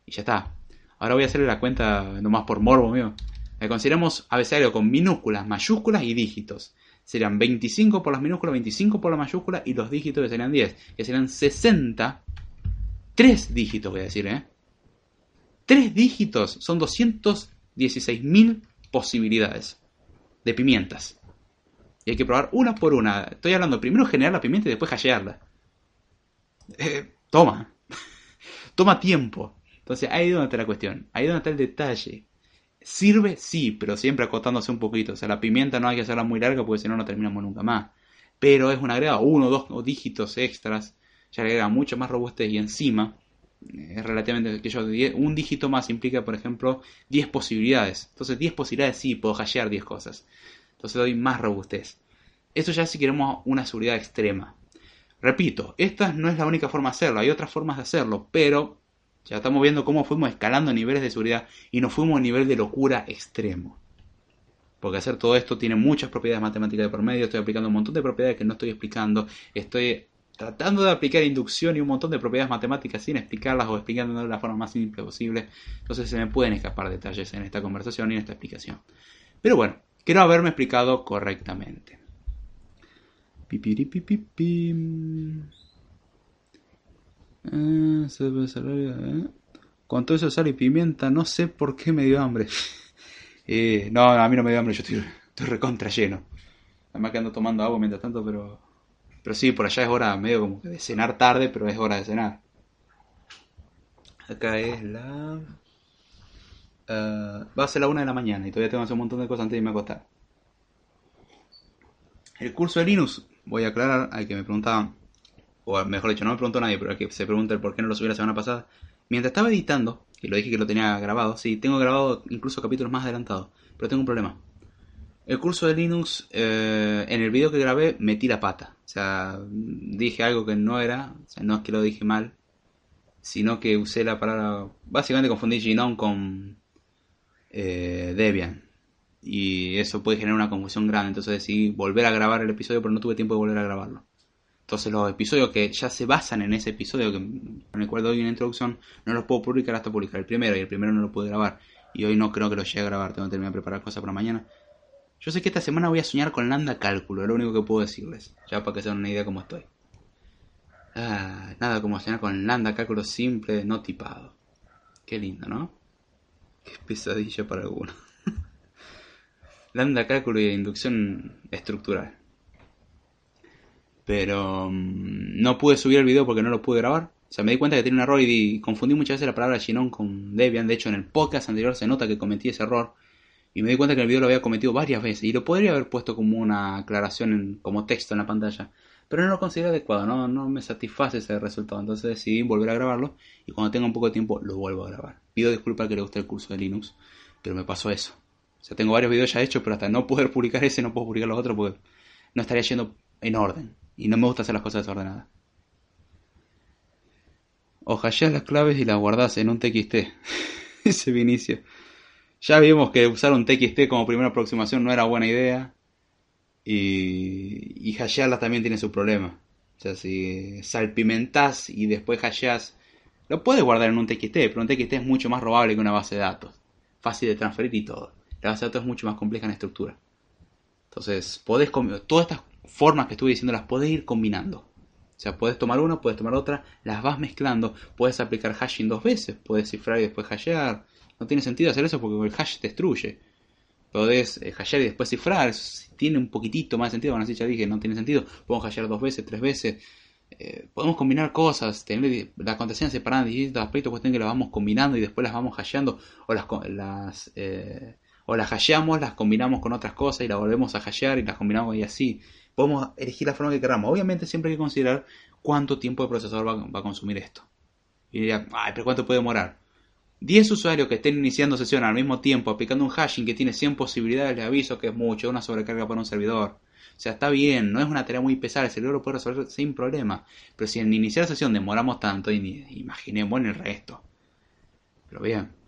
y ya está. Ahora voy a hacerle la cuenta nomás por morbo mío. Consideramos abecedario con minúsculas, mayúsculas y dígitos serían 25 por las minúsculas, 25 por la mayúscula y los dígitos que serían 10, que serían 60. Tres dígitos voy a decir, ¿eh? Tres dígitos son 216.000 posibilidades de pimientas. Y hay que probar una por una. Estoy hablando primero generar la pimienta y después hashearla. Eh, toma. toma tiempo. Entonces ahí es donde está la cuestión. Ahí es donde está el detalle. Sirve, sí, pero siempre acotándose un poquito. O sea, la pimienta no hay que hacerla muy larga porque si no, no terminamos nunca más. Pero es un agregado, uno o dos dígitos extras, ya agrega mucho más robustez y encima, eh, es relativamente que yo, un dígito más implica, por ejemplo, 10 posibilidades. Entonces, 10 posibilidades sí, puedo hashear 10 cosas. Entonces, doy más robustez. Esto ya si queremos una seguridad extrema. Repito, esta no es la única forma de hacerlo, hay otras formas de hacerlo, pero ya estamos viendo cómo fuimos escalando niveles de seguridad y nos fuimos a un nivel de locura extremo. Porque hacer todo esto tiene muchas propiedades matemáticas de por medio, estoy aplicando un montón de propiedades que no estoy explicando, estoy tratando de aplicar inducción y un montón de propiedades matemáticas sin explicarlas o explicándolas de la forma más simple posible. Entonces se me pueden escapar detalles en esta conversación y en esta explicación. Pero bueno, quiero haberme explicado correctamente. Ah, ¿eh? Con todo eso sal y pimienta, no sé por qué me dio hambre. Eh, no, a mí no me dio hambre, yo estoy, estoy recontra lleno. Además que ando tomando agua mientras tanto, pero... Pero sí, por allá es hora medio como de cenar tarde, pero es hora de cenar. Acá es la... Ah, va a ser la una de la mañana y todavía tengo que hacer un montón de cosas antes de irme a acostar. El curso de Linux, voy a aclarar al que me preguntaban o mejor dicho, no me preguntó nadie, pero es que se pregunta el por qué no lo subí la semana pasada. Mientras estaba editando, que lo dije que lo tenía grabado, sí, tengo grabado incluso capítulos más adelantados, pero tengo un problema. El curso de Linux, eh, en el video que grabé, metí la pata. O sea, dije algo que no era, o sea, no es que lo dije mal, sino que usé la palabra. Básicamente confundí Genome con eh, Debian. Y eso puede generar una confusión grande. Entonces decidí volver a grabar el episodio, pero no tuve tiempo de volver a grabarlo. Entonces los episodios que ya se basan en ese episodio con el cual doy una introducción, no los puedo publicar hasta publicar el primero y el primero no lo puedo grabar. Y hoy no creo que lo llegue a grabar, tengo que terminar de preparar cosas para mañana. Yo sé que esta semana voy a soñar con Lambda Cálculo, es lo único que puedo decirles, ya para que se den una idea de cómo estoy. Ah, nada como soñar con Lambda Cálculo simple, no tipado. Qué lindo, ¿no? Qué pesadilla para algunos. Lambda Cálculo y inducción estructural. Pero mm, no pude subir el video porque no lo pude grabar. O sea, me di cuenta que tenía un error y, confundí muchas veces la palabra Genome con Debian. De hecho, en el podcast anterior se nota que cometí ese error. Y me di cuenta que el video lo había cometido varias veces. Y lo podría haber puesto como una aclaración como texto en la pantalla. Pero no lo consideré adecuado, no, no me satisface ese resultado. Entonces decidí volver a grabarlo. Y cuando tenga un poco de tiempo lo vuelvo a grabar. Pido disculpas que le guste el curso de Linux. Pero me pasó eso. O sea, tengo varios videos ya hechos, pero hasta no poder publicar ese no puedo publicar los otros porque no estaría yendo en orden. Y no me gusta hacer las cosas desordenadas. O hasheas las claves y las guardas en un TXT. Ese Vinicio. Ya vimos que usar un TXT como primera aproximación no era buena idea. Y, y también tiene su problema. O sea, si salpimentás y después hasheas, lo puedes guardar en un TXT, pero un TXT es mucho más robable que una base de datos. Fácil de transferir y todo. La base de datos es mucho más compleja en estructura. Entonces, podés todas estas formas que estuve diciendo las podés ir combinando. O sea, puedes tomar una, puedes tomar otra, las vas mezclando, puedes aplicar hashing dos veces, puedes cifrar y después hashear. No tiene sentido hacer eso porque el hash destruye. Podés eh, hashear y después cifrar, tiene un poquitito más de sentido, bueno, así ya dije, no tiene sentido. Podemos hashear dos veces, tres veces. Eh, podemos combinar cosas, tener las contraseñas separadas en distintos aspectos, cuestión que las vamos combinando y después las vamos hasheando o las, las eh, o las hasheamos, las combinamos con otras cosas y las volvemos a hashear y las combinamos y así podemos elegir la forma que queramos. Obviamente siempre hay que considerar cuánto tiempo el procesador va, a consumir esto. Y diría, ay, pero ¿cuánto puede demorar? 10 usuarios que estén iniciando sesión al mismo tiempo aplicando un hashing que tiene 100 posibilidades, de aviso que es mucho, una sobrecarga para un servidor. O sea, está bien, no es una tarea muy pesada, el servidor lo puede resolver sin problema. Pero si en iniciar sesión demoramos tanto, imaginemos en el resto. Pero bien.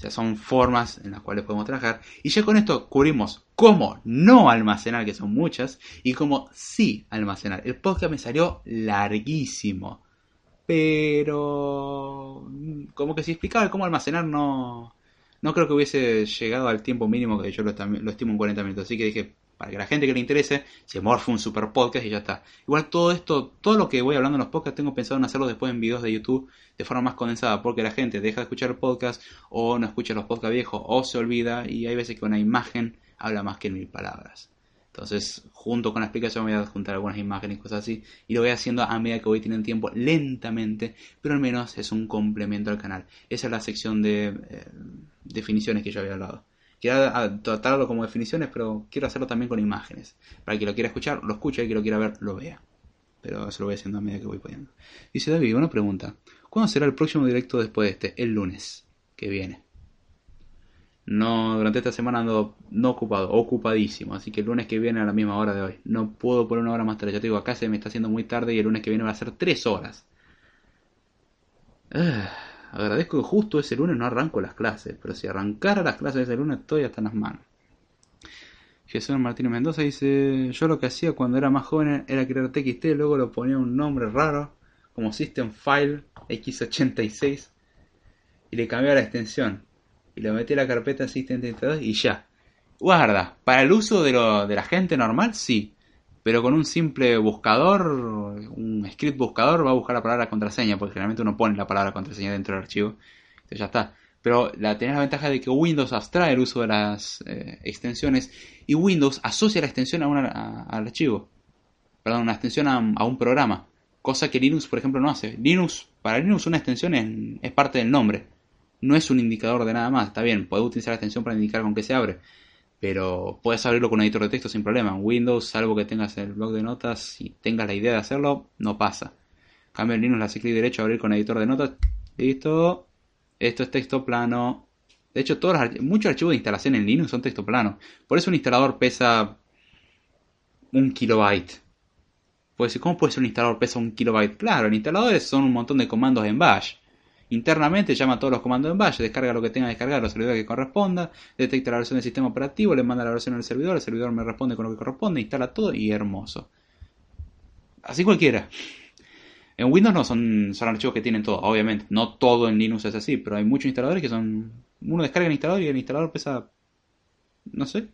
O sea, son formas en las cuales podemos trabajar. Y ya con esto cubrimos cómo no almacenar, que son muchas, y cómo sí almacenar. El podcast me salió larguísimo. Pero... Como que si explicaba cómo almacenar no... No creo que hubiese llegado al tiempo mínimo que yo lo, lo estimo en 40 minutos. Así que dije, para que la gente que le interese se morfe un super podcast y ya está. Igual todo esto, todo lo que voy hablando en los podcasts, tengo pensado en hacerlo después en videos de YouTube de forma más condensada, porque la gente deja de escuchar el podcast o no escucha los podcasts viejos o se olvida y hay veces que una imagen habla más que mil palabras. Entonces, junto con la explicación voy a juntar algunas imágenes y cosas así. Y lo voy haciendo a medida que voy teniendo tiempo, lentamente, pero al menos es un complemento al canal. Esa es la sección de eh, definiciones que yo había hablado. Quiero tratarlo como definiciones, pero quiero hacerlo también con imágenes. Para el que lo quiera escuchar, lo escuche, el que lo quiera ver, lo vea. Pero eso lo voy haciendo a medida que voy pudiendo. Dice David, una pregunta. ¿Cuándo será el próximo directo después de este? El lunes que viene. No, durante esta semana ando no ocupado, ocupadísimo. Así que el lunes que viene a la misma hora de hoy. No puedo poner una hora más tarde. Ya te digo, acá se me está haciendo muy tarde y el lunes que viene va a ser tres horas. Ah. Agradezco que justo ese lunes no arranco las clases, pero si arrancara las clases ese lunes estoy hasta en las manos. Jesús Martínez Mendoza dice, yo lo que hacía cuando era más joven era crear TXT, luego lo ponía un nombre raro, como System File X86, y le cambiaba la extensión, y le metí a la carpeta System 32 y ya. Guarda, para el uso de, lo, de la gente normal, sí, pero con un simple buscador, un script buscador, va a buscar la palabra contraseña, porque generalmente uno pone la palabra contraseña dentro del archivo. Entonces ya está. Pero la, tenés la ventaja de que Windows abstrae el uso de las eh, extensiones y Windows asocia la extensión a al archivo. Perdón, una extensión a, un programa. Cosa que Linux, por ejemplo, no hace. Linux, para Linux una extensión es, es parte del nombre. No es un indicador de nada más. Está bien, puede utilizar la extensión para indicar con qué se abre pero puedes abrirlo con un editor de texto sin problema. En Windows, salvo que tengas el blog de notas y tengas la idea de hacerlo, no pasa. Cambio en Linux, le hace clic derecho, abrir con editor de notas, listo. Esto es texto plano. De hecho, todos muchos archivos de instalación en Linux son texto plano. Por eso un instalador pesa un kilobyte. Pues, ¿cómo puede ser un instalador pesa un kilobyte? Claro, el instalador son un montón de comandos en bash. Internamente llama a todos los comandos en bash, descarga lo que tenga que descargar, los servidores que corresponda, detecta la versión del sistema operativo, le manda la versión al servidor, el servidor me responde con lo que corresponde, instala todo y hermoso. Así cualquiera. En Windows no son, son archivos que tienen todo, obviamente. No todo en Linux es así, pero hay muchos instaladores que son. Uno descarga el instalador y el instalador pesa. No sé.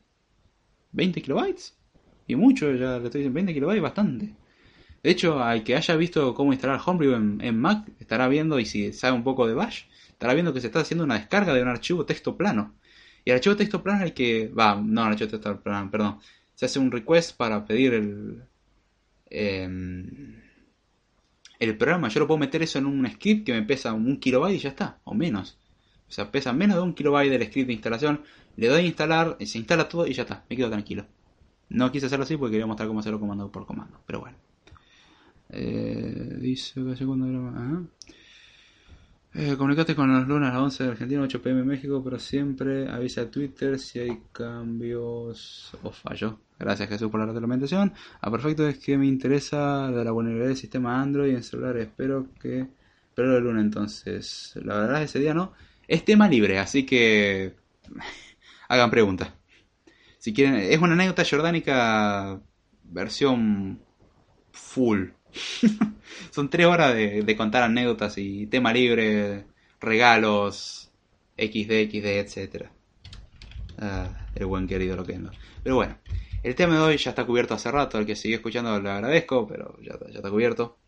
20 kilobytes. Y mucho, ya le estoy diciendo 20 kilobytes, bastante. De hecho, al que haya visto cómo instalar Homebrew en, Mac, estará viendo, y si sabe un poco de Bash, estará viendo que se está haciendo una descarga de un archivo texto plano. Y el archivo texto plano es que. Va, no, el archivo texto plano, perdón. Se hace un request para pedir el. Em, el programa. Yo lo puedo meter eso en un script que me pesa un kilobyte y ya está, o menos. O sea, pesa menos de un kilobyte del script de instalación. Le doy a instalar, se instala todo y ya está, me quedo tranquilo. No quise hacerlo así porque quería mostrar cómo hacerlo comando por comando, pero bueno. Eh, dice que cuando era... Eh, comunicate con los lunes a las 11 de Argentina, 8 pm México, pero siempre avisa a Twitter si hay cambios o fallos. Gracias Jesús por la reglamentación. A ah, perfecto es que me interesa de la vulnerabilidad del sistema Android en celular. Espero que... Pero el lunes entonces. La verdad ese día no. Es tema libre, así que... Hagan preguntas. Si quieren, es una anécdota jordánica versión full. Son tres horas de, contar anécdotas y tema libre, regalos, XD, XD, etc. Ah, el buen querido lo que es. Pero bueno, el tema de hoy ya está cubierto hace rato. El que sigue escuchando le agradezco, pero ya, ya está cubierto.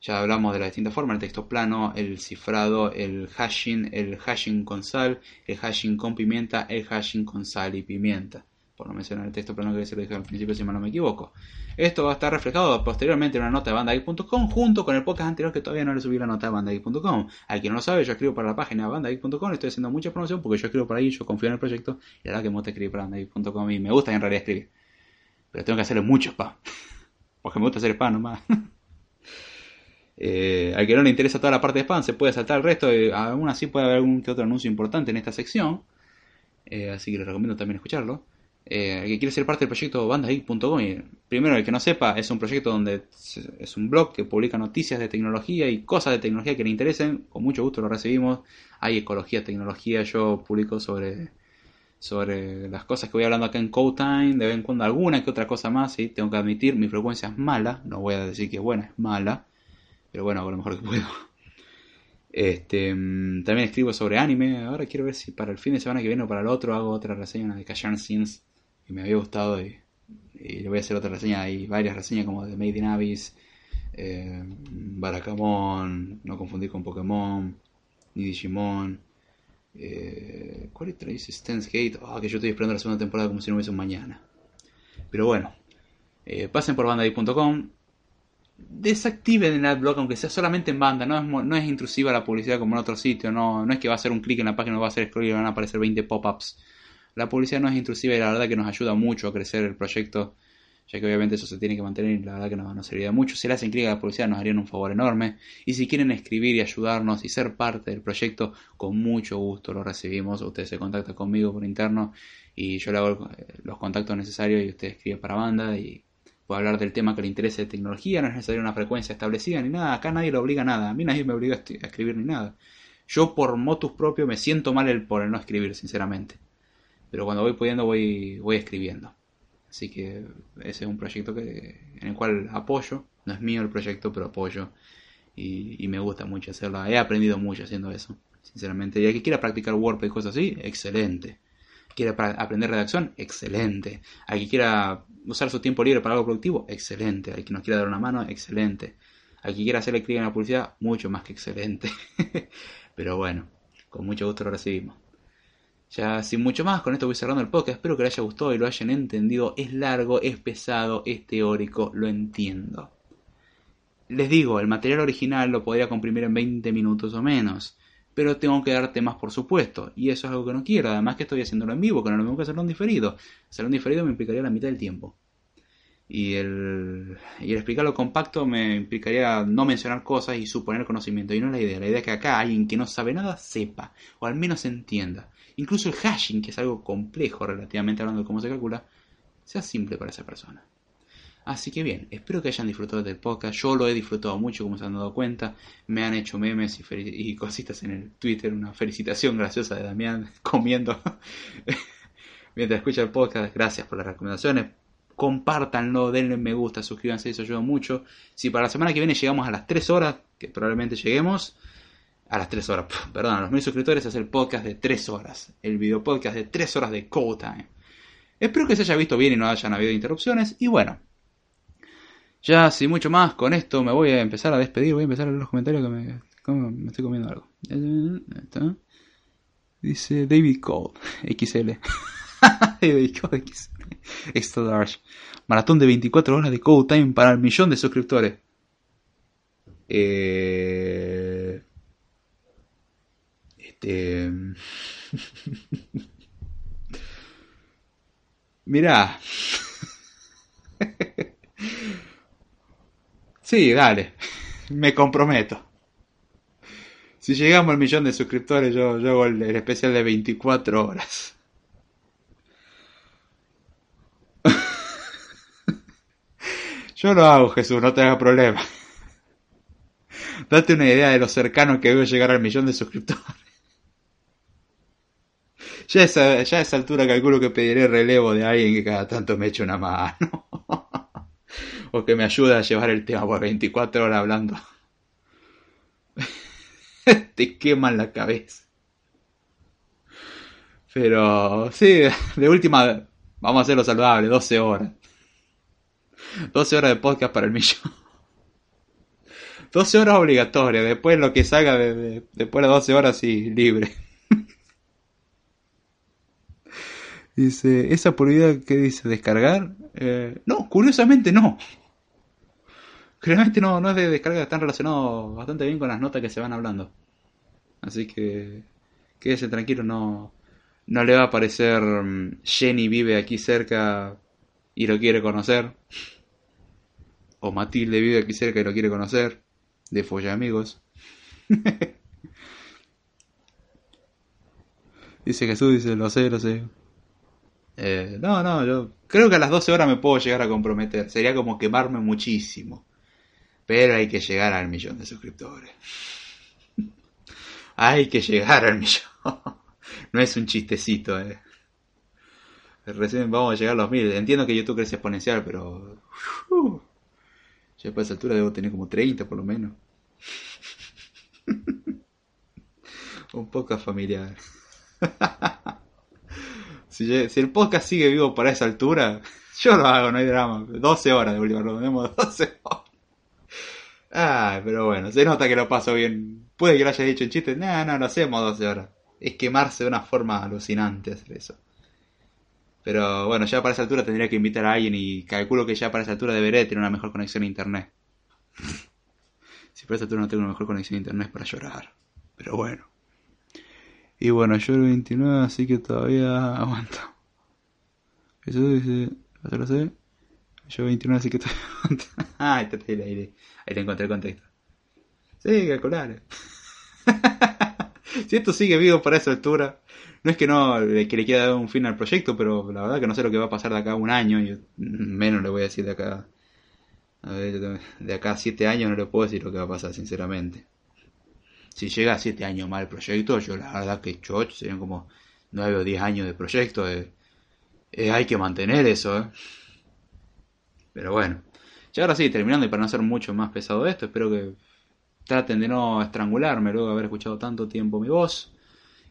Ya hablamos de las distintas formas, el texto plano, el cifrado, el hashing, el hashing con sal, el hashing con pimienta, el hashing con sal y pimienta por no mencionar el texto plano que lo dije al principio si mal no me equivoco. Esto va a estar reflejado posteriormente en una nota de bandageek.com junto con el podcast anterior que todavía no le subí la nota de bandageek.com. Al quien no lo sabe, yo escribo para la página bandageek.com, estoy haciendo mucha promoción porque yo escribo para ahí, yo confío en el proyecto y la verdad que me gusta escribir para bandageek.com y me gusta en realidad escribir. Pero tengo que hacerle mucho spam. Porque me gusta hacer spam nomás. Eh, al que no le interesa toda la parte de spam, se puede saltar el resto. Y aún así puede haber algún que otro anuncio importante en esta sección. Eh, así que les recomiendo también escucharlo eh, que quiere ser parte del proyecto bandageek.com. Primero, el que no sepa, es un proyecto donde es un blog que publica noticias de tecnología y cosas de tecnología que le interesen. Con mucho gusto lo recibimos. Hay ecología, tecnología. Yo publico sobre, sobre las cosas que voy hablando acá en Code Time. De vez en cuando alguna que otra cosa más. Tengo que admitir, mi frecuencia es mala. No voy a decir que es buena, es mala. Pero bueno, hago lo mejor que puedo. Este, mm, también escribo sobre anime. Ahora quiero ver si para el fin de semana que viene o para el otro hago otra reseña de Kashan Sins y me había gustado y, le voy a hacer otra reseña. Hay varias reseñas como de Made in Abyss, eh, Barakamon, no confundir con Pokémon, ni Digimon. Eh, ¿Cuál es dice Stance Gate? Ah, que yo estoy esperando la segunda temporada como si no hubiese un mañana. Pero bueno, eh, pasen por bandai.com. Desactiven el adblock, aunque sea solamente en banda. No es, no es intrusiva la publicidad como en otro sitio. No, no es que va a hacer un clic en la página, no va a hacer scroll y van a aparecer 20 pop-ups. La publicidad no es intrusiva y la verdad que nos ayuda mucho a crecer el proyecto, ya que obviamente eso se tiene que mantener y la verdad que nos, nos serviría mucho. Si le hacen clic a la publicidad nos harían un favor enorme. Y si quieren escribir y ayudarnos y ser parte del proyecto, con mucho gusto lo recibimos. Ustedes se contactan conmigo por interno y yo le hago los contactos necesarios y usted escribe para banda y puede hablar del tema que le interese de tecnología. No es necesario una frecuencia establecida ni nada. Acá nadie lo obliga a nada. A mí nadie me obliga a escribir ni nada. Yo por motus propio me siento mal el, por el no escribir, sinceramente pero cuando voy pudiendo voy, voy escribiendo. Así que ese es un proyecto que, en el cual apoyo. No es mío el proyecto, pero apoyo. Y, me gusta mucho hacerlo. He aprendido mucho haciendo eso, sinceramente. Y el que quiera practicar WordPress y cosas así, excelente. Quiere aprender redacción, excelente. Al que quiera usar su tiempo libre para algo productivo, excelente. Al que nos quiera dar una mano, excelente. Al que quiera hacerle clic en la publicidad, mucho más que excelente. Pero bueno, con mucho gusto lo recibimos. Ya sin mucho más, con esto voy cerrando el podcast. Espero que les haya gustado y lo hayan entendido. Es largo, es pesado, es teórico, lo entiendo. Les digo, el material original lo podría comprimir en 20 minutos o menos. Pero tengo que dar temas por supuesto. Y eso es algo que no quiero. Además que estoy haciéndolo en vivo, que no lo tengo que hacerlo en diferido. Hacerlo en diferido me implicaría la mitad del tiempo. Y el, explicarlo compacto me implicaría no mencionar cosas y suponer conocimiento. Y no es la idea. La idea es que acá alguien que no sabe nada sepa. O al menos entienda. Incluso el hashing, que es algo complejo relativamente hablando de cómo se calcula, sea simple para esa persona. Así que bien, espero que hayan disfrutado del podcast. Yo lo he disfrutado mucho, como se han dado cuenta. Me han hecho memes y, y cositas en el Twitter. Una felicitación graciosa de Damián comiendo mientras escucha el podcast. Gracias por las recomendaciones. Compártanlo, denle me gusta, suscríbanse, eso ayuda mucho. Si para la semana que viene llegamos a las 3 horas, que probablemente lleguemos, a las 3 horas, perdón, a los mil suscriptores es el podcast de 3 horas, el video podcast de 3 horas de Code Time. Espero que se haya visto bien y no hayan habido interrupciones. Y bueno, ya sin mucho más, con esto me voy a empezar a despedir. Voy a empezar a leer los comentarios que me, me estoy comiendo algo. Dice David Cole, XL. David Cole, XL. Extra large. Maratón de 24 horas de Code Time para el millón de suscriptores. Eh... Este. Mirá. sí, dale. Me comprometo. Si llegamos al millón de suscriptores, yo, yo hago el, especial de 24 horas. Yo lo hago, Jesús, no te hagas problema. Date una idea de lo cercano que a llegar al millón de suscriptores. Ya a, esa, ya a esa altura calculo que pediré relevo de alguien que cada tanto me eche una mano. o que me ayude a llevar el tema por 24 horas hablando. Te queman la cabeza. Pero sí, de última, vamos a hacerlo saludable, 12 horas. 12 horas de podcast para el millón. 12 horas obligatorias, después lo que salga de, después de 12 horas sí, libre. dice, ¿esa publicidad que dice descargar? Eh, no, curiosamente no. Curiosamente no, no es de descarga, están relacionados bastante bien con las notas que se van hablando. Así que quédese tranquilo, no, no le va a aparecer mm, Jenny vive aquí cerca y lo quiere conocer. O Matilde vive aquí cerca y lo quiere conocer de Folla Amigos. dice Jesús, dice, lo sé, lo sé. Eh, no, no, yo creo que a las 12 horas me puedo llegar a comprometer. Sería como quemarme muchísimo. Pero hay que llegar al millón de suscriptores. hay que llegar al millón. no es un chistecito, eh. Recién vamos a llegar a los mil. Entiendo que YouTube crece exponencial, pero... Ya para esa altura debo tener como 30 por lo menos. Un podcast familiar. si, el podcast sigue vivo para esa altura, yo lo hago, no hay drama. 12 horas de última, lo tenemos 12 horas. Ah, pero bueno, se nota que lo paso bien. Puede que lo haya dicho en chiste. No, no, lo hacemos 12 horas. Es quemarse de una forma alucinante hacer eso. Pero bueno, ya para esa altura tendría que invitar a alguien y calculo que ya para esa altura deberé tener una mejor conexión a internet. si para esa altura no tengo una mejor conexión a internet es para llorar. Pero bueno. Y bueno, yo el 29, así que todavía aguanto. Eso dice, lo sé. Yo 29, así que todavía aguanto. ah, ahí, ahí, ahí le encontré el contexto. Sí, calcular. Si esto sigue vivo para esa altura, no es que no que le quiera dar un fin al proyecto, pero la verdad que no sé lo que va a pasar de acá a un año, y menos le voy a decir de acá a ver, de acá a siete años no le puedo decir lo que va a pasar, sinceramente. Si llega a siete años mal el proyecto, yo la verdad que choch, serían como nueve o diez años de proyecto, eh, eh, hay que mantener eso, eh. Pero bueno, ya ahora sí, terminando y para no ser mucho más pesado esto, espero que traten de no estrangularme luego de haber escuchado tanto tiempo mi voz.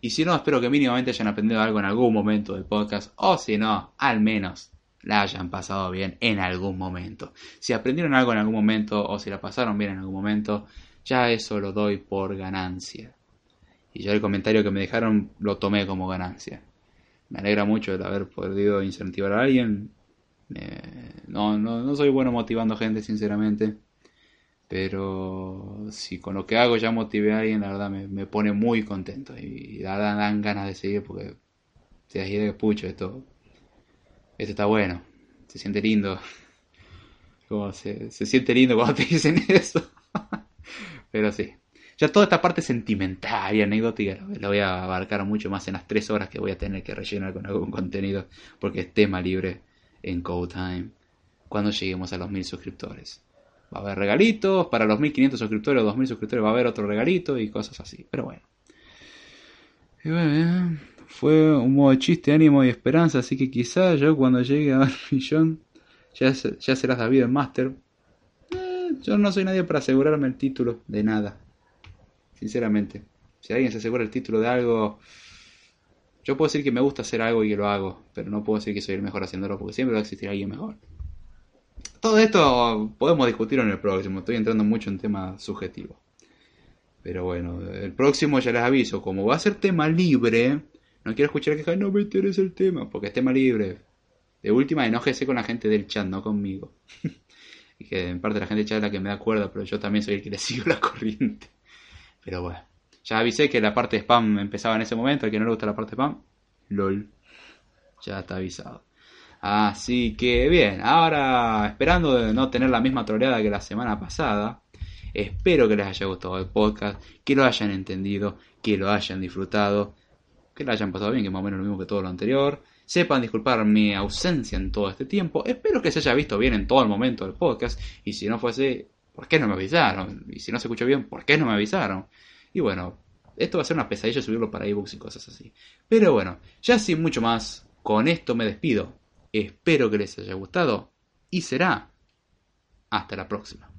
Y si no, espero que mínimamente hayan aprendido algo en algún momento del podcast. O si no, al menos la hayan pasado bien en algún momento. Si aprendieron algo en algún momento o si la pasaron bien en algún momento, ya eso lo doy por ganancia. Y ya el comentario que me dejaron lo tomé como ganancia. Me alegra mucho el haber podido incentivar a alguien. no, no, no soy bueno motivando gente, sinceramente. Pero si con lo que hago ya motivé a alguien, la verdad me, pone muy contento. Y dan ganas de seguir porque se que pucho, esto, esto está bueno. Se siente lindo. Como se, se siente lindo cuando te dicen eso. Pero sí. Ya toda esta parte sentimental y anecdótica la voy a abarcar mucho más en las tres horas que voy a tener que rellenar con algún contenido. Porque es tema libre en Code Time. Cuando lleguemos a los mil suscriptores va a haber regalitos, para los 1500 suscriptores o 2000 suscriptores va a haber otro regalito y cosas así, pero bueno. Bueno, fue un modo de chiste, ánimo y esperanza, así que quizás yo cuando llegue a millón ya, ya serás David el Master. Eh, yo no soy nadie para asegurarme el título de nada, sinceramente. Si alguien se asegura el título de algo, Yo puedo decir que me gusta hacer algo y que lo hago, pero no puedo decir que soy el mejor haciéndolo porque siempre va a existir alguien mejor. Todo esto podemos discutirlo en el próximo, estoy entrando mucho en temas subjetivos. Pero bueno, el próximo ya les aviso, como va a ser tema libre, no quiero escuchar que no me interesa el tema, porque es tema libre. De última, enójese con la gente del chat, no conmigo. y que en parte la gente del chat es la que me da cuerda, pero yo también soy el que le sigo la corriente. Pero bueno, ya avisé que la parte de spam empezaba en ese momento, al que no le gusta la parte de spam, lol. Ya está avisado. Así que bien, ahora esperando de no tener la misma troleada que la semana pasada, espero que les haya gustado el podcast, que lo hayan entendido, que lo hayan disfrutado, que lo hayan pasado bien, que más o menos lo mismo que todo lo anterior. Sepan disculpar mi ausencia en todo este tiempo. Espero que se haya visto bien en todo el momento del podcast. Y si no fuese, ¿por qué no me avisaron? Y si no se escuchó bien, ¿por qué no me avisaron? Y bueno, esto va a ser una pesadilla subirlo para ebooks y cosas así. Pero bueno, ya sin mucho más, con esto me despido. Espero que les haya gustado y será hasta la próxima.